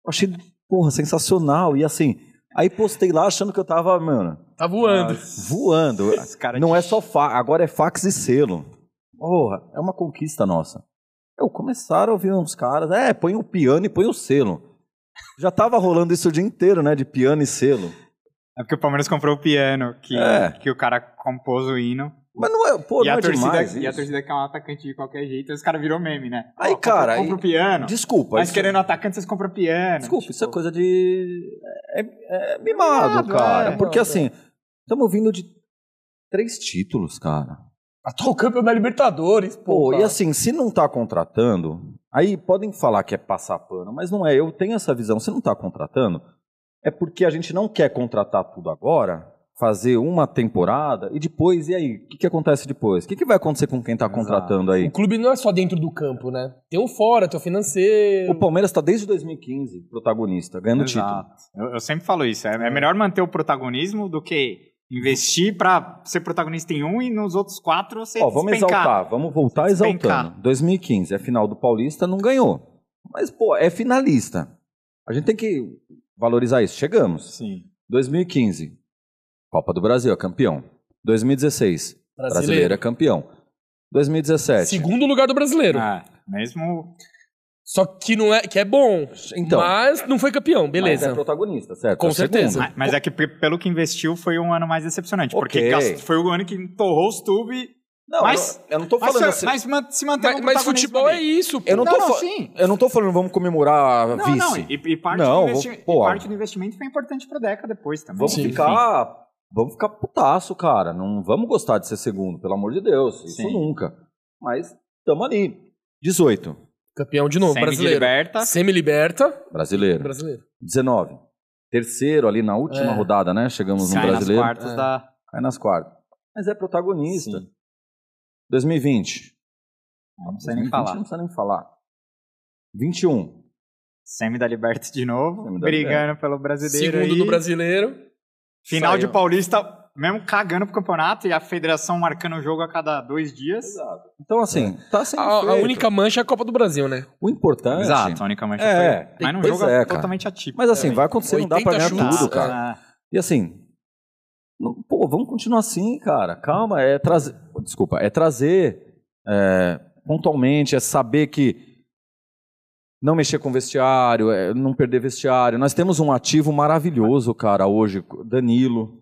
achei, porra, sensacional. E assim, aí postei lá achando que eu tava, mano, Tá voando. voando. Os cara Não é só fa agora é fax e selo. Porra, é uma conquista nossa. Eu começaram a ouvir uns caras, é, põe o piano e põe o selo. Já tava rolando isso o dia inteiro, né, de piano e selo. É porque o Palmeiras comprou o piano, que, É. que o cara compôs o hino. Mas não é, pô, e, não a é torcida, demais e a torcida quer um atacante de qualquer jeito, os caras virou meme, né? Aí, compra- cara, compra aí- o piano. Desculpa, Mas isso- querendo atacante, vocês compram piano. Desculpa, Tipo, isso é coisa de. É, é mimado, Mimado, cara. é. Porque assim, estamos vindo de três títulos, cara. Atual campeão da Libertadores, pô. Pô, e assim, se não tá contratando, aí podem falar que é passar pano, mas não é. Eu tenho essa visão. Se não tá contratando, é porque a gente não quer contratar tudo agora, fazer uma temporada e depois, e aí? O que, que acontece depois? O que, que vai acontecer com quem tá Exato. contratando aí? O clube não é só dentro do campo, né? Tem o fora, tem o financeiro. O Palmeiras tá desde 2015 protagonista, ganhando título. Exato. Eu, eu sempre falo isso. É, é melhor manter o protagonismo do que investir pra ser protagonista em um e nos outros quatro você Ó, vamos despencar. exaltar, vamos voltar Despencar. exaltando. 2015, é final do Paulista, não ganhou. Mas, pô, é finalista. A gente tem que valorizar isso. Chegamos. Sim. 2015, Copa do Brasil, é campeão. 2016, brasileiro, é campeão. 2017. Segundo lugar do brasileiro. Ah, mesmo. Só que não é que é bom. Então. mas não foi campeão, Mas beleza. é protagonista, certo? Com É certeza. segundo. Ah, Mas é que pe- pelo que investiu foi um ano mais decepcionante. Porque Ok. gast- foi o ano que torrou os tubes. Não, Mas- eu, eu não tô Mas, falando se- assim. mas se mantém Mas, mas futebol é isso. pô. eu não, Não, tô não, sim. Eu não tô falando vamos comemorar Não, vice. não. E, e parte, Não, do investi- e parte do investimento foi importante pra Deca depois também. Vamos Enfim. ficar. Vamos ficar putaço, cara. Não vamos gostar de ser segundo, pelo amor de Deus. Isso Sim. nunca. Mas tamo ali. 18. Campeão de novo, Semi brasileiro. liberta. Semi-liberta. Brasileiro. Brasileiro. 19. Terceiro ali na última É. rodada, né? Chegamos no Cai nas brasileiro. quartas É. da. Cai nas quartas. Mas é protagonista. Sim. 2020. Não precisa nem 2020 falar. Não precisa nem falar. 21. Semi da Liberta de novo, brigando pelo brasileiro. Segundo aí. no brasileiro. Final Saiu. de Paulista, mesmo cagando pro campeonato e a federação marcando o jogo a cada dois dias. Então, assim, tá sem A, a única mancha é a Copa do Brasil, né? O importante. Exato, a única mancha É, foi. Mas num pois jogo é, cara. totalmente atípico. Mas assim, vai acontecer, não dá pra 80 ganhar chutes, tudo, cara. Ah, E assim, não- pô, vamos continuar assim, cara. Calma, é trazer. Desculpa, é trazer é, pontualmente, é saber que não mexer com vestiário, é não perder vestiário. Nós temos um ativo maravilhoso, cara, hoje. Danilo,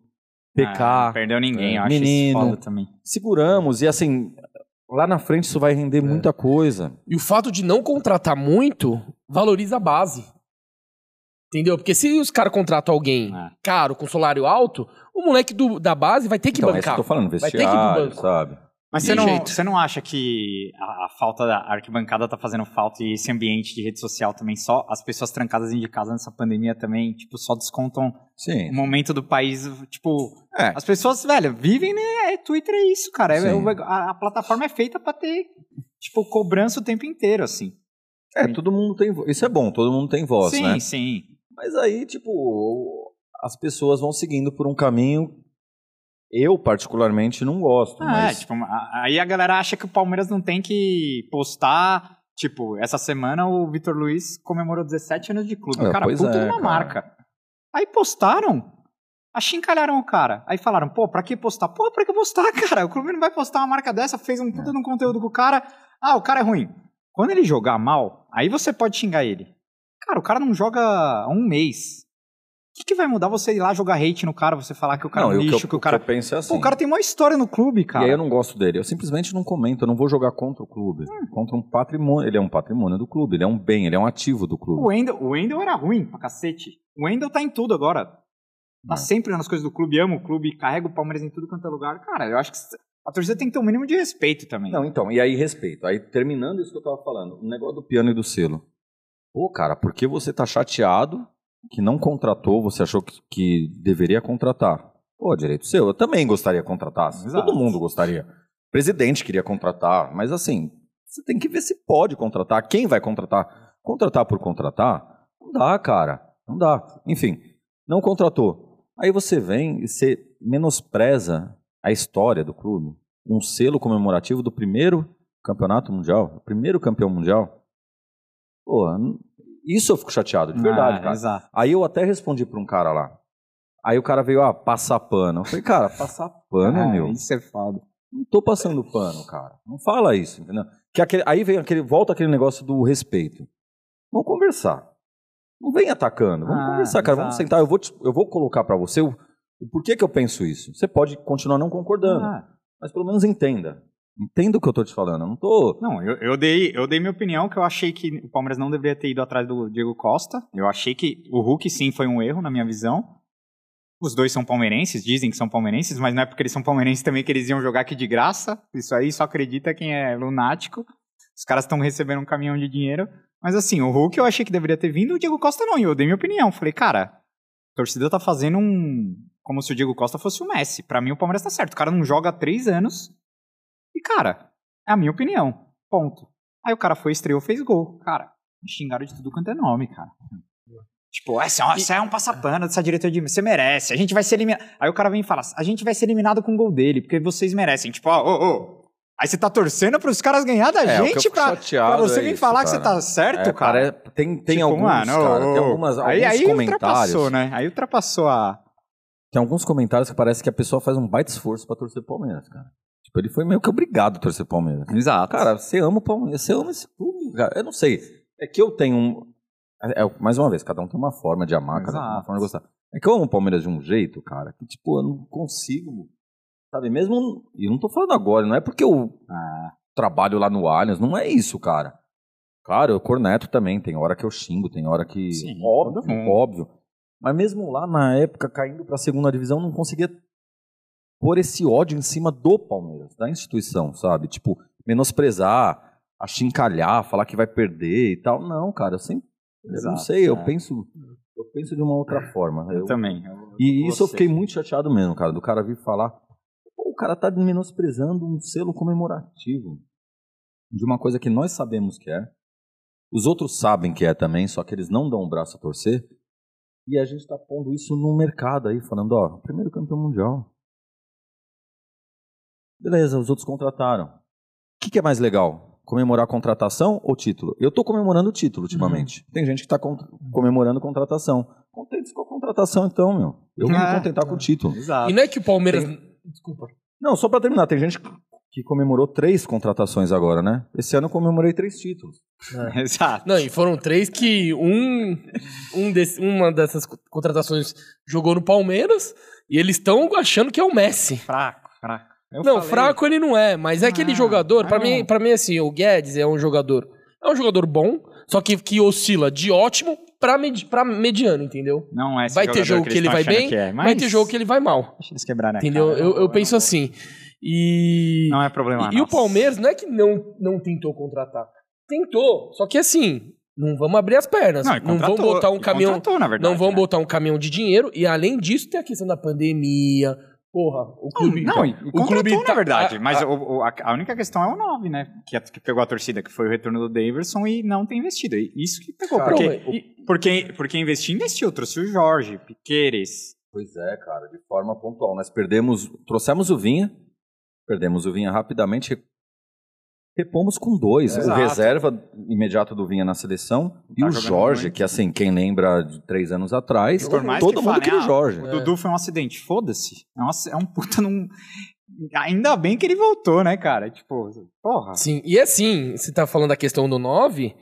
PK. ah, não perdeu ninguém, é, eu acho menino. isso foda também. Seguramos e assim, lá na frente isso vai render muita coisa. E o fato de não contratar muito valoriza a base. Entendeu? Porque se os caras contratam alguém É. caro, com salário alto, o moleque do- da base vai ter que Então, é isso que bancar. eu tô falando, Vai ter que ir pro vestiário, banco. sabe? Mas De você não, jeito. você não acha que a, a falta da arquibancada tá fazendo falta e esse ambiente de rede social também só? As pessoas trancadas dentro de casa nessa pandemia também, tipo, só descontam Sim. o momento do país, tipo... É. As pessoas, velho, vivem, né? É, Twitter é isso, cara. É- Sim. a, a plataforma é feita pra ter, tipo, cobrança o tempo inteiro, assim. É, todo mundo tem. Isso é bom, todo mundo tem voz, sim, né? sim. Mas aí, tipo, as pessoas vão seguindo por um caminho. Eu, particularmente, não gosto. Ah, mas... é, tipo, aí a galera acha que o Palmeiras não tem que postar. Tipo, essa semana o Vitor Luiz comemorou 17 anos de clube. É, cara, pois puta é, de uma cara. marca. Aí postaram. Achincalharam o cara. Aí falaram, pô, pra que postar? Pô, pra que postar, cara? O clube não vai postar uma marca dessa, fez um puta de um conteúdo com o cara. Ah, o cara é ruim. Quando ele jogar mal, aí você pode xingar ele. Cara, o cara não joga há um mês. O que, que vai mudar você ir lá jogar hate no cara, você falar que o cara não, é um e o lixo, que, que, eu, o cara. que eu penso é assim. Pô, o cara tem uma história no clube, E cara. aí eu não gosto dele. Eu simplesmente não comento, eu não vou jogar contra o clube. Hum. Contra um patrimônio. Ele é um patrimônio do clube, ele é um bem, ele é um ativo do O clube. Wendel, o Wendel era ruim pra cacete. O Wendel tá em tudo agora. Tá É. sempre nas coisas do clube, ama o clube, carrega o Palmeiras em tudo quanto é lugar. Cara, eu acho que a torcida tem que ter um mínimo de respeito também. Não, então, e aí respeito. Aí terminando isso que eu tava falando, o negócio do piano e do selo. Pô, cara, por que você tá chateado que não contratou, você achou que, que deveria contratar? Pô, direito seu, eu também gostaria de contratar. Exato. Todo mundo gostaria. O presidente queria contratar, mas assim, você tem que ver se pode contratar. Quem vai contratar? Contratar por contratar? Não dá, cara. Não dá. Enfim, não contratou. Aí você vem e você menospreza a história do clube. Um selo comemorativo do primeiro campeonato mundial, primeiro campeão mundial. Pô, isso eu fico chateado, de verdade, Ah, cara. Exato. Aí eu até respondi pra um cara lá. Aí o cara veio, ah, passar pano. Eu falei, cara, passar pano, Ah, meu. Isso é foda. Não tô passando pano, cara. Não fala isso, entendeu? Que aquele, aí vem aquele, volta aquele negócio do respeito. Vamos conversar. Não vem atacando. Vamos Ah, conversar, cara. Vamos exato. sentar. Eu vou, te- eu vou colocar pra você o, o porquê que eu penso isso. Você pode continuar não concordando, Ah, mas pelo menos entenda. Entenda o que eu tô te falando. Eu não tô. não, eu, eu dei, eu dei minha opinião que eu achei que o Palmeiras não deveria ter ido atrás do Diego Costa. Eu achei que o Hulk sim foi um erro, na minha visão. Os dois são palmeirenses, dizem que são palmeirenses, mas não é porque eles são palmeirenses também que eles iam jogar aqui de graça. Isso aí só acredita quem é lunático. Os caras estão recebendo um caminhão de dinheiro. Mas assim, o Hulk eu achei que deveria ter vindo, o Diego Costa não. E eu dei minha opinião. Falei, cara, a torcida tá fazendo um. como se o Diego Costa fosse o Messi. Pra mim, o Palmeiras tá certo. O cara não joga há três anos. E, cara, é a minha opinião. Ponto. Aí o cara foi, estreou, fez gol. Cara, me xingaram de tudo quanto é nome, cara. Tipo, essa é, um, essa é um passapano dessa diretoria de. Você merece, a gente vai ser eliminado. Aí o cara vem e fala: a gente vai ser eliminado com o gol dele, porque vocês merecem. Tipo, ó, ô, ô. Aí você tá torcendo pros caras ganhar da É, que gente pra, pra você é vir isso, falar que cara. você tá certo, É, cara. pare- tem tem Tipo, alguns, mano, ô, cara, tem algumas, aí, alguns aí comentários. ultrapassou, né? Aí ultrapassou a. Tem alguns comentários que parece que a pessoa faz um baita esforço pra torcer pro Palmeiras, cara. Tipo, ele foi meio que obrigado a torcer Palmeiras. Exato. Cara, você ama o Palmeiras, você ama esse clube, cara. Eu não sei. É que eu tenho um. é- é, mais uma vez, cada um tem uma forma de amar, cada um tem uma Exato. forma de gostar. É que eu amo o Palmeiras de um jeito, cara, que, tipo, eu não consigo. Sabe, mesmo. E eu não tô falando agora, não é porque eu Ah, trabalho lá no Allianz, não é isso, cara. Claro, eu corneto também, tem hora que eu xingo, tem hora que. Sim, óbvio, óbvio. Mas mesmo lá na época, caindo pra segunda divisão, não conseguia pôr esse ódio em cima do Palmeiras, da instituição, sabe? Tipo, menosprezar, achincalhar, falar que vai perder e tal. Não, cara, eu sempre. eu não Exato, sei, eu é. penso. Eu penso de uma outra forma. eu Eu- também. eu- e isso eu fiquei muito chateado mesmo, cara, do cara vir falar. Pô, o cara tá menosprezando um selo comemorativo de uma coisa que nós sabemos que é. Os outros sabem que é também, só que eles não dão o braço a torcer. E a gente tá pondo isso no mercado aí, falando, ó, primeiro campeão mundial. Beleza, os outros contrataram. O que, que é mais legal? Comemorar a contratação ou título? Eu tô comemorando o título ultimamente. Tem gente que tá con- comemorando contratação. Contentes com a contratação, então, meu. Eu vou me É. contentar com o título. Exato. E não é que o Palmeiras. Desculpa. Não, só pra terminar, tem gente que comemorou três contratações agora, né? Esse ano eu comemorei três títulos. Exato. Não, e foram três que um, um desse- uma dessas co- contratações jogou no Palmeiras e eles estão achando que é o Messi. Fraco, fraco. Eu não, falei- fraco ele não é, mas é aquele Ah, jogador, pra não. mim, para mim assim, o Guedes é um jogador, é um jogador bom, só que que oscila de ótimo pra, pra mediano, entendeu? Não é esse vai ter jogo que, eles ele vai bem, que é, vai mas ter jogo que ele vai mal, Deixa eles quebrarem entendeu? cara, eu, eu não penso assim. E Não é problema e, e o. Palmeiras não é que não, não tentou contratar. Tentou, só que assim, não vamos abrir as pernas. Não, Não, vão botar um caminhão. verdade, não vão né? botar um caminhão de dinheiro. E além disso, tem a questão da pandemia. Porra, o clube. Não, e o contratou, clube na tá- verdade. a- mas a- o- o- a, a única questão é o 9, né? Que, que pegou a torcida, que foi o retorno do Daverson e não tem investido. Isso que pegou. Cara, porque, Não, e- porque, porque investir, investiu. Trouxe o Jorge, Piqueires. Pois é, cara, de forma pontual. Nós perdemos, trouxemos o Vinha, perdemos o Vinha rapidamente, repomos com dois. O Exato. reserva imediato do Vinha na seleção e Tá o Jorge, muito. que assim, quem lembra de três anos atrás, Por mais todo que mundo falem, queria o ah, Jorge. O Dudu foi um acidente. Foda-se. É um, é um puta num. Ainda bem que ele voltou, né, cara? Tipo, porra. Sim, e assim, você tá falando da questão do 9.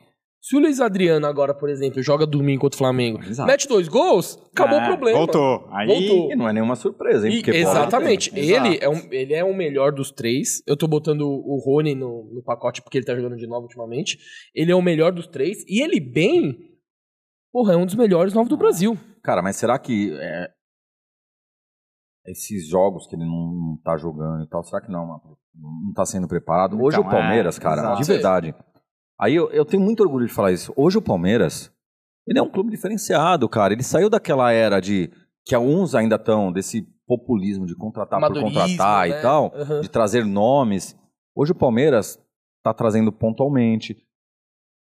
Se o Luiz Adriano agora, por exemplo, joga domingo contra o Flamengo, Exato. mete dois gols, acabou É, o problema. Voltou. Aí, Voltou. E não é nenhuma surpresa, hein? E- exatamente. Ele é, um, ele é o melhor dos três. Eu tô botando o Rony no, no pacote porque ele tá jogando de novo ultimamente. Ele é o melhor dos três. E ele bem. Porra, é um dos melhores novos do Brasil. Cara, mas será que é, esses jogos que ele não, não tá jogando e tal, será que não, mano? não tá sendo preparado? Hoje Então, o Palmeiras, é, cara, exato. de verdade. Aí eu, eu tenho muito orgulho de falar isso. Hoje o Palmeiras, ele é um clube diferenciado, cara. Ele saiu daquela era de que alguns ainda estão desse populismo de contratar por contratar né? e tal, Aham. de trazer nomes. Hoje o Palmeiras tá trazendo pontualmente,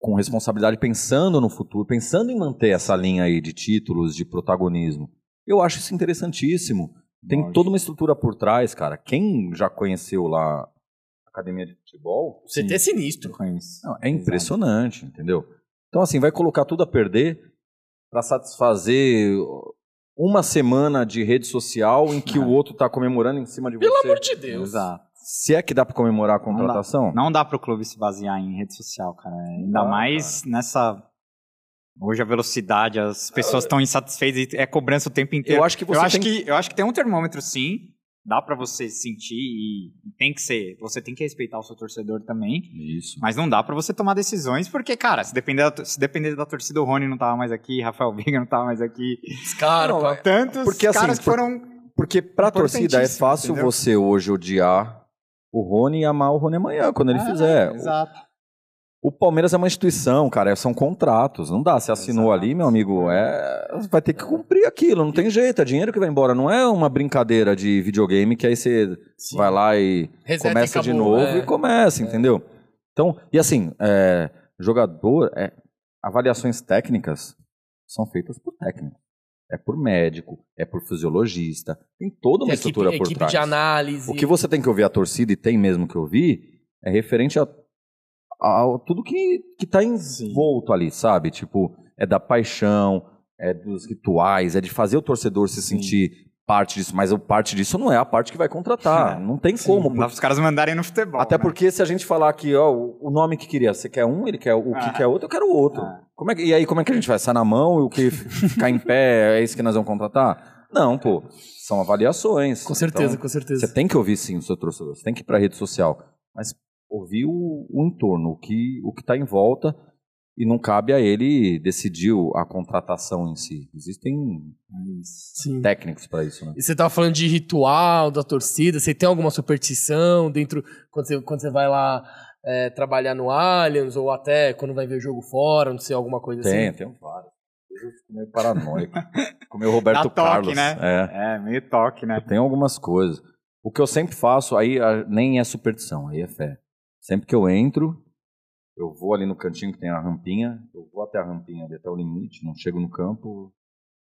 com responsabilidade, pensando no futuro, pensando em manter essa linha aí de títulos, de protagonismo. Eu acho isso interessantíssimo. Tem Lógico. toda uma estrutura por trás, cara. Quem já conheceu lá academia de futebol, Você é sinistro. Não, é impressionante, entendeu? Então, assim, vai colocar tudo a perder para satisfazer uma semana de rede social em que o outro tá comemorando em cima de Pelo você. amor de Deus. Exato. Se é que dá para comemorar a contratação? Não dá pro clube se basear em rede social, cara. Ainda dá, mais nessa. Hoje a velocidade, as pessoas estão insatisfeitas e é cobrança o tempo inteiro. Eu acho que você eu acho tem- que Eu acho que tem um termômetro, sim. Dá pra você sentir e tem que ser. Você tem que respeitar o seu torcedor também. Isso. Mas não dá pra você tomar decisões, porque, cara, se depender da, se depender da torcida, o Rony não tava mais aqui, Rafael Veiga não tava mais aqui. Scarpa. Tantos Porque, assim, caras que por- foram. Porque pra torcida é fácil entendeu? você hoje odiar o Rony e amar o Rony amanhã, quando ele Ah, fizer. Exato. O Palmeiras é uma instituição, cara, são contratos. Não dá. Você assinou Exato. ali, meu amigo, é. Vai ter que cumprir aquilo, não tem jeito. É dinheiro que vai embora. Não é uma brincadeira de videogame que aí você Sim. vai lá e Reseta e começa de acabou, novo é. e começa, entendeu? Então, e assim, é, jogador, é, avaliações técnicas são feitas por técnico. É por médico, é por fisiologista, tem toda uma Tem estrutura equipe, por equipe trás. de análise. O que você tem que ouvir a torcida, e tem mesmo que ouvir, é referente a, tudo que, que tá envolto ali, sabe? Tipo, é da paixão, é dos rituais, é de fazer o torcedor se sentir parte disso. Mas o parte disso não é a parte que vai contratar. Não tem como. Não dá pros caras mandarem no futebol. Até né? porque se a gente falar aqui, ó, o nome que queria, você quer um, ele quer o que Ah. quer outro, eu quero o outro. Ah. Como é que, e aí, como é que a gente vai? Sai na mão e o que ficar em pé é isso que nós vamos contratar? Não, pô. São avaliações. Com certeza, Então, com certeza. você tem que ouvir sim o seu torcedor, você tem que ir para a rede social, mas ouvir o, o entorno, o que o que está em volta e não cabe a ele decidir a contratação em si. Existem Sim. técnicos para isso, né? E você tava falando de ritual da torcida, você tem alguma superstição dentro, quando você, quando você vai lá é, trabalhar no Allianz, ou até quando vai ver o jogo fora, não sei, alguma coisa Tem, assim? tem vários. Eu fico meio paranoico. Com o meu Roberto Dá toque, Carlos. né? É. É, meio toque, né? Tem algumas coisas. O que eu sempre faço, aí ah, nem é superstição, aí é fé. Sempre que eu entro, eu vou ali no cantinho que tem a rampinha, eu vou até a rampinha ali, até o limite, não chego no campo,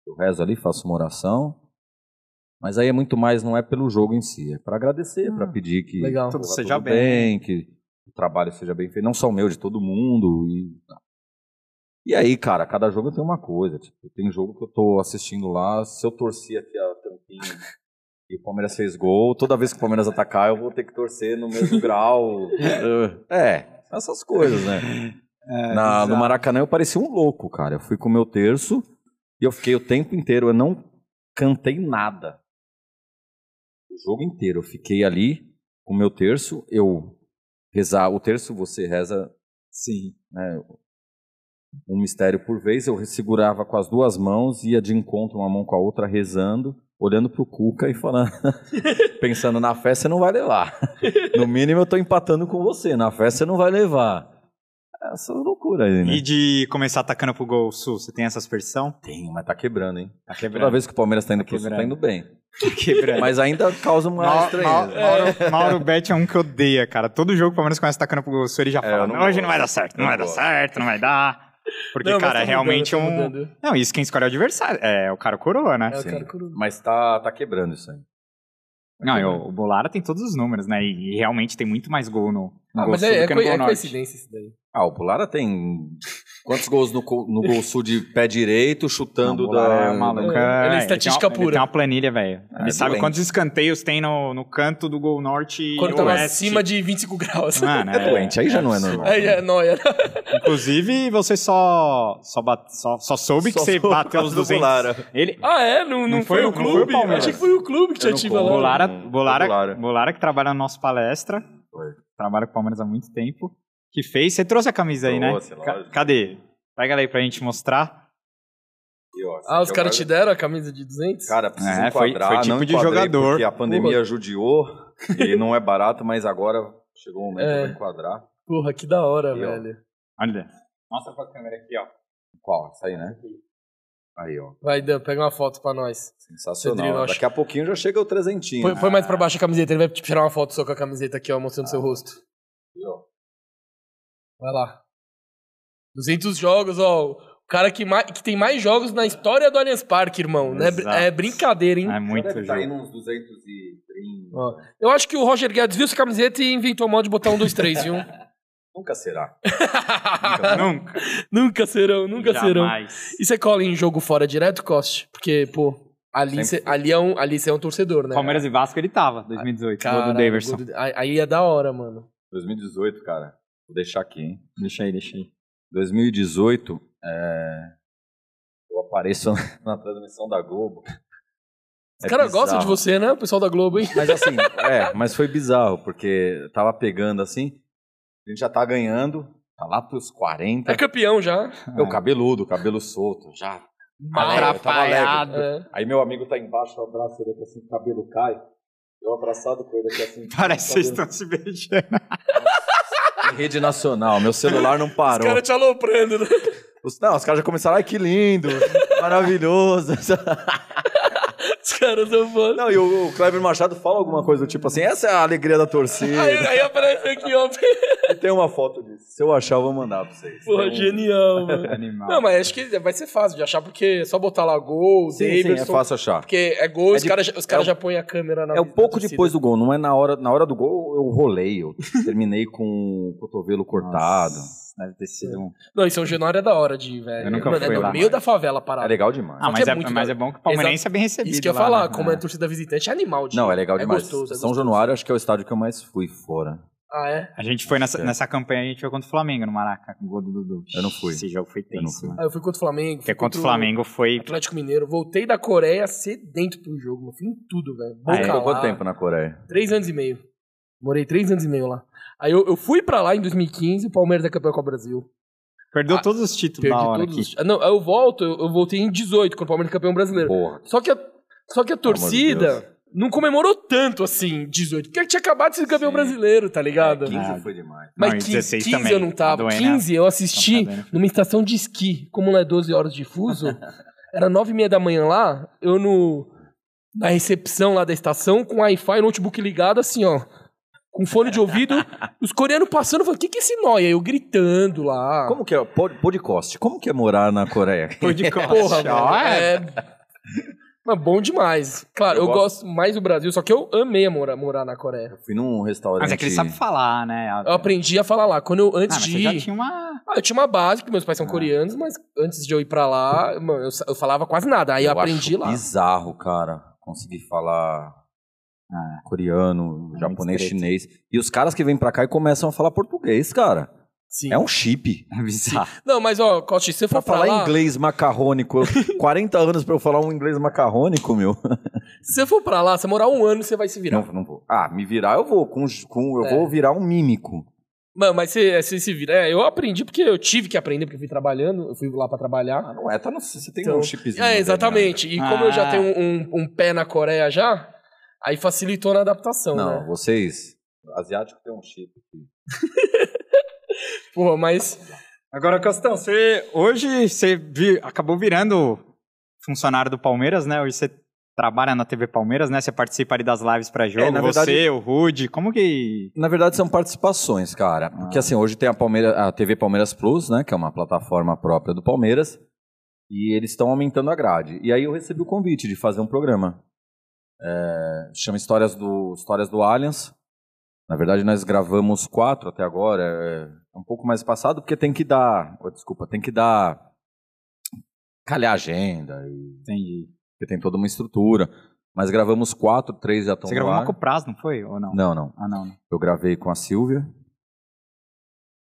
eu rezo ali, faço uma oração. Mas aí é muito mais, não é pelo jogo em si, é para agradecer, para pedir que legal. Tudo seja tudo bem. que o trabalho seja bem feito, não só o meu, de todo mundo. E, e aí, cara, cada jogo tem uma coisa. Tipo, tem jogo que eu tô assistindo lá, se eu torcer aqui a tampinha e o Palmeiras fez gol, toda vez que o Palmeiras atacar, eu vou ter que torcer no mesmo grau. É, essas coisas, né? É, Na- no. Maracanã eu parecia um louco, cara. Eu fui com o meu terço e eu fiquei o tempo inteiro, eu não cantei nada. O jogo inteiro. Eu fiquei ali com o meu terço, eu rezar. O terço você reza Sim. né, um mistério por vez. Eu segurava com as duas mãos, ia de encontro uma mão com a outra, rezando, olhando pro Cuca e falando, pensando na fé você não vai levar. No mínimo eu tô empatando com você, na fé você não vai levar. Essa loucura aí, né? E de começar atacando pro gol sul, você tem essa superstição? Tem, mas tá quebrando, hein? Tá Toda quebrando. vez que o Palmeiras tá indo Tá pro sul, tá indo bem. Tá quebrando. Mas ainda causa uma Ma- Ma- estranheza. Mauro, Mauro Bet é um que odeia, cara. Todo jogo que o Palmeiras começa atacando pro gol sul, ele já É, fala, não "Não, hoje gosto. não vai dar certo, não, Não vai dar gosto." certo, não vai dar. Porque, Não, cara, tá é realmente mudando, tá um... mudando. Não, isso quem escolhe é o adversário. É o cara coroa, né? É o Sim. cara coruja. Mas tá, tá quebrando isso aí. Não, e o, o Bolara tem todos os números, né? E, e realmente tem muito mais gol no Ah, gol mas sul é, do é, que gol é norte. coincidência isso daí. Ah, o Pulara tem quantos gols no, co- no gol sul de pé direito, Não, chutando o Bolara da... é maluco. É, ele é É, estatística tem uma, pura. Ele tem uma planilha, velho. Ah, ele é sabe doente. quantos escanteios tem no, no canto do gol norte e Quando tá oeste. acima de 25 graus. Mano, É doente, aí já não é normal. Aí é nóia. Inclusive, você só, só, bate- só, só soube que Só você soube bateu os causa do 200. Bolara. Ele, Ah, é? Não, não, Não foi, foi o o- não foi o clube? Palmeiras. Achei que foi o clube que não tido conto. lá. Bolara, Não, Bolara, Bolara. Bolara que trabalha na nossa palestra, Foi. Trabalha com o Palmeiras há muito tempo, que fez. Você trouxe a camisa aí, Trouxe, né? Lógico. cadê? Pega ela aí pra gente mostrar. E, ó, Ah, os caras te deram a camisa de 200? Cara, precisa É, foi- enquadrar, foi tipo não de jogador. Porque a pandemia judiou e não é barato, mas agora chegou o momento É. de enquadrar. Porra, que da hora, E, ó. velho. Olha. Mostra pra câmera aqui, ó. Qual? Essa aí, né? Aí, ó. Vai, Dan, pega uma foto pra nós. Sensacional. Daqui a pouquinho já chega o trezentinho. Põe, põe mais pra baixo a camiseta, ele vai te tirar uma foto só com a camiseta aqui, ó, mostrando Ah. seu rosto. Aí, ó. Vai lá. 200 jogos, ó. O cara que, mais, que tem mais jogos na história do Allianz Parque, irmão. Não é, é brincadeira, hein? É muito Deve tá jogo. aí nos 230. Ó, eu acho que o Roger Guedes viu essa camiseta e inventou o modo de botar um, dois, três, viu? Nunca será. Nunca. nunca serão, nunca serão. Jamais. E você cola em jogo fora direto, Coste? Porque, pô, ali você ali é, um, ali cê é um torcedor, né? Palmeiras e Vasco ele tava, 2018. gol do Caralho, Daverson. gol do- Aí aí é da hora, mano. 2018, cara. Vou deixar aqui, hein? Deixa aí, deixa aí. 2018, é, eu apareço na transmissão da Globo. Os caras gostam de você, né? O pessoal da Globo, hein? Mas assim, é, mas foi bizarro, porque tava pegando assim, a gente já tá ganhando, tá lá pros 40. É campeão já. Eu cabeludo, cabelo solto, já. Atrapalhado. É. Aí meu amigo tá embaixo, eu abraço ele aqui assim, o cabelo cai. Eu abraçado com ele aqui assim. Parece que vocês cabelo- estão se beijando. Rede nacional, meu celular não Os parou. caras te aloprando, né? Os, não, os caras já começaram, ai que lindo, maravilhoso. Os caras são foda. Não, e o, o Kleber Machado fala alguma coisa do tipo assim, essa é a alegria da torcida. Aí, aí aparece aqui, ó. Tem uma foto disso. Se eu achar, eu vou mandar pra vocês. Porra, um- genial, mano. Animal. Não, mas acho que vai ser fácil de achar, porque é só botar lá gol, Sim, sim, é fácil achar. Porque é gol, os de- caras caras é já põem a câmera na É um pouco depois do gol, não é na hora. Na hora do gol eu rolei, eu terminei com o cotovelo cortado. Nossa, Deve ter sido um. Não, em São Januário é da hora de ir, velho. Eu nunca Mano, fui é no lá, meio mas- da favela É parada. legal demais. Ah, mas é, é muito mas é bom que o palmeirense é bem recebido. Isso que eu lá, falar, né? como é torcida visitante, é animal de Não, é legal demais. gostoso, é São gostoso. Januário acho que é o estádio que eu mais fui fora. Ah, é? A gente foi nessa, É. nessa campanha, a gente foi contra o Flamengo no Maraca, com o gol do Dudu. Eu não fui. Esse jogo foi Eu não tenso, fui. mano. Ah, eu fui contra o Flamengo. Porque fui contra o Flamengo foi. Atlético Mineiro. Voltei da Coreia sedento pro jogo, mano. Fui em tudo, velho. Ah, é? Ficou quanto tempo na Coreia? Três anos e meio. Morei três anos e meio lá. Aí eu, eu fui pra lá em 2015, o Palmeiras é campeão com o Brasil. Perdeu Ah, todos os títulos Perdi da hora todos. aqui. os- Ah, Não, eu volto, eu, eu voltei em 18, quando o Palmeiras é campeão brasileiro. Porra. Só que a, só que a Pelo amor de torcida não comemorou tanto assim, 18. Porque tinha acabado de ser campeão Sim. brasileiro, tá ligado? 15 Ah. foi demais. Mas Não, e 15, 16 15 também. eu não tava. Tá doendo, 15 eu assisti tá numa estação de esqui. Como não é 12 horas de fuso, era 9 e meia da manhã lá, eu no, na recepção lá da estação, com Wi-Fi e notebook ligado, assim, ó. Com fone de ouvido, os coreanos passando, falando, o que que é esse nóia? Eu gritando lá. Como que é? Pod- Podcast. Como que é morar na Coreia? De Porra, costa. mano, Ó, é. É... Mas bom demais. Claro, Eu eu, gosto- gosto mais do Brasil, só que eu amei morar, morar na Coreia. Fui num restaurante. Mas é que ele sabe falar, né? Eu aprendi a falar lá. Quando eu, Ah, antes mas de você ir... já tinha uma. Ah, eu tinha uma base, porque meus pais são Ah. coreanos, mas antes de eu ir pra lá, mano, eu, eu falava quase nada. Aí eu, aprendi acho lá. bizarro, cara. Conseguir falar Ah, coreano, É japonês, chinês. E os caras que vêm pra cá e começam a falar português, cara. Sim. É um chip. é bizarro. Não, mas ó, Costi, se você Pra for pra falar lá, inglês macarrônico. eu- 40 anos pra eu falar um inglês macarrônico, meu. se você for pra lá, você morar um ano, você vai se virar. Não, não vou. Ah, me virar eu vou. Com, com, eu É. vou virar um mímico. Mano, mas você, você se vira. É, eu aprendi porque eu tive que aprender, porque eu fui trabalhando, eu fui lá pra trabalhar. Ah, não é, tá no, você tem Então, um chipzinho. É, exatamente. E como eu já Ah. tenho um, um pé na Coreia já, aí facilitou na adaptação. Não, né? vocês. Asiático tem um chip. Porra, mas. Agora, Costão, você hoje você vi- acabou virando funcionário do Palmeiras, né? Hoje você trabalha na TV Palmeiras, né? Você participa ali das lives para jogo. É, na você, verdade- o Rude, como que. Na verdade, são participações, cara. Porque assim, hoje tem a, Palmeira, a TV Palmeiras Plus, né? Que é uma plataforma própria do Palmeiras. E eles estão aumentando a grade. E aí eu recebi o convite de fazer um programa. É, chama Histórias do, Histórias do Allianz. Na verdade, nós gravamos quatro até agora. É um pouco mais passado, porque tem que dar. oh, desculpa, tem que dar. calhar a agenda. E, Entendi. porque tem toda uma estrutura. Mas gravamos quatro, três já estão Você gravou uma com o Praz, não foi? Ou não? Não, não. Ah, não. não. Eu gravei com a Silvia.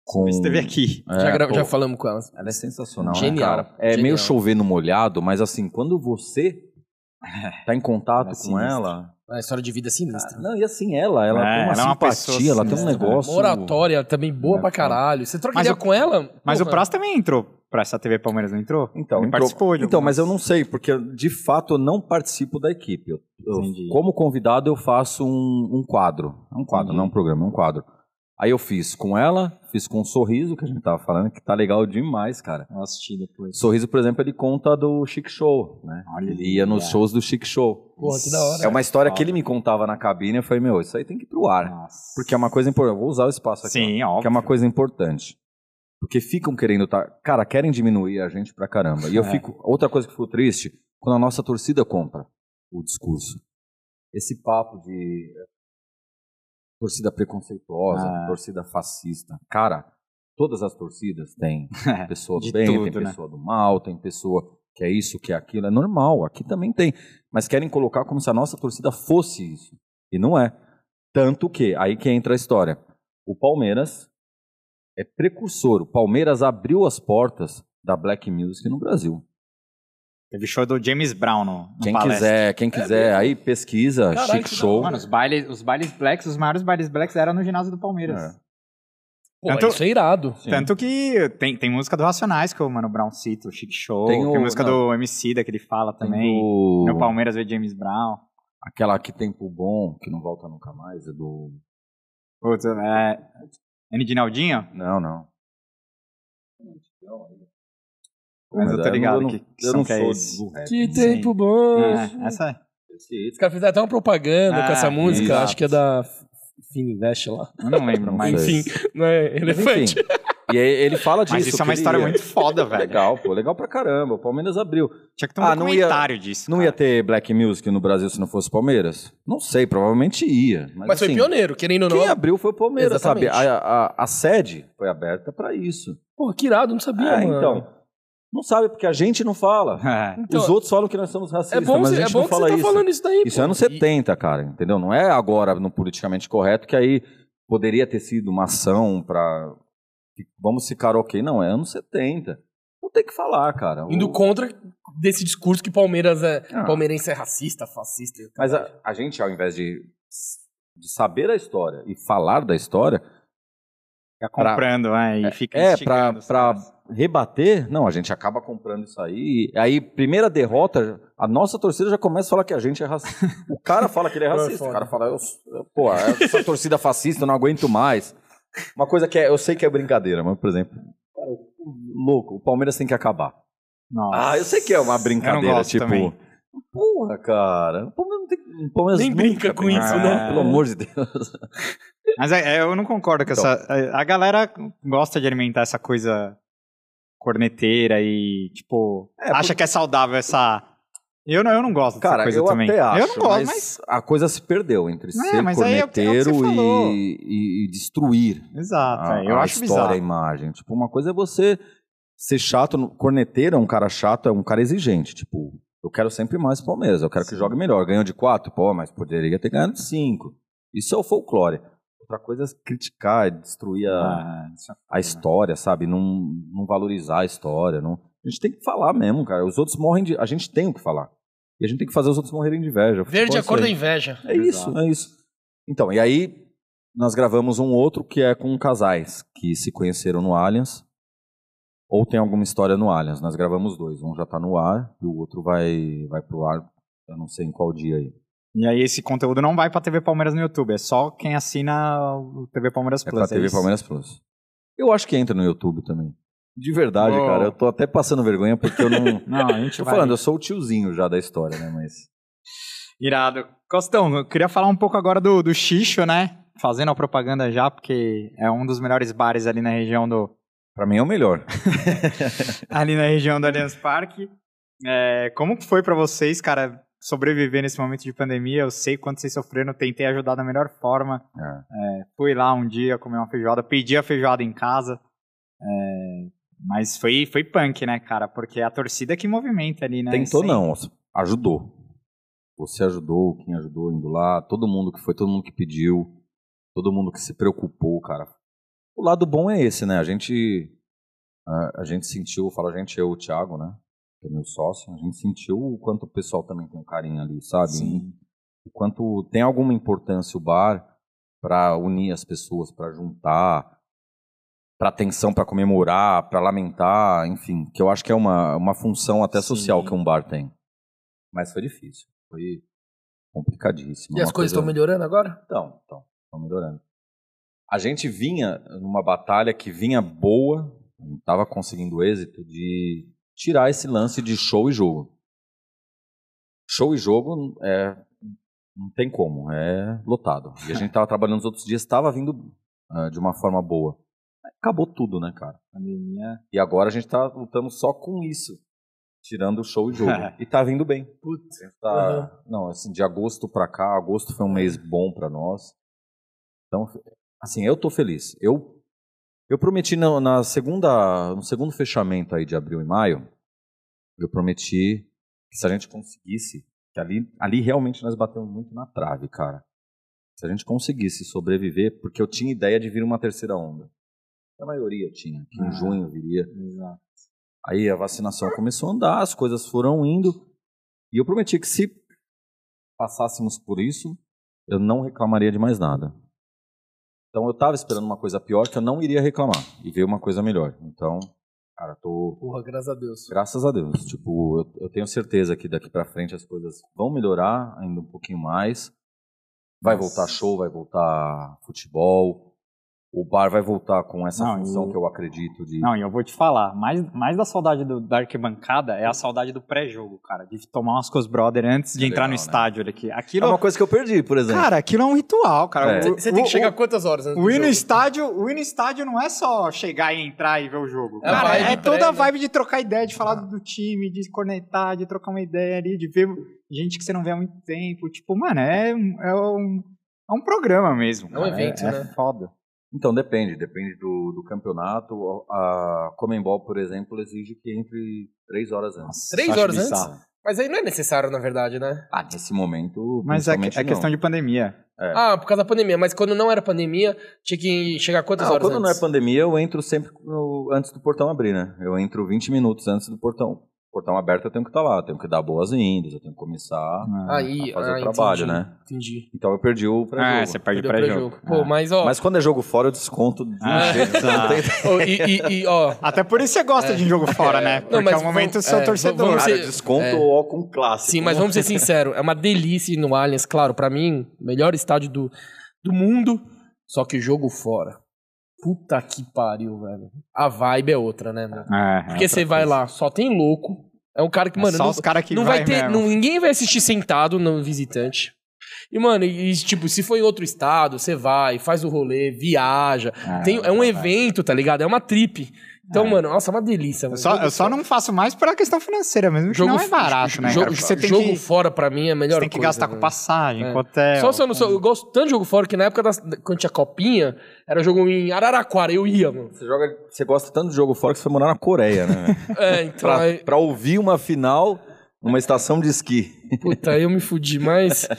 Com... Você esteve aqui. já, É, gra- pô, já falamos com elas. Ela é sensacional, né, Genial, cara? É genial. meio chover no molhado, mas assim, quando você tá em contato Ela é com ela... A história de vida é sinistra. Não, e assim, ela, ela É, tem uma ela é uma simpatia, ela tem um negócio... Uma oratória também boa É, pra foda. caralho. Você troca Mas ideia o- com ela? Mas o porra. Praz também entrou pra essa TV Palmeiras, não entrou? Então, entrou- participou de então algumas- mas eu não sei, porque de fato eu não participo da equipe. Eu- eu- Entendi. como convidado, eu faço um, um quadro. É um quadro, Entendi. não um programa, é um quadro. Aí eu fiz com ela, fiz com o Sorriso, que a gente tava falando, que tá legal demais, cara. Eu assisti depois. Sorriso, por exemplo, ele conta do Chic Show, né? Olha, ele ia nos shows do Chic Show. Porra, que da hora. É uma história que ele me contava na cabine, eu falei, meu, isso aí tem que ir pro ar. Nossa. Porque é uma coisa importante. Eu vou usar o espaço aqui. Sim, ó, óbvio. Que é uma coisa importante. Porque ficam querendo tá, cara, querem diminuir a gente pra caramba. E eu É. fico, outra coisa que ficou triste, quando a nossa torcida compra o discurso. Esse papo de torcida preconceituosa, Ah. torcida fascista. Cara, todas as torcidas têm pessoa do bem, tudo, tem né? pessoa do mal, tem pessoa que é isso, que é aquilo, é normal, aqui também tem. Mas querem colocar como se a nossa torcida fosse isso. E não é. Tanto que, aí que entra a história. O Palmeiras é precursor. O Palmeiras abriu as portas da Black Music no Brasil. Teve show do James Brown no, no Quem palestra. quiser, quem quiser, aí pesquisa, Caralho, Chic que da Show. Mano, os bailes, os bailes blacks, os maiores bailes blacks eram no ginásio do Palmeiras. É. Pô, Tanto- isso é irado. Sim. Tanto que tem, tem música do Racionais que o Mano Brown cita, o Chic Show, Tem tem, o- música não. do MC da que ele fala Tem também. do- No Palmeiras vê James Brown. Aquela que tempo bom, que não volta nunca mais, é do. Putz, é, N de Naldinho? Não, não. Mas eu tô ligado eu não, que, que eu não que é sou esse. do rap. Que tempo bom. É, essa é. Esse- Os caras fizeram até uma propaganda com Ah, essa música, exato. acho que é da Fininvest lá. Eu não lembro, Não mas. sei. Enfim, não é elefante. enfim. E aí ele fala disso. Mas isso é uma história ia- muito foda, velho. Legal, pô. Legal pra caramba. O Palmeiras abriu. Tinha que ter um Ah, não ia- disso. Não cara. ia ter Black Music no Brasil se não fosse Palmeiras? Não sei, provavelmente ia. Mas, Mas foi assim, pioneiro, querendo ou não. Quem abriu foi o Palmeiras, sabe? Exatamente. A, a, a sede foi aberta pra isso. Pô, que irado, não sabia, É, mano. então. Não sabe porque a gente não fala. É. Então, Os outros falam que nós somos racistas, é bom, mas a cê- é gente bom não que você fala tá isso. falando isso daí, Isso é anos 70, cara, entendeu? Não é agora no politicamente correto que aí poderia ter sido uma ação pra. Vamos ficar ok. Não, é anos 70. Não tem que falar, cara. O- Indo contra desse discurso que Palmeiras é. Ah. Palmeirense é racista, fascista. Mas a, a gente, ao invés de, de saber a história e falar da história, Fica comprando, é, e fica é, pra, pra. Rebater, não, a gente acaba comprando isso aí. Aí, primeira derrota, a nossa torcida já começa a falar que a gente é racista. O cara fala que ele é É racista. O cara fala, eu, eu- pô, essa torcida fascista, eu não aguento mais. Uma coisa que é, eu sei que é brincadeira, mas, por exemplo, cara, louco, o Palmeiras tem que acabar. Nossa. Ah, eu sei que é uma brincadeira, tipo. também. Porra, cara. O Palmeiras não tem. O Palmeiras Nem brinca com isso, Ah, né? Pelo amor de Deus. Mas é, é, eu não concordo com Então. essa. A galera gosta de alimentar essa coisa corneteira e, tipo, É, acha que é saudável essa. Eu não, eu não gosto dessa Cara, coisa eu também. até acho, eu não gosto, mas, mas. a coisa se perdeu entre É, ser é o que- é que corneteiro falou. e, e- destruir Exato, a, é, eu a acho história, a bizarro. imagem. Tipo, uma coisa é você ser chato, corneteiro é um cara chato, é um cara exigente. Tipo, eu quero sempre mais Palmeiras, eu quero que Sim. jogue melhor. Ganhou de quatro, pô, mas poderia ter ganhado de cinco. Isso é o folclore. Outra coisa é criticar, é destruir a, Ah, é a foda. história, sabe? Não, não valorizar a história. Não... A gente tem que falar mesmo, cara. Os outros morrem de. A gente tem o que falar. E a gente tem que fazer os outros morrerem de inveja. Verde é a cor isso da inveja. É isso, é isso. Então, e aí nós gravamos um outro que é com casais que se conheceram no Allianz ou tem alguma história no Allianz. Nós gravamos dois. Um já tá no ar e o outro vai, vai pro ar, eu não sei em qual dia aí. E aí esse conteúdo não vai pra TV Palmeiras no YouTube, é só quem assina o TV Palmeiras É Plus. pra TV isso? Palmeiras Plus. Eu acho que entra no YouTube também. De verdade, Uou. cara. Eu tô até passando vergonha porque eu não. Não, a gente Tô vai. falando, eu sou o tiozinho já da história, né? Mas. Irado. Costão, eu queria falar um pouco agora do, do Xixo, né? Fazendo a propaganda já, porque é um dos melhores bares ali na região do. Pra mim é o melhor. ali na região do Allianz Parque. É, como foi pra vocês, cara, sobreviver nesse momento de pandemia? Eu sei quanto vocês sofreram, tentei ajudar da melhor forma. É. É, fui lá um dia comer uma feijoada, pedi a feijoada em casa. É, mas foi, foi punk, né, cara? Porque é a torcida que movimenta ali, né? Tentou Sem- não, ajudou. Você ajudou, quem ajudou indo lá, todo mundo que foi, todo mundo que pediu, todo mundo que se preocupou, cara. O lado bom é esse, né? A gente a, a gente sentiu, eu falo a gente, eu, o Thiago, né? Que é meu sócio, a gente sentiu o quanto o pessoal também tem um carinho ali, sabe? Sim. O quanto tem alguma importância o bar para unir as pessoas, para juntar, para atenção, para comemorar, para lamentar, enfim, que eu acho que é uma, uma função até social Sim. que um bar tem. Mas foi difícil, foi complicadíssimo. E as coisas coisa- estão melhorando agora? Estão, estão, estão melhorando. A gente vinha numa batalha que vinha boa, não estava conseguindo êxito de tirar esse lance de show e jogo. Show e jogo é não tem como, é lotado. E a gente estava trabalhando os outros dias, estava vindo ah, de uma forma boa. Acabou tudo, né, cara? Pandemia. E agora a gente tá lutando só com isso, tirando o show e jogo. e tá vindo bem. Putz. Tá, Não, assim, de agosto pra cá, agosto foi um mês bom pra nós. Então, assim, eu tô feliz. Eu eu prometi na, na segunda, no segundo fechamento aí de abril e maio, eu prometi que se a gente conseguisse, que ali, ali realmente nós batemos muito na trave, cara. Se a gente conseguisse sobreviver, porque eu tinha ideia de vir uma terceira onda. A maioria tinha, que em Ah. junho viria. Exato. Aí a vacinação começou a andar, as coisas foram indo. E eu prometi que se passássemos por isso, eu não reclamaria de mais nada. Então eu tava esperando uma coisa pior que eu não iria reclamar. E veio uma coisa melhor. Então, cara, tô. Porra, graças a Deus. Graças a Deus. Tipo, eu, eu tenho certeza que daqui pra frente as coisas vão melhorar ainda um pouquinho mais. Vai Nossa. voltar show, vai voltar futebol. O bar vai voltar com essa Não, função e- que eu acredito de. Não, e eu vou te falar, mais, mais da saudade do, da arquibancada é a saudade do pré-jogo, cara. De tomar umas com os brother antes de É entrar legal, no né? estádio aqui. É Aquilo, uma coisa que eu perdi, por exemplo. cara, aquilo é um ritual, cara. É. Você tem que o- chegar o- quantas horas antes O ir no estádio, o ir no estádio não é só chegar e entrar e ver o jogo. É Cara, é pré, toda a né? vibe de trocar ideia, de falar do time, de cornetar, de trocar uma ideia ali, de ver gente que você não vê há muito tempo. Tipo, mano, é, um- é, um, é um programa mesmo. É um cara. evento, é, né? É foda. Então, depende. Depende do, do campeonato. A Comembol, por exemplo, exige que entre três horas antes. Três horas bizarro. antes? Mas aí não é necessário, na verdade, né? Ah, nesse momento. Mas é, é não. questão de pandemia. É. Ah, por causa da pandemia. Mas quando não era pandemia, tinha que chegar quantas Não, horas quando não é antes? pandemia, eu entro sempre no- antes do portão abrir, né? Eu entro 20 minutos antes do portão. Portão aberto eu tenho que estar lá, eu tenho que dar boas-vindas, eu tenho que começar Aí, a fazer ah, o trabalho, entendi, né? Entendi. Então eu perdi o É, pré-jogo. você perde o pré-jogo. pré-jogo. Pô, É. mas ó... Mas quando é jogo fora, eu desconto de um Ah, jeito. tá. não ó, e, e- e, ó... Até por isso você gosta de um jogo fora, né? Porque mas é o momento do vamos- seu é, torcedor. vamos Cara, ser- desconto é. ó com clássico. Sim, mas vamos ser sinceros, é uma delícia ir no Allianz, claro, pra mim, melhor estádio do, do mundo, só que jogo fora. Puta que pariu, velho. A vibe é outra, né, mano? É, é Porque você vai lá, só tem louco. É um cara que, É mano, só não, os cara que não vai vai ter. não- ninguém vai assistir sentado no visitante. E, mano, e, tipo, se for em outro estado, você vai, faz o rolê, viaja. É, tem, é um evento, tá ligado? É uma trip. Então, É. mano, nossa, é uma delícia. Eu só, Jogo eu só não faço mais pela questão financeira mesmo, que não é barato, né? Jogo, você tem jogo que, fora pra mim é a melhor você tem que coisa, gastar com velho. passagem, É. com hotel. Só se eu não sou. Eu gosto tanto de jogo fora que na época das, quando tinha copinha, era jogo em Araraquara, eu ia, mano. Você, joga, você gosta tanto de jogo fora que você foi morar na Coreia, né? É, então. pra, aí, pra ouvir uma final numa estação de esqui. puta, aí eu me fudi, mas.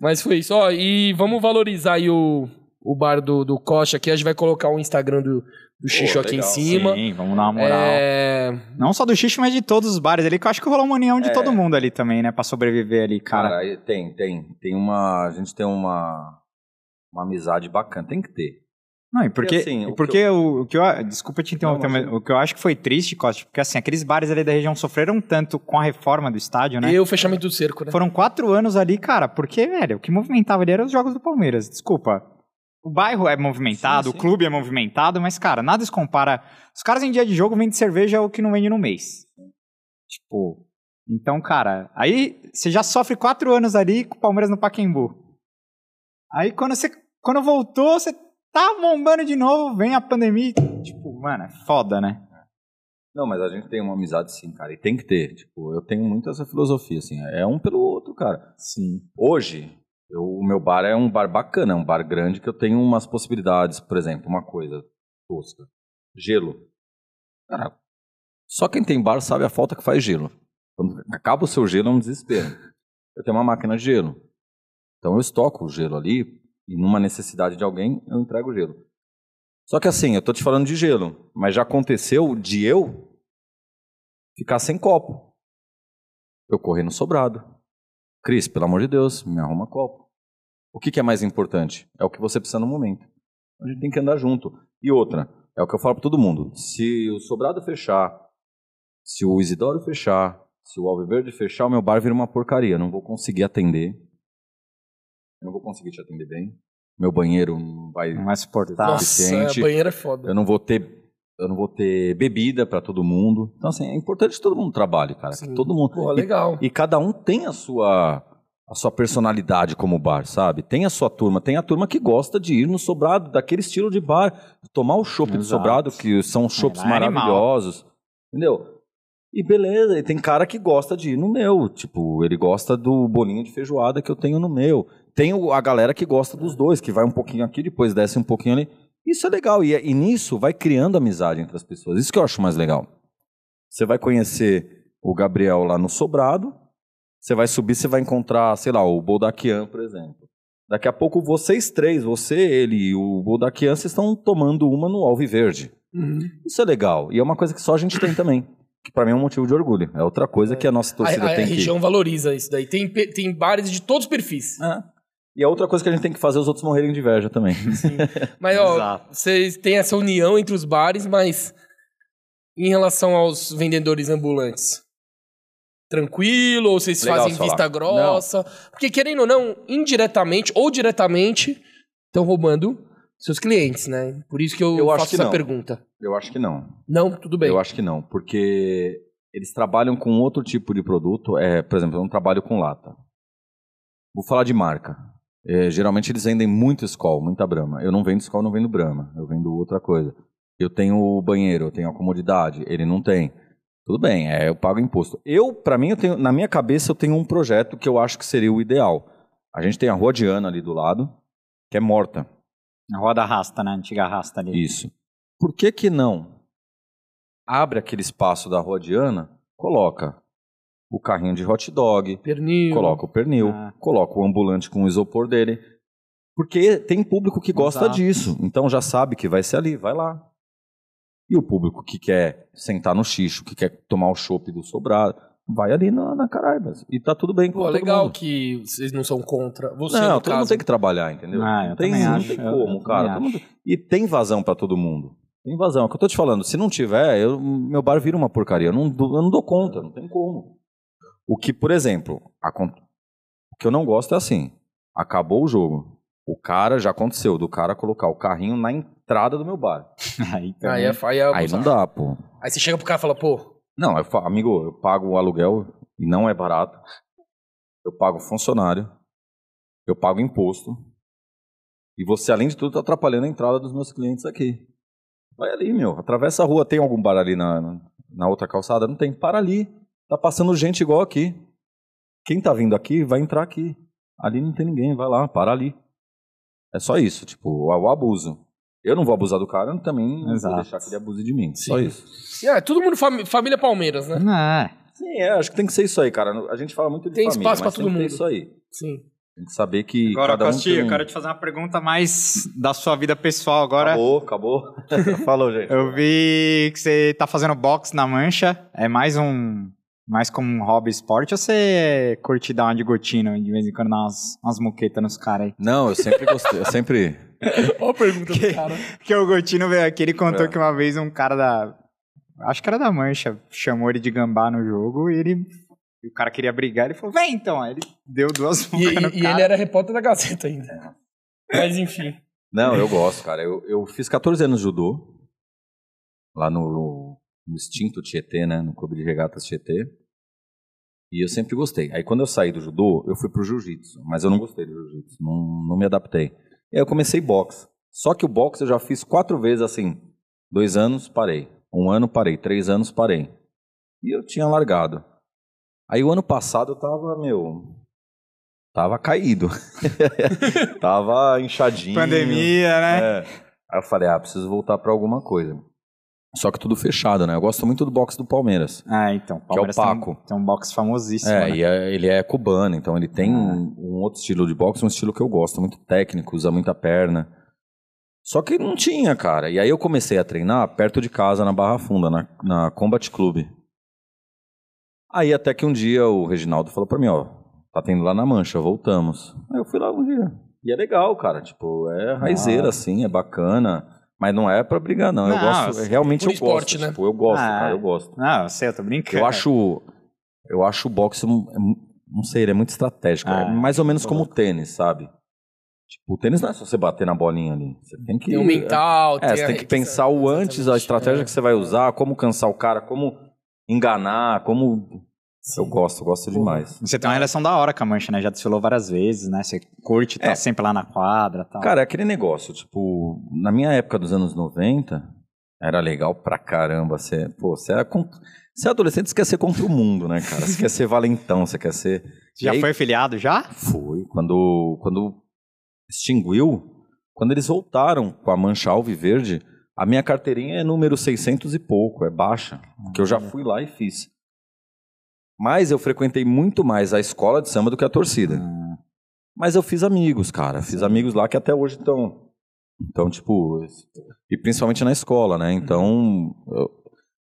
Mas foi isso. Ó, e vamos valorizar aí o, o bar do, do Coxa aqui. A gente vai colocar o Instagram do, do Xixo aqui em legal. cima. Sim, vamos dar uma moral. É, Não só do Xixi, mas de todos os bares ali, que eu acho que rolou uma união de É. todo mundo ali também, né? Pra sobreviver ali, cara. Cara, tem, tem. Tem uma. A gente tem uma. Uma amizade bacana. Tem que ter. Não, e porque, assim, e o porque o, o que eu. Desculpa te interromper, mas o que eu acho que foi triste, Costa, porque assim, aqueles bares ali da região sofreram tanto com a reforma do estádio, né? E o fechamento do cerco, né? Foram quatro anos ali, cara, porque, velho, o que movimentava ali eram os jogos do Palmeiras. Desculpa. O bairro é movimentado, Sim, sim. o clube é movimentado, mas, cara, nada se compara. Os caras em dia de jogo vendem cerveja o que não vende no mês. Tipo. Então, cara, aí você já sofre quatro anos ali com o Palmeiras no Pacaembu. Aí quando você. Quando voltou, você tá bombando de novo, vem a pandemia. Tipo, mano, é foda, né? Não, mas a gente tem uma amizade sim, cara. E tem que ter. Tipo, eu tenho muito essa filosofia, assim. É um pelo outro, cara. Sim. Hoje, eu- o meu bar é um bar bacana, é um bar grande que eu tenho umas possibilidades. Por exemplo, uma coisa tosca. Gelo. Cara, só quem tem bar sabe a falta que faz gelo. Quando acaba o seu gelo é um desespero. Eu tenho uma máquina de gelo. Então eu estoco o gelo ali e numa necessidade de alguém eu entrego o gelo. Só que assim, eu tô te falando de gelo, mas já aconteceu de eu ficar sem copo. Eu corri no sobrado. Cris, pelo amor de Deus, me arruma copo. O que, que é mais importante? É o que você precisa no momento. A gente tem que andar junto. E outra, é o que eu falo para todo mundo. Se o sobrado fechar, se o Isidoro fechar, se o Alviverde fechar, o meu bar vira uma porcaria. Eu não vou conseguir atender. Eu não vou conseguir te atender bem. Meu banheiro não vai. Não é suportável. Nossa, suficiente. a banheira é foda. Eu não vou ter. Eu não vou ter bebida para todo mundo. Então, assim, é importante que todo mundo trabalhe, cara. Que Sim. todo mundo. E- legal. e cada um tem a sua a sua personalidade como bar, sabe? Tem a sua turma, tem a turma que gosta de ir no sobrado, daquele estilo de bar, tomar o chopp do sobrado, que são chopps lá é animal. maravilhosos. Entendeu? E beleza, e tem cara que gosta de ir no meu, tipo, ele gosta do bolinho de feijoada que eu tenho no meu. Tem a galera que gosta dos dois, que vai um pouquinho aqui, depois desce um pouquinho ali. Isso é legal, e, e nisso vai criando amizade entre as pessoas. Isso que eu acho mais legal. Você vai conhecer o Gabriel lá no Sobrado, você vai subir, você vai encontrar, sei lá, o Boldaquian, por exemplo. Daqui a pouco vocês três, você, ele e o Boldaquian, vocês estão tomando uma no Alviverde. Uhum. Isso é legal. E é uma coisa que só a gente tem também. Que pra mim é um motivo de orgulho. É outra coisa que a nossa A, torcida a- a tem que. região valoriza isso daí. Tem, tem bares de todos os perfis. É. E é outra coisa que a gente tem que fazer os outros morrerem de inveja também. Mas, ó, vocês têm essa união entre os bares, mas em relação aos vendedores ambulantes? Tranquilo? Ou vocês Legal fazem falar. vista grossa? Porque, querendo ou não, indiretamente ou diretamente, estão roubando seus clientes, né? Por isso que eu, Eu acho faço que essa não. pergunta. Eu acho que não. Não, tudo bem. Eu acho que não, porque eles trabalham com outro tipo de produto. É, por exemplo, eu não trabalho com lata. Vou falar de marca. É, geralmente eles vendem muito Skol, muita Brahma. Eu não vendo Skol, não vendo Brahma. Eu vendo outra coisa. Eu tenho o banheiro, eu tenho a comodidade. Ele não tem. Tudo bem, é, eu pago imposto. Eu, para mim, eu tenho, na minha cabeça, eu tenho um projeto que eu acho que seria o ideal. A gente tem a Rua Diana ali do lado, que é morta. A roda rasta, né? A antiga rasta ali. Isso. Por que que não abre aquele espaço da Rua Diana, coloca o carrinho de hot dog, Pernil. coloca o pernil, Ah. coloca o ambulante com o isopor dele. Porque tem público que gosta Exato. disso. Então já sabe que vai ser ali, vai lá. E o público que quer sentar no xixo, que quer tomar o chopp do sobrado, vai ali na, na Caraibas. E tá tudo bem com Pô, legal mundo. que vocês não são contra. Você, Não, todo mundo caso. tem que trabalhar, entendeu? Ah, eu não tem, também não acho, tem como, cara. mundo- E tem vazão pra todo mundo. Tem vazão. É o que eu tô te falando. Se não tiver, eu- meu bar vira uma porcaria. Eu não, eu não dou conta, não tem como. O que, por exemplo, acon- o que eu não gosto é assim: acabou o jogo. O cara, já aconteceu, do cara colocar o carrinho na entrada do meu bar. Aí, Aí, é, aí, é Aí não dá, pô. Aí você chega pro cara e fala, pô, Não, eu fa- amigo, eu pago o aluguel e não é barato. Eu pago funcionário. Eu pago imposto. E você, além de tudo, tá atrapalhando a entrada dos meus clientes aqui. Vai ali, meu. Atravessa a rua. Tem algum bar ali na- na outra calçada? Não tem. Para ali. Tá passando gente igual aqui. Quem tá vindo aqui vai entrar aqui. Ali não tem ninguém. Vai lá, para ali. É só isso. Tipo, o, o abuso. Eu não vou abusar do cara, eu também não Exato. vou deixar que ele abuse de mim. Só Sim. isso. é, todo mundo fami- família Palmeiras, né? Não, é. Sim, é, acho que tem que ser isso aí, cara. A gente fala muito de Tem família, espaço mas pra tem todo que ter mundo. isso aí. Sim. Tem que saber que Agora, cada um Costi, tem eu quero te fazer uma pergunta mais da sua vida pessoal agora. Acabou, acabou. Falou, gente. Eu vi que você tá fazendo boxe na mancha. É mais um. Mais como um hobby esporte ou você curte dar uma de gotina de vez em quando dar umas, umas muquetas nos caras aí? Não, eu sempre gostei, eu sempre... Olha a pergunta Que- do cara. Porque o Gotino veio aqui, ele contou É. que uma vez um cara da. Acho que era da Mancha, chamou ele de gambá no jogo e ele. e o cara queria brigar, ele falou, vem então. Aí ele deu duas E, e- e ele era repórter da Gazeta ainda. Mas enfim. Não, eu gosto, cara. Eu, eu fiz 14 anos de judô, lá no, no extinto Tietê, né, no clube de regatas Tietê. E eu sempre gostei. Aí quando eu saí do judô, eu fui pro jiu-jitsu, mas eu não gostei do jiu-jitsu, não, não me adaptei. E aí eu comecei boxe. Só que o boxe eu já fiz quatro vezes assim. Dois anos, parei. Um ano, parei. Três anos, parei. E eu tinha largado. Aí o ano passado eu tava, meu... Tava caído. tava inchadinho. Pandemia, né? É. Aí eu falei, ah, preciso voltar pra alguma coisa. Só que tudo fechado, né? Eu gosto muito do boxe do Palmeiras. Ah, então. Que é o Palmeiras tem Paco. Tem, um boxe famosíssimo. É, né? e é- ele é cubano, então ele tem Ah. um, um outro estilo de boxe, um estilo que eu gosto, muito técnico, usa muita perna. Só que não tinha, cara. E aí eu comecei a treinar perto de casa, na Barra Funda, na, na Combat Club. Aí até que um dia o Reginaldo falou pra mim, ó, tá tendo lá na Mancha, voltamos. Aí eu fui lá um dia. E é legal, cara, tipo, é raizeira, Ah. assim, é bacana. Mas não é pra brigar, não. Eu Não, gosto, assim, realmente por eu esporte, gosto. né? Tipo, eu gosto, Ah, cara, é. eu gosto. Não, eu sei, eu tô brincando. Eu acho, eu acho o boxe, é não sei, ele é muito estratégico. Ah, é mais ou menos como o tênis, sabe? Tipo, o tênis não é só você bater na bolinha ali. Você tem que. Tem o mental, É, tem você a- tem que pensar o antes, a estratégia É. que você vai usar, como cansar o cara, como enganar, como. Sim. Eu gosto, gosto demais. Você tem uma relação da hora com a Mancha, né? Já desfilou várias vezes, né? Você curte, tá É. sempre lá na quadra e tal. Cara, é aquele negócio, tipo, na minha época dos anos 90, era legal pra caramba. Você, pô, você era. con- Você é adolescente, você quer ser contra o mundo, né, cara? Você quer ser valentão, você quer ser. Você já aí- foi filiado já? Foi. Quando, quando extinguiu, quando eles voltaram com a mancha alviverde, a minha carteirinha é número 600 e pouco, é baixa. Que eu já fui lá e fiz. Mas eu frequentei muito mais a escola de samba do que a torcida. Mas eu fiz amigos, cara. Fiz amigos lá que até hoje estão. Então, tipo. E principalmente na escola, né? Então. Eu,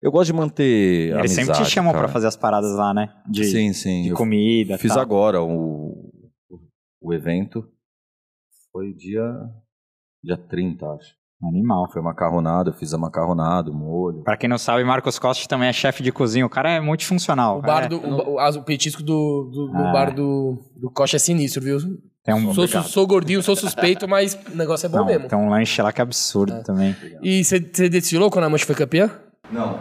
eu gosto de manter. Eles sempre te amizade, chamam pra fazer as paradas lá, né? De, Sim, sim. de Eu comida. Fiz tal. agora o, o evento. Foi dia, dia 30, acho. Animal. Foi macarronada, eu fiz a macarronada, o molho. Pra quem não sabe, Marcos Costa também é chefe de cozinha. O cara é multifuncional. O bar é- do, o, o, o petisco do, do, do Ah. bar do, do Coxa é sinistro, viu? Tem um, Sou, su- sou gordinho, sou suspeito, mas o negócio é bom não, mesmo. tem um lanche lá que é absurdo também. E você desfilou quando a Mancha foi campeã? Não.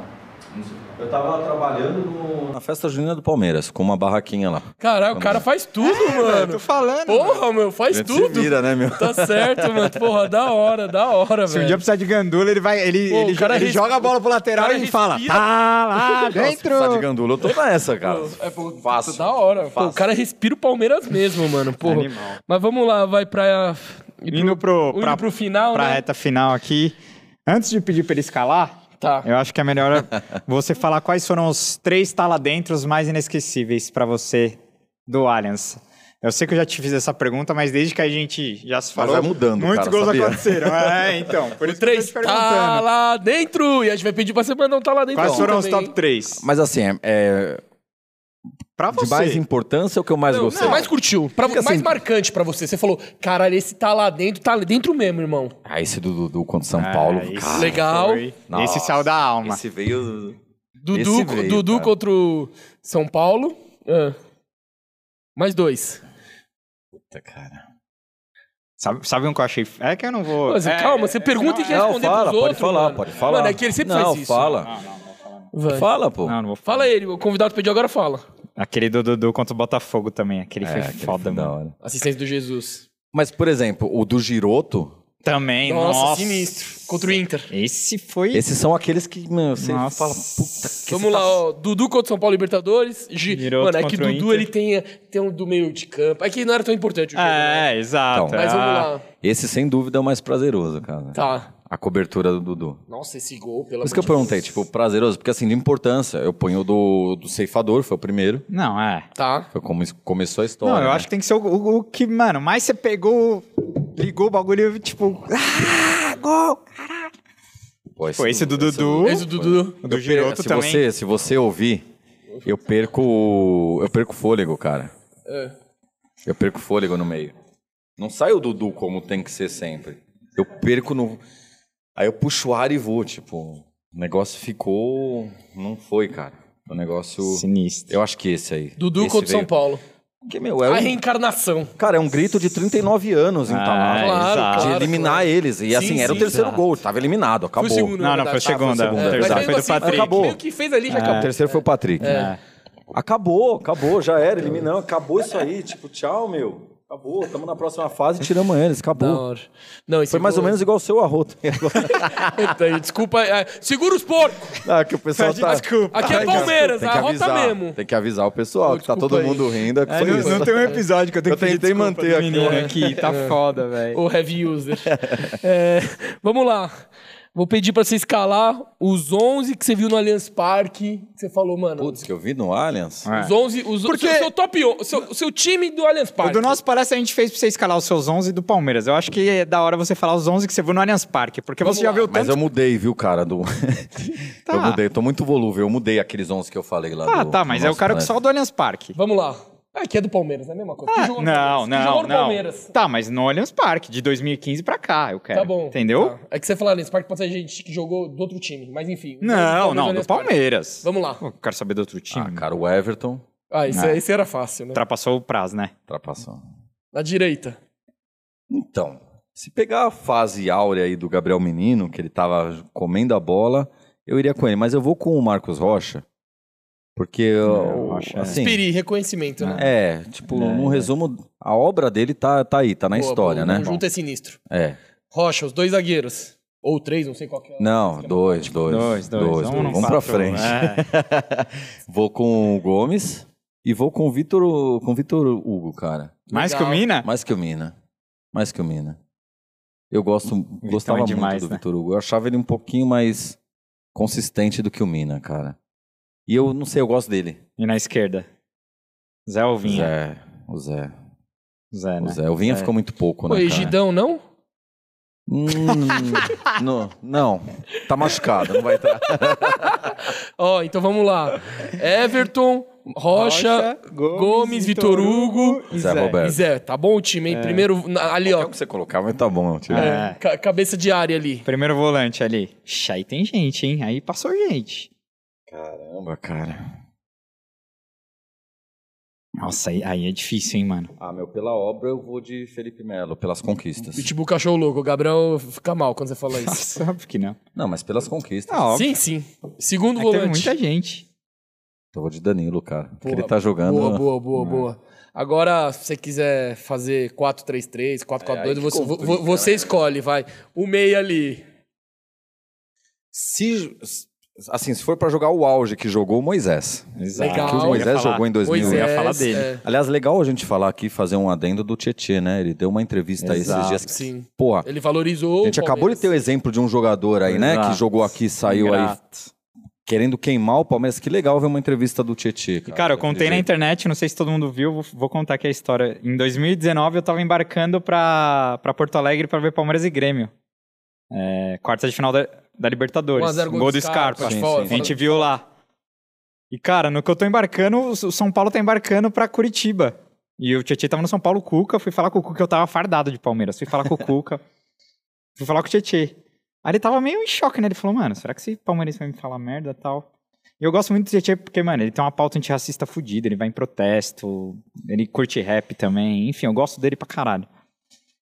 Eu tava trabalhando no- na festa junina do Palmeiras, com uma barraquinha lá. Caralho, o cara faz tudo, mano. Tô falando. Porra, meu, faz A gente tudo. se vira, né, meu? Tá certo, mano. Porra, da hora, da hora, Se um velho. dia precisar de gandula, ele vai. Ele, Pô, ele, cara ele res- joga a bola pro lateral e fala: Tá lá dentro. Nossa, de gandula, eu tô nessa, cara. É, pô, Fácil. Da hora. Pô, o cara respira o Palmeiras mesmo, mano. Porra. Animal. Mas vamos lá, vai pra. Indo pro, indo pra, pro final, pra né? reta final aqui. Antes de pedir pra ele escalar, Tá. eu acho que é melhor você falar quais foram os três taladentros mais inesquecíveis pra você do Allianz. Eu sei que eu já te fiz essa pergunta, mas desde que a gente já se falou, vai mudando, muitos cara, gols sabia? aconteceram. É, então, por isso que eu tô Três te tá lá dentro. E a gente vai pedir pra você mandar um tá lá dentro. Quais foram os também, top hein? 3? Mas assim, é, é Pra de você. mais importância é o que eu mais Não, gostei. Você mais curtiu? Pra, Fica mais assim- marcante pra você. Você falou, caralho, esse tá lá dentro, tá lá dentro mesmo, irmão. Ah, esse do Dudu contra o São Ah, Paulo. esse cara, Legal. Esse saiu da alma. Esse veio. Dudu, Esse veio, Dudu cara. contra o São Paulo. Ah. Mais dois. Puta, cara. Sabe, sabe um que eu achei. É que eu não vou. Mas, é, calma, você pergunta e quer Não, responder fala, pros pode outros. falar, mano. pode falar. Mano, é que ele sempre não, faz isso. fala. Vai. Fala, pô. Não, não vou falar. Fala ele, o convidado pediu agora fala. Aquele do Dudu contra o Botafogo também. Aquele É, foi aquele foda, foi mano. hora. Assistência do Jesus. Mas, por exemplo, o do Giroto, Também, Nossa, nossa. sinistro. Contra o Inter. Esse foi. esses são aqueles que, meu, você Nossa. fala, puta que Vamos lá, ó. Dudu contra o São Paulo Libertadores. Gi... Giroto Mano, é que contra o Dudu Inter. ele tem, tem um do meio de campo. É que não era tão importante o jogo. né? É, exato. Então, Mas vamos Ah, lá. Esse, sem dúvida, é o mais prazeroso, cara. Tá. A cobertura do Dudu. Nossa, esse gol, pelo Por isso que eu perguntei, tipo, prazeroso, porque assim, de importância, eu ponho o do, do ceifador, foi o primeiro. Não, é. Tá. Foi como começou a história. Não, eu né? acho que tem que ser o, o- o que, mano, mais você pegou, ligou o bagulho, tipo. Ah, gol! Pô, Foi esse do Dudu. Esse do Dudu. O do Eu Giroto se também. Você, se você ouvir, eu perco. o- Eu perco o fôlego, cara. É. Eu perco o fôlego no meio. Não sai o Dudu como tem que ser sempre. Eu perco no. Aí eu puxo o ar e vou, tipo. O negócio ficou. Não foi, cara. O negócio. Sinistro. Eu acho que esse aí. Dudu esse contra o São veio- Paulo. Que, meu, é A um... reencarnação. Cara, é um grito de 39 anos Ah, entalado. Claro, de eliminar claro. eles. E assim, Sim, era o terceiro exato. gol. Tava eliminado, acabou. Foi o segundo, Não, não, foi o segunda. Ah, foi o segundo, o é terceiro verdade. foi do assim, Patrick. Acabou. meio que fez ali já acabou. O terceiro foi o Patrick. É. Acabou, acabou, já era, eliminamos, acabou isso aí, tipo, tchau, meu. Acabou, estamos na próxima fase, tiramos eles, acabou. Não, Foi mais ou menos igual o seu arroto. Eita, Desculpa. é, segura os porcos. ah, que o pessoal tá... Desculpa. Aqui é Palmeiras, Tem a que rota avisar, mesmo. tem que avisar o pessoal, que tá desculpa todo aí. mundo rindo, que É, foi não, isso. não tem um episódio que eu tenho Eu que pedir tentei desculpa manter do aqui, menino né? aqui. Tá foda, velho. O heavy user. É, vamos lá. Vou pedir pra você escalar os 11 que você viu no Allianz Parque. que Você falou, mano. Putz, que eu vi no Allianz. É. Os 11, os, Porque- seu, seu top 11, seu, seu time do Allianz O Parque. do nosso palestra a gente fez pra você escalar os seus 11 do Palmeiras. Eu acho que é da hora você falar os 11 que você viu no Allianz Parque, porque Vamos você já lá. viu Mas tanto... eu mudei, viu, cara, do... Tá. Eu mudei, eu tô muito volúvel, eu mudei aqueles 11 que eu falei lá Ah, do- tá, do mas é o cara que só do Allianz Parque. Vamos lá. Ah, que é do Palmeiras, não é a mesma coisa? Ah, jogou no não, não, jogou no não. Palmeiras. Tá, mas no Allianz Parque, de 2015 pra cá, eu quero. Tá bom. Entendeu? Tá. É que você falou Allianz Parque pode ser gente que jogou do outro time, mas enfim. Não, não, do. Palmeiras. Vamos lá. Pô, quero saber do outro time. Ah, cara, o Everton Ah, esse, Ah. esse era fácil, né? Ultrapassou o prazo, né? ultrapassou. Na direita. Então, se pegar a fase áurea aí do Gabriel Menino, que ele tava comendo a bola, eu iria com ele. Mas eu vou com o Marcos Rocha, porque, eu- Rocha é- assim, Piri, reconhecimento, né? é, tipo, no resumo, a obra dele tá, tá aí, tá na Boa, história, boa, né? O conjunto é sinistro. É. Rocha, os dois zagueiros. Ou três, não sei qual que é. Não, dois, dois. Dois, dois. dois, Vamos Vamos pra frente. é. vou com o Gomes e vou com o Vitor, com o Vitor Hugo, cara. Mais que o. Mina? Mais que o Mina. Mais que o Mina. Eu gosto, gostava é muito demais, do né? Vitor Hugo. Eu achava ele um pouquinho mais consistente do que o Mina, cara. E eu não sei, eu gosto dele. E na esquerda? Zé ou Vinha? Zé. O Zé. Zé, O né? Zé. O Vinha Zé. ficou muito pouco, né, cara? Egidão, não? Hum, não, não. Tá machucado, não vai entrar. Ó, então vamos lá. Everton, Rocha, Gomes, Vitor Hugo e Zé Roberto. e Zé. Tá bom o time, hein? Primeiro, na- ali, É o ó. que você colocar, mas tá bom. Tio. É. ca- cabeça de área ali. Primeiro volante ali. Ixi, aí tem gente, hein? Aí passou gente. Caramba, cara. Nossa, aí, aí é difícil, hein, mano. Ah, meu, pela obra eu vou de Felipe Melo, pelas conquistas. Pitbull cachorro louco. O Gabriel fica mal quando você fala isso. Óbvio que não. Não, mas pelas conquistas. Ah, sim, sim. Segundo É que teve volante. muita gente. Eu vou de Danilo, cara. Porque Boa, ele tá jogando. Boa, boa, boa, boa. Agora, se você quiser fazer 4-3-3, 4-4-2, É, você, complica, vo- você né? escolhe, vai. O meio ali. Se. Assim, se for pra jogar o auge que jogou o Moisés. Exato. Legal. Que o Moisés jogou em 2000. Eu ia Moisés, falar dele. é, Aliás, legal a gente falar aqui, fazer um adendo do Tietê, né? Ele deu uma entrevista aí esses Exato. dias. sim. Porra, Ele valorizou a gente o acabou de ter o exemplo de um jogador aí, né? Exato. Que jogou aqui, saiu aí Ingrato. querendo queimar o Palmeiras. Que legal ver uma entrevista do Tietê. E, cara, eu contei na internet, não sei se todo mundo viu, vou, vou contar aqui a história. Em 2019, eu tava embarcando pra, pra Porto Alegre pra ver Palmeiras e Grêmio. É, quarta de final da, da Libertadores. 1 a 0 gol do Scarpa, Scarpa. sim, sim. A gente viu lá. E, cara, no que eu tô embarcando, o o São Paulo tá embarcando pra Curitiba. E o Tietchan tava no São Paulo Cuca, fui falar com o Cuca, eu tava fardado de Palmeiras. Fui falar com o Cuca, fui falar com o Tietchan. Aí ele tava meio em choque, né? Ele falou, mano, será que esse palmeirense vai me falar merda e tal? E eu gosto muito do Tietchan porque, mano, ele tem uma pauta antirracista fodida, ele vai em protesto, ele curte rap também, enfim, eu gosto dele pra caralho.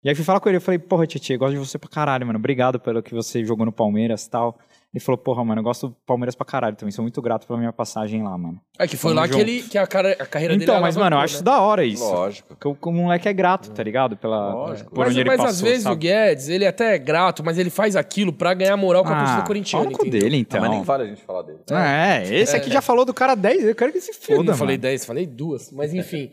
E aí fui falar com ele, eu falei, porra, Tietchan, eu gosto de você pra caralho, mano, obrigado pelo que você jogou no Palmeiras e tal. Ele falou, porra, mano, eu gosto do Palmeiras pra caralho também, sou muito grato pela minha passagem lá, mano. É que foi Tamo lá que, ele, que a, cara, a carreira dele Então, mas, mano, eu acho né? isso da hora isso. Lógico. Porque o, o moleque é grato, tá ligado? Pela, Lógico. por mas onde ele mas passou, às vezes o sabe? Guedes, ele até é grato, mas ele faz aquilo pra ganhar moral com a torcida Ah, corintiana, entendeu? dele, então. Não, mas nem vale a gente falar dele. É, esse aqui já falou do cara 10, eu quero que se Eu foda, não falei mano. 10, falei duas. Mas enfim.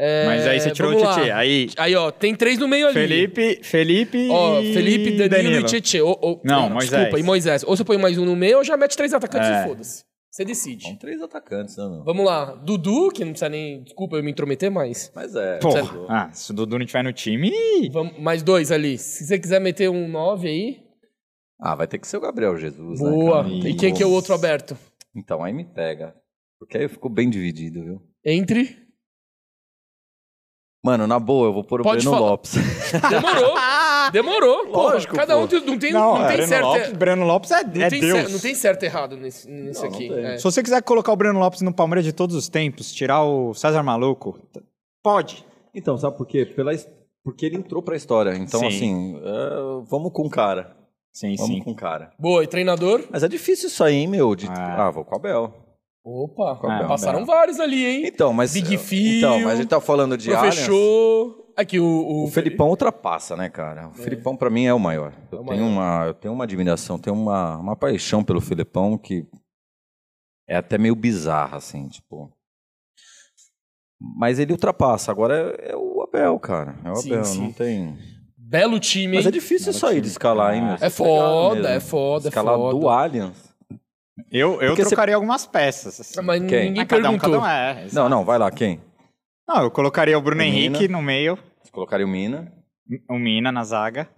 É, Mas aí você tirou o. Tietchan. Aí, Aí, ó, tem três no meio ali. Felipe, Felipe Ó, e Felipe, Danilo, e Tietchan. Ou- ou- Não, desculpa, Moisés. e Moisés. Ou você põe mais um no meio ou já mete três atacantes É. e foda-se. Você decide. São três atacantes, né, meu? Vamos lá. Dudu, que não precisa nem. Desculpa eu me intrometer mais. Mas é. Porra, Sério. ah, se o Dudu não tiver no time... Vamos, mais dois ali. Se você quiser meter um nove aí. Ah, vai ter que ser o Gabriel Jesus, né, Boa. cara? e quem que é o outro aberto? Então, aí me pega. Porque aí ficou bem dividido, viu? Entre. Mano, na boa, eu vou pôr o Pode Breno falar. Lopes. Demorou. Demorou. Porra, Lógico, Cada um pô. tem- não tem, não, tem Breno certo. Lopes, Breno Lopes é, não, é tem Deus. cer- não tem certo e errado nesse, nisso Não, não aqui. tem. é. Se você quiser colocar o Breno Lopes no Palmeiras de todos os tempos, tirar o César Maluco, t- pode. Então, sabe por quê? Pela... his- Porque ele entrou pra história. Então, Sim. assim, é, vamos com o cara. Sim, Vamos sim. com o cara. Boa, e treinador? Mas é difícil isso aí, hein, meu? De... Ah. Ah, vou com o Abel. Opa, Ah, passaram vários ali, hein? Então, mas. Big Fio, Então, mas a gente tá falando de. Professor. Aqui o. O, O Felipão ultrapassa, né, cara? O Felipão, pra mim, é o maior. Eu, É o tenho, Uma, eu tenho uma admiração, tenho uma, uma paixão pelo Felipão que é até meio bizarra, assim, tipo. Mas ele ultrapassa. Agora é, é o Abel, cara. É o Sim, Abel, sim. não tem. Belo time, hein? Mas é difícil isso aí de escalar, hein, meu? É foda, é foda, é Escalar foda. do Allianz. Eu, eu Porque trocaria algumas peças. assim. Mas Quem? ninguém Ah, cada um, perguntou. cada um é. Não, não, vai lá, quem? Não, eu colocaria o Bruno O Mina. Henrique no meio, Você colocaria o Mina, o Mina na zaga.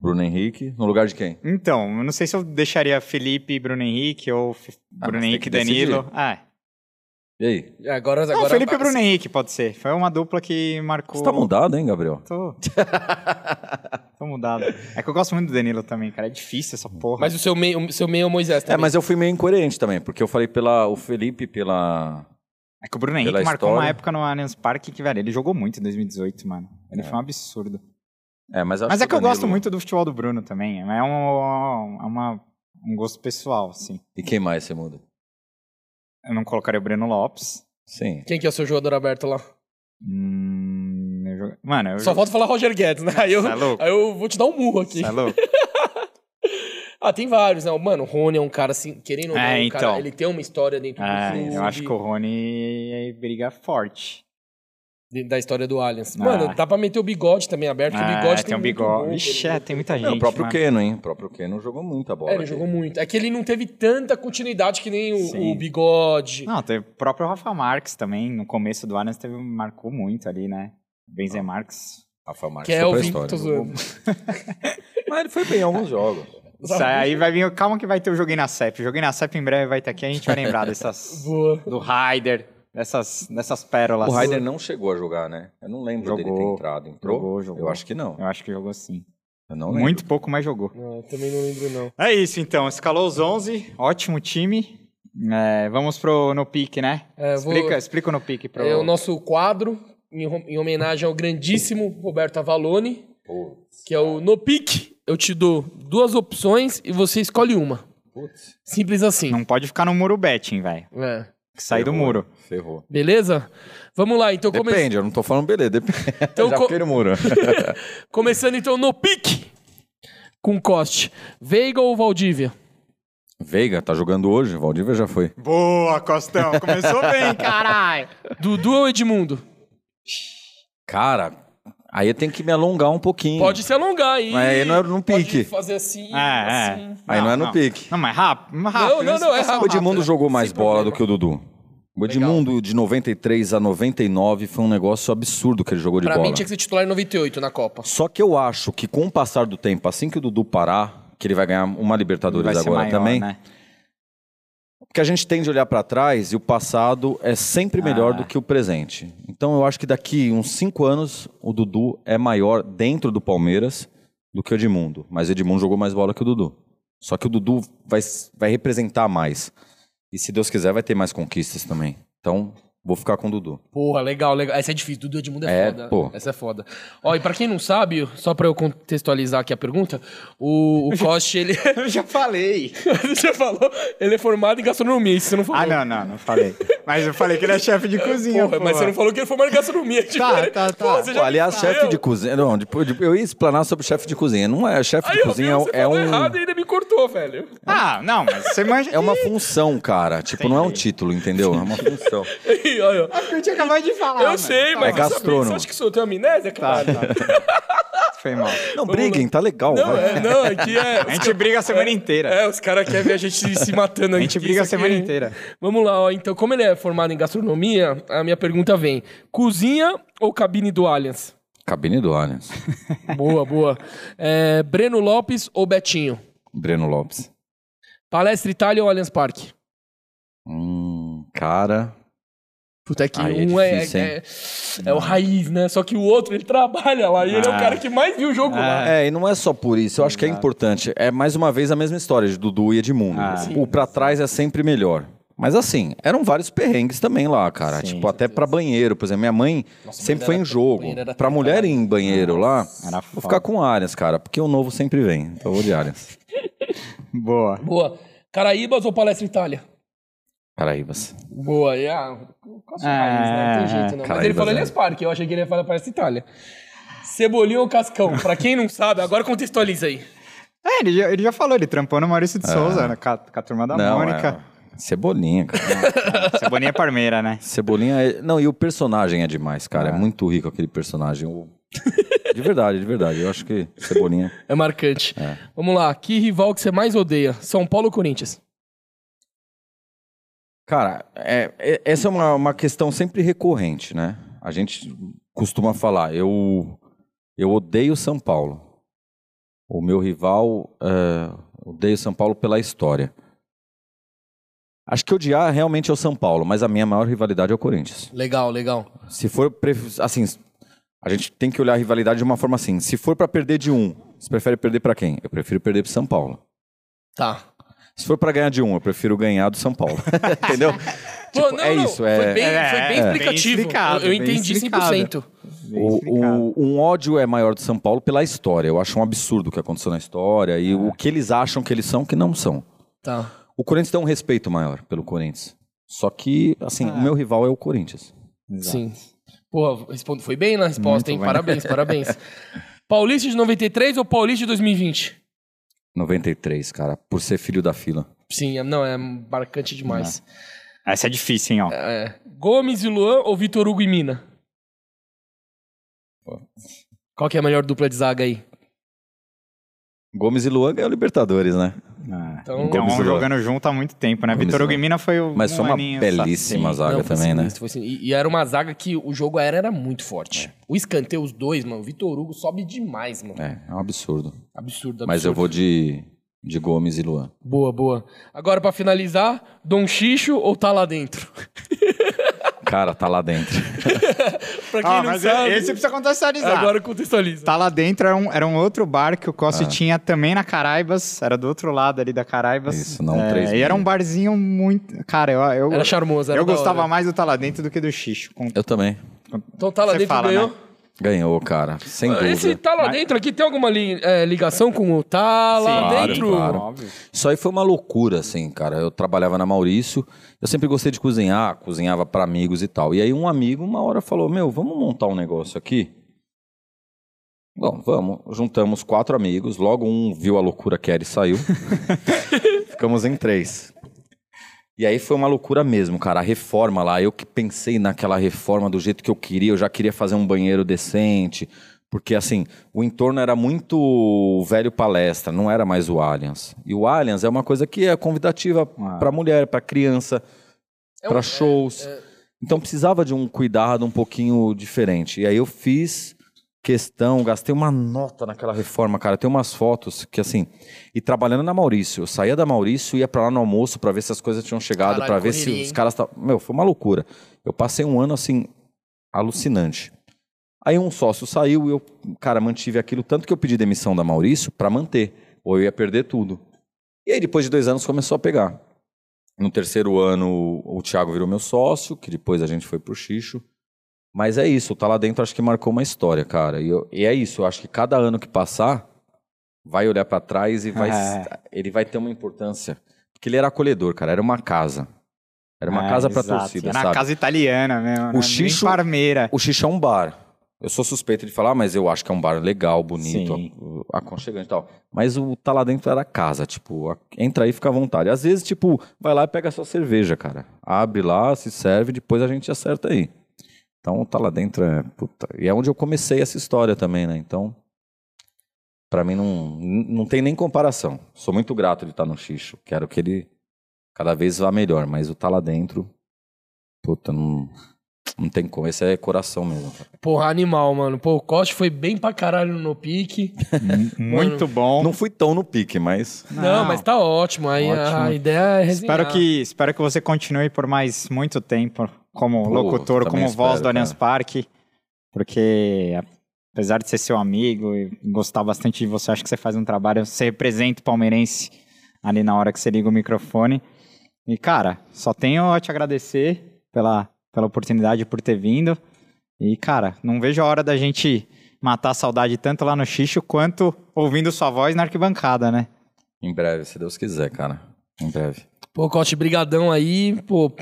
Bruno Henrique, no lugar de quem? Então, eu não sei se eu deixaria Felipe e Bruno Henrique ou F- Ah, Bruno Henrique e que Danilo. Ah, E aí? É, Agora, não, agora Felipe e Bruno Henrique pode ser. Foi uma dupla que marcou. Você tá mudado, hein, Gabriel? Tô. Tô mudado. É que eu gosto muito do Danilo também, cara. É difícil essa porra. Mas o seu meio, o seu meio é o Moisés também. É, mas eu fui meio incoerente também, porque eu falei pela o Felipe pela É que o Bruno Henrique Pela marcou uma história. época no Allianz Parque que, velho, ele jogou muito em 2018, mano. Ele foi um absurdo. É, mas acho Mas é que eu gosto muito do futebol do Bruno também. É um, é uma, um gosto pessoal, assim. E quem mais você muda? Eu não colocaria o Breno Lopes. Sim. Quem que é o seu jogador aberto lá? Hum, eu jogo- Mano, eu Só falta falar Roger Guedes, né? Aí eu, é louco? aí eu vou te dar um murro aqui. É louco? Ah, tem vários, né? Mano, o Rony é um cara assim, querendo ou não, É, um cara, então. ele tem uma história dentro do É, clube, eu acho que o Rony briga forte. Da história do Allianz. Ah. Mano, dá pra meter o bigode também aberto, que o bigode É, tem um bigode. pelo- é, tem muita gente. Não, o próprio mano. Keno, hein? O próprio Keno jogou muita bola. É, ele aqui. jogou muito. É que ele não teve tanta continuidade que nem o, o bigode. Não, teve o próprio Rafa Marques também. No começo do Allianz teve, marcou muito ali, né? Benzer Marques. Rafa Marques que é o história. Mas ele foi bem em alguns jogos. Isso aí vai vir. Calma que vai ter o Joguei na CEP. O Joguei na CEP em breve vai ter aqui. A gente vai lembrar dessas. Boa. do Raider, dessas, dessas pérolas. O Raider não chegou a jogar, né? Eu não lembro dele ter Jogou. entrado. Entrou? Jogou, jogou. Eu acho que não. Eu acho que jogou sim. Eu não lembro. Muito pouco, mas jogou. Não, também não lembro, não. É isso então. Escalou os 11. Ótimo time. É, vamos pro no pique, né? É, vou- explica, explica o no pique pro. É o nosso quadro, em, homenagem ao grandíssimo Roberto Avalone, que é o No Pique. Eu te dou duas opções e você escolhe uma. Simples assim. Não pode ficar no muro betting, velho. É. Que sai do muro. Ferrou. Beleza? Vamos lá, então come- Depende, eu não tô falando beleza, depende. Então, Já co- fiquei no muro. começando então no pique com Coste. Veiga ou Valdívia? Veiga tá jogando hoje, Valdívia já foi. Boa, Costão. Começou bem, caralho. Dudu ou Edmundo? Cara, aí eu tenho que me alongar um pouquinho. Pode se alongar aí. Mas aí não é no Pode pique. fazer assim, É, assim. é. Aí não é no pique. Não, mas rápido. rápido Não, não, não, é rápido. O Edmundo jogou mais Sem bola problema. do que o Dudu. O Edmundo, de 93 a 99, foi um negócio absurdo que ele jogou de Pra bola. mim tinha que ser titular em 98 na Copa. Só que eu acho que com o passar do tempo, assim que o Dudu parar, que ele vai ganhar uma Libertadores Vai ser agora maior, também, né? Porque a gente tende a olhar pra trás e o passado é sempre melhor Ah. do que o presente. Então eu acho que daqui uns cinco anos o Dudu é maior dentro do Palmeiras do que o Edmundo. Mas o Edmundo jogou mais bola que o Dudu. Só que o Dudu vai, vai representar mais. E se Deus quiser, vai ter mais conquistas também. Então, vou ficar com o Dudu. Porra, legal, legal. Essa é difícil. Dudu Edmundo é, É, foda. pô. Essa é foda. Ó, e pra quem não sabe, só pra eu contextualizar aqui a pergunta, o, o Coste, ele. Eu já falei. você falou? Ele é formado em gastronomia, isso você não falou. Ah, não, não, não falei. Mas eu falei que ele é chefe de cozinha, Porra, mas pô. você não falou que ele é formado em gastronomia. é diferente. tá, tá. Pô, você já Pô, aliás, chefe de cozinha. Não, depois, eu ia explanar sobre chefe de cozinha. Não é chefe de vi, cozinha, você é falou um. errado e ainda me cortou, velho. Ah, não, mas você manja. É uma função, cara. Tipo, não é um título, entendeu? É uma função. Aí, olha, ó. Eu tinha acabado de falar. Eu mano. sei, mas É gastrônomo. Você acha que sou, eu tenho amnésia, Tá, cara? tá. Foi mal. Não, briguem, tá legal. Não, vai. é, não, aqui é. A gente briga a semana inteira. É, os caras querem ver a gente se, matando A aqui. gente briga a isso aqui- semana inteira. Vamos lá, ó. Então, como ele é formado em gastronomia, a minha pergunta vem: cozinha ou cabine do Allianz? Cabine do Allianz. Boa, boa. É, Breno Lopes ou Betinho? Breno Lopes. Palestra Itália ou Allianz Parque? Hum, cara. Puta, é que Aí é um é, difícil, é, é o raiz, né? Só que o outro, ele trabalha lá e ele é o Ah. cara que mais viu o jogo lá. É, e não é só por isso. Eu acho que é importante. É mais uma vez a mesma história de Dudu e Edmundo. Ah. o pra trás é sempre melhor. Mas assim, eram vários perrengues também lá, cara. Sim, tipo, até pra banheiro. Por exemplo, minha mãe sempre foi em jogo. Pra mulher ir em banheiro lá, vou foda. ficar com Allianz, cara. Porque o novo sempre vem. Então eu vou de Allianz. Boa. Boa. Caraíbas ou Palestra Itália? Paraíbas. Boa, e a. Quase É, raiz, né? Não tem jeito, não. Mas ele Caraíbas, falou é. Allianz Parque, eu achei que ele ia falar Palestra Itália. Cebolinha ou Cascão? pra quem não sabe, agora contextualiza aí. É, ele já, ele já falou, ele trampou no Maurício de Souza, né, com, a, com a turma da não, Mônica. é... Cebolinha, cara. Cebolinha Parmeira, né? Cebolinha é... Não, e o personagem é demais, cara. É, muito rico aquele personagem. O- De verdade, de verdade. Eu acho que Cebolinha... É marcante. Vamos lá, que rival que você mais odeia? São Paulo ou Corinthians? Cara, é- é- essa é uma, uma questão sempre recorrente, né? A gente costuma falar, eu, eu odeio São Paulo. O meu rival é, odeio São Paulo pela história. Acho que odiar realmente é o São Paulo, mas a minha maior rivalidade é o Corinthians. Legal, legal. Se for, assim, a gente tem que olhar a rivalidade de uma forma assim. Se for pra perder de um, você prefere perder pra quem? Eu prefiro perder pro São Paulo. Tá. Se for pra ganhar de um, eu prefiro ganhar do São Paulo. Entendeu? Pô, Tipo, não, é não, isso, Foi é- bem, É, foi bem é, bem explicativo. explicado, eu eu bem entendi explicado. 100%. Bem O, o- um ódio é maior do São Paulo pela história. Eu acho um absurdo o que aconteceu na história e o que eles acham que eles são que não são. Tá. O Corinthians tem um respeito maior pelo Corinthians. Só que, assim, o meu rival é o Corinthians. Sim. Pô, responde- foi bem na resposta, Muito hein? bem. Parabéns, parabéns. Paulista de 93 ou Paulista de 2020? 93, cara, por ser filho da fila. Sim, é- não, é marcante demais. Essa é difícil, hein, ó. É. Gomes e Luan ou Vitor Hugo e Mina? Qual que é a melhor dupla de zaga aí? Gomes e Luan ganhou Libertadores, né? Ah, Então, Então, Gomes e Luan. jogando junto há muito tempo, né? Vitor e Hugo e Luan. Mina foi o. Mas um foi uma aninho, belíssima assim. zaga Não, também, né? sinistro, foi sinistro. E, e era uma zaga que o jogo aéreo era muito forte. O escanteio, os dois, mano. O Vitor Hugo sobe demais, mano. É, é um absurdo. Absurdo, absurdo. Mas eu vou de, de Gomes e Luan. Boa, boa. Agora, pra finalizar, Dom Xixo ou tá lá dentro? Cara, tá lá dentro. pra quem Ah, não mas sabe, esse precisa contextualizar. agora contextualiza. Tá lá dentro, era um, era um outro bar que o Cossi tinha também na Caraibas, era do outro lado ali da Caraibas. Isso, não, é, três E era um barzinho muito... Cara, eu... eu Era charmoso, era Eu da gostava hora. mais do Tá lá dentro do que do Xixo. com- Eu também. Então tá lá Você dentro fala, ganhou. né? Ganhou, cara. Sem dúvida. Esse tá lá dentro aqui tem alguma li- é, ligação com o tá lá Claro, dentro? claro. Isso aí foi uma loucura, assim, cara. Eu trabalhava na Maurício, eu sempre gostei de cozinhar, cozinhava para amigos e tal. E aí um amigo uma hora falou: Meu, vamos montar um negócio aqui? Bom, vamos. Juntamos quatro amigos, logo um viu a loucura que era e saiu. Ficamos em três. E aí foi uma loucura mesmo, cara. A reforma lá, eu que pensei naquela reforma do jeito que eu queria, eu já queria fazer um banheiro decente. Porque, assim, o entorno era muito velho palestra, não era mais o Allianz. E o Allianz é uma coisa que é convidativa Ah. para mulher, para criança, É para um- shows. Então precisava de um cuidado um pouquinho diferente. E aí eu fiz questão, gastei uma nota naquela reforma, cara. Tem umas fotos que assim, e trabalhando na Maurício, eu saía da Maurício, ia pra lá no almoço pra ver se as coisas tinham chegado, pra ver se os caras estavam, meu, foi uma loucura. Eu passei um ano assim alucinante. Aí um sócio saiu e eu, cara, mantive aquilo tanto que eu pedi demissão da Maurício pra manter, ou eu ia perder tudo. E aí depois de dois anos começou a pegar. No terceiro ano, o Thiago virou meu sócio, que depois a gente foi pro Xixo. Mas é isso, tá lá dentro acho que marcou uma história, cara. E, eu- e é isso, eu acho que cada ano que passar, vai olhar pra trás e vai, É. ele vai ter uma importância. Porque ele era acolhedor, cara, era uma casa. Era uma É, casa pra exato. torcida, Era sabe? casa italiana mesmo. né? O Nem Xixo- Parmeira. O Xixo é um bar. Eu sou suspeito de falar, mas eu acho que é um bar legal, bonito, Sim. aconchegante e tal. Mas o tá lá dentro era casa, tipo, entra aí e fica à vontade. Às vezes, tipo, vai lá e pega a sua cerveja, cara. Abre lá, se serve, depois a gente acerta aí. Então, tá lá dentro é. Puta. E é onde eu comecei essa história também, né? Então, pra mim não, não tem nem comparação. Sou muito grato de estar no Xixo. Quero que ele cada vez vá melhor, mas o tá lá dentro. Puta, não. Não tem como. Esse é coração mesmo. cara. Porra, animal, mano. Pô, o Coste foi bem pra caralho no pique. Muito bom. Não fui tão no pique, mas. Não, mas tá ótimo. Aí a- Ótimo. a ideia é resenhar. Espero que, espero que você continue por mais muito tempo como Pô, locutor, como voz espero, do Allianz. Parque, porque apesar de ser seu amigo e gostar bastante de você, acho que você faz um trabalho, você representa o palmeirense ali na hora que você liga o microfone. E cara, só tenho a te agradecer pela, pela oportunidade por ter vindo. E cara, não vejo a hora da gente matar a saudade tanto lá no Xixo quanto ouvindo sua voz na arquibancada, né? Em breve, se Deus quiser, cara. Em breve. Pô, Cote, brigadão aí. Pô,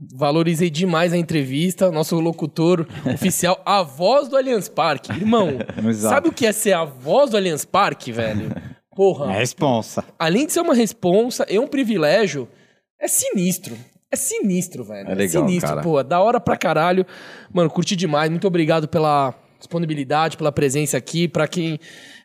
valorizei demais a entrevista. Nosso locutor oficial, a voz do Allianz Parque. Irmão, sabe o que é ser a voz do Allianz Parque, velho? Porra, É responsa. além de ser uma responsa e um privilégio, é sinistro. É sinistro, velho. É legal, sinistro, cara. pô. Da hora pra caralho. Mano, curti demais. Muito obrigado pela disponibilidade, pela presença aqui. Pra quem,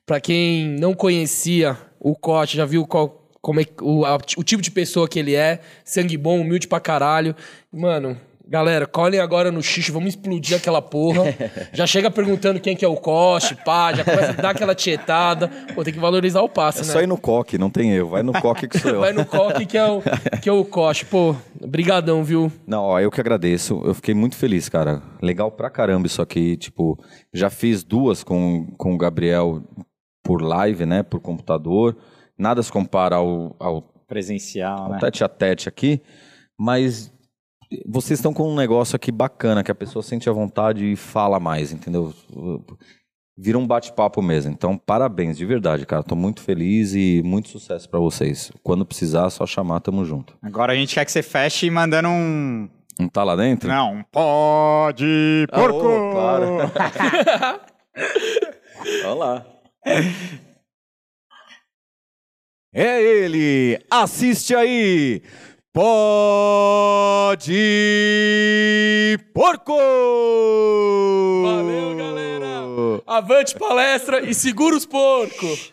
pra quem não conhecia o Cote, já viu qual, como é, o, a- o tipo de pessoa que ele é. Sangue bom, humilde pra caralho. Mano... Galera, colhem agora no xixi, vamos explodir aquela porra. Já chega perguntando quem que é o Coche, pá, já começa a dar aquela tietada. Pô, tem que valorizar o passe, É né? só ir no coque, não tem eu. Vai no coque que sou eu. Vai no coque que é o, que é o Coche. Pô, brigadão, viu? Não, ó, eu que agradeço. Eu fiquei muito feliz, cara. Legal pra caramba isso aqui. Tipo, já fiz duas com, com o Gabriel por live, né? Por computador. Nada se compara ao, ao Presencial, né? tete a tete aqui. Mas vocês estão com um negócio aqui bacana, que a pessoa sente a vontade e fala mais, entendeu? Vira um bate-papo mesmo. Então, parabéns, de verdade, cara. Tô muito feliz e muito sucesso pra vocês. Quando precisar, só chamar, tamo junto. Agora a gente quer que você feche mandando um. Não tá lá dentro? Não, um pode, Ah, porco! ô, claro. Vamos lá. É ele! Assiste aí! Pode porco! Valeu, galera! Avante palestra e segura os porcos!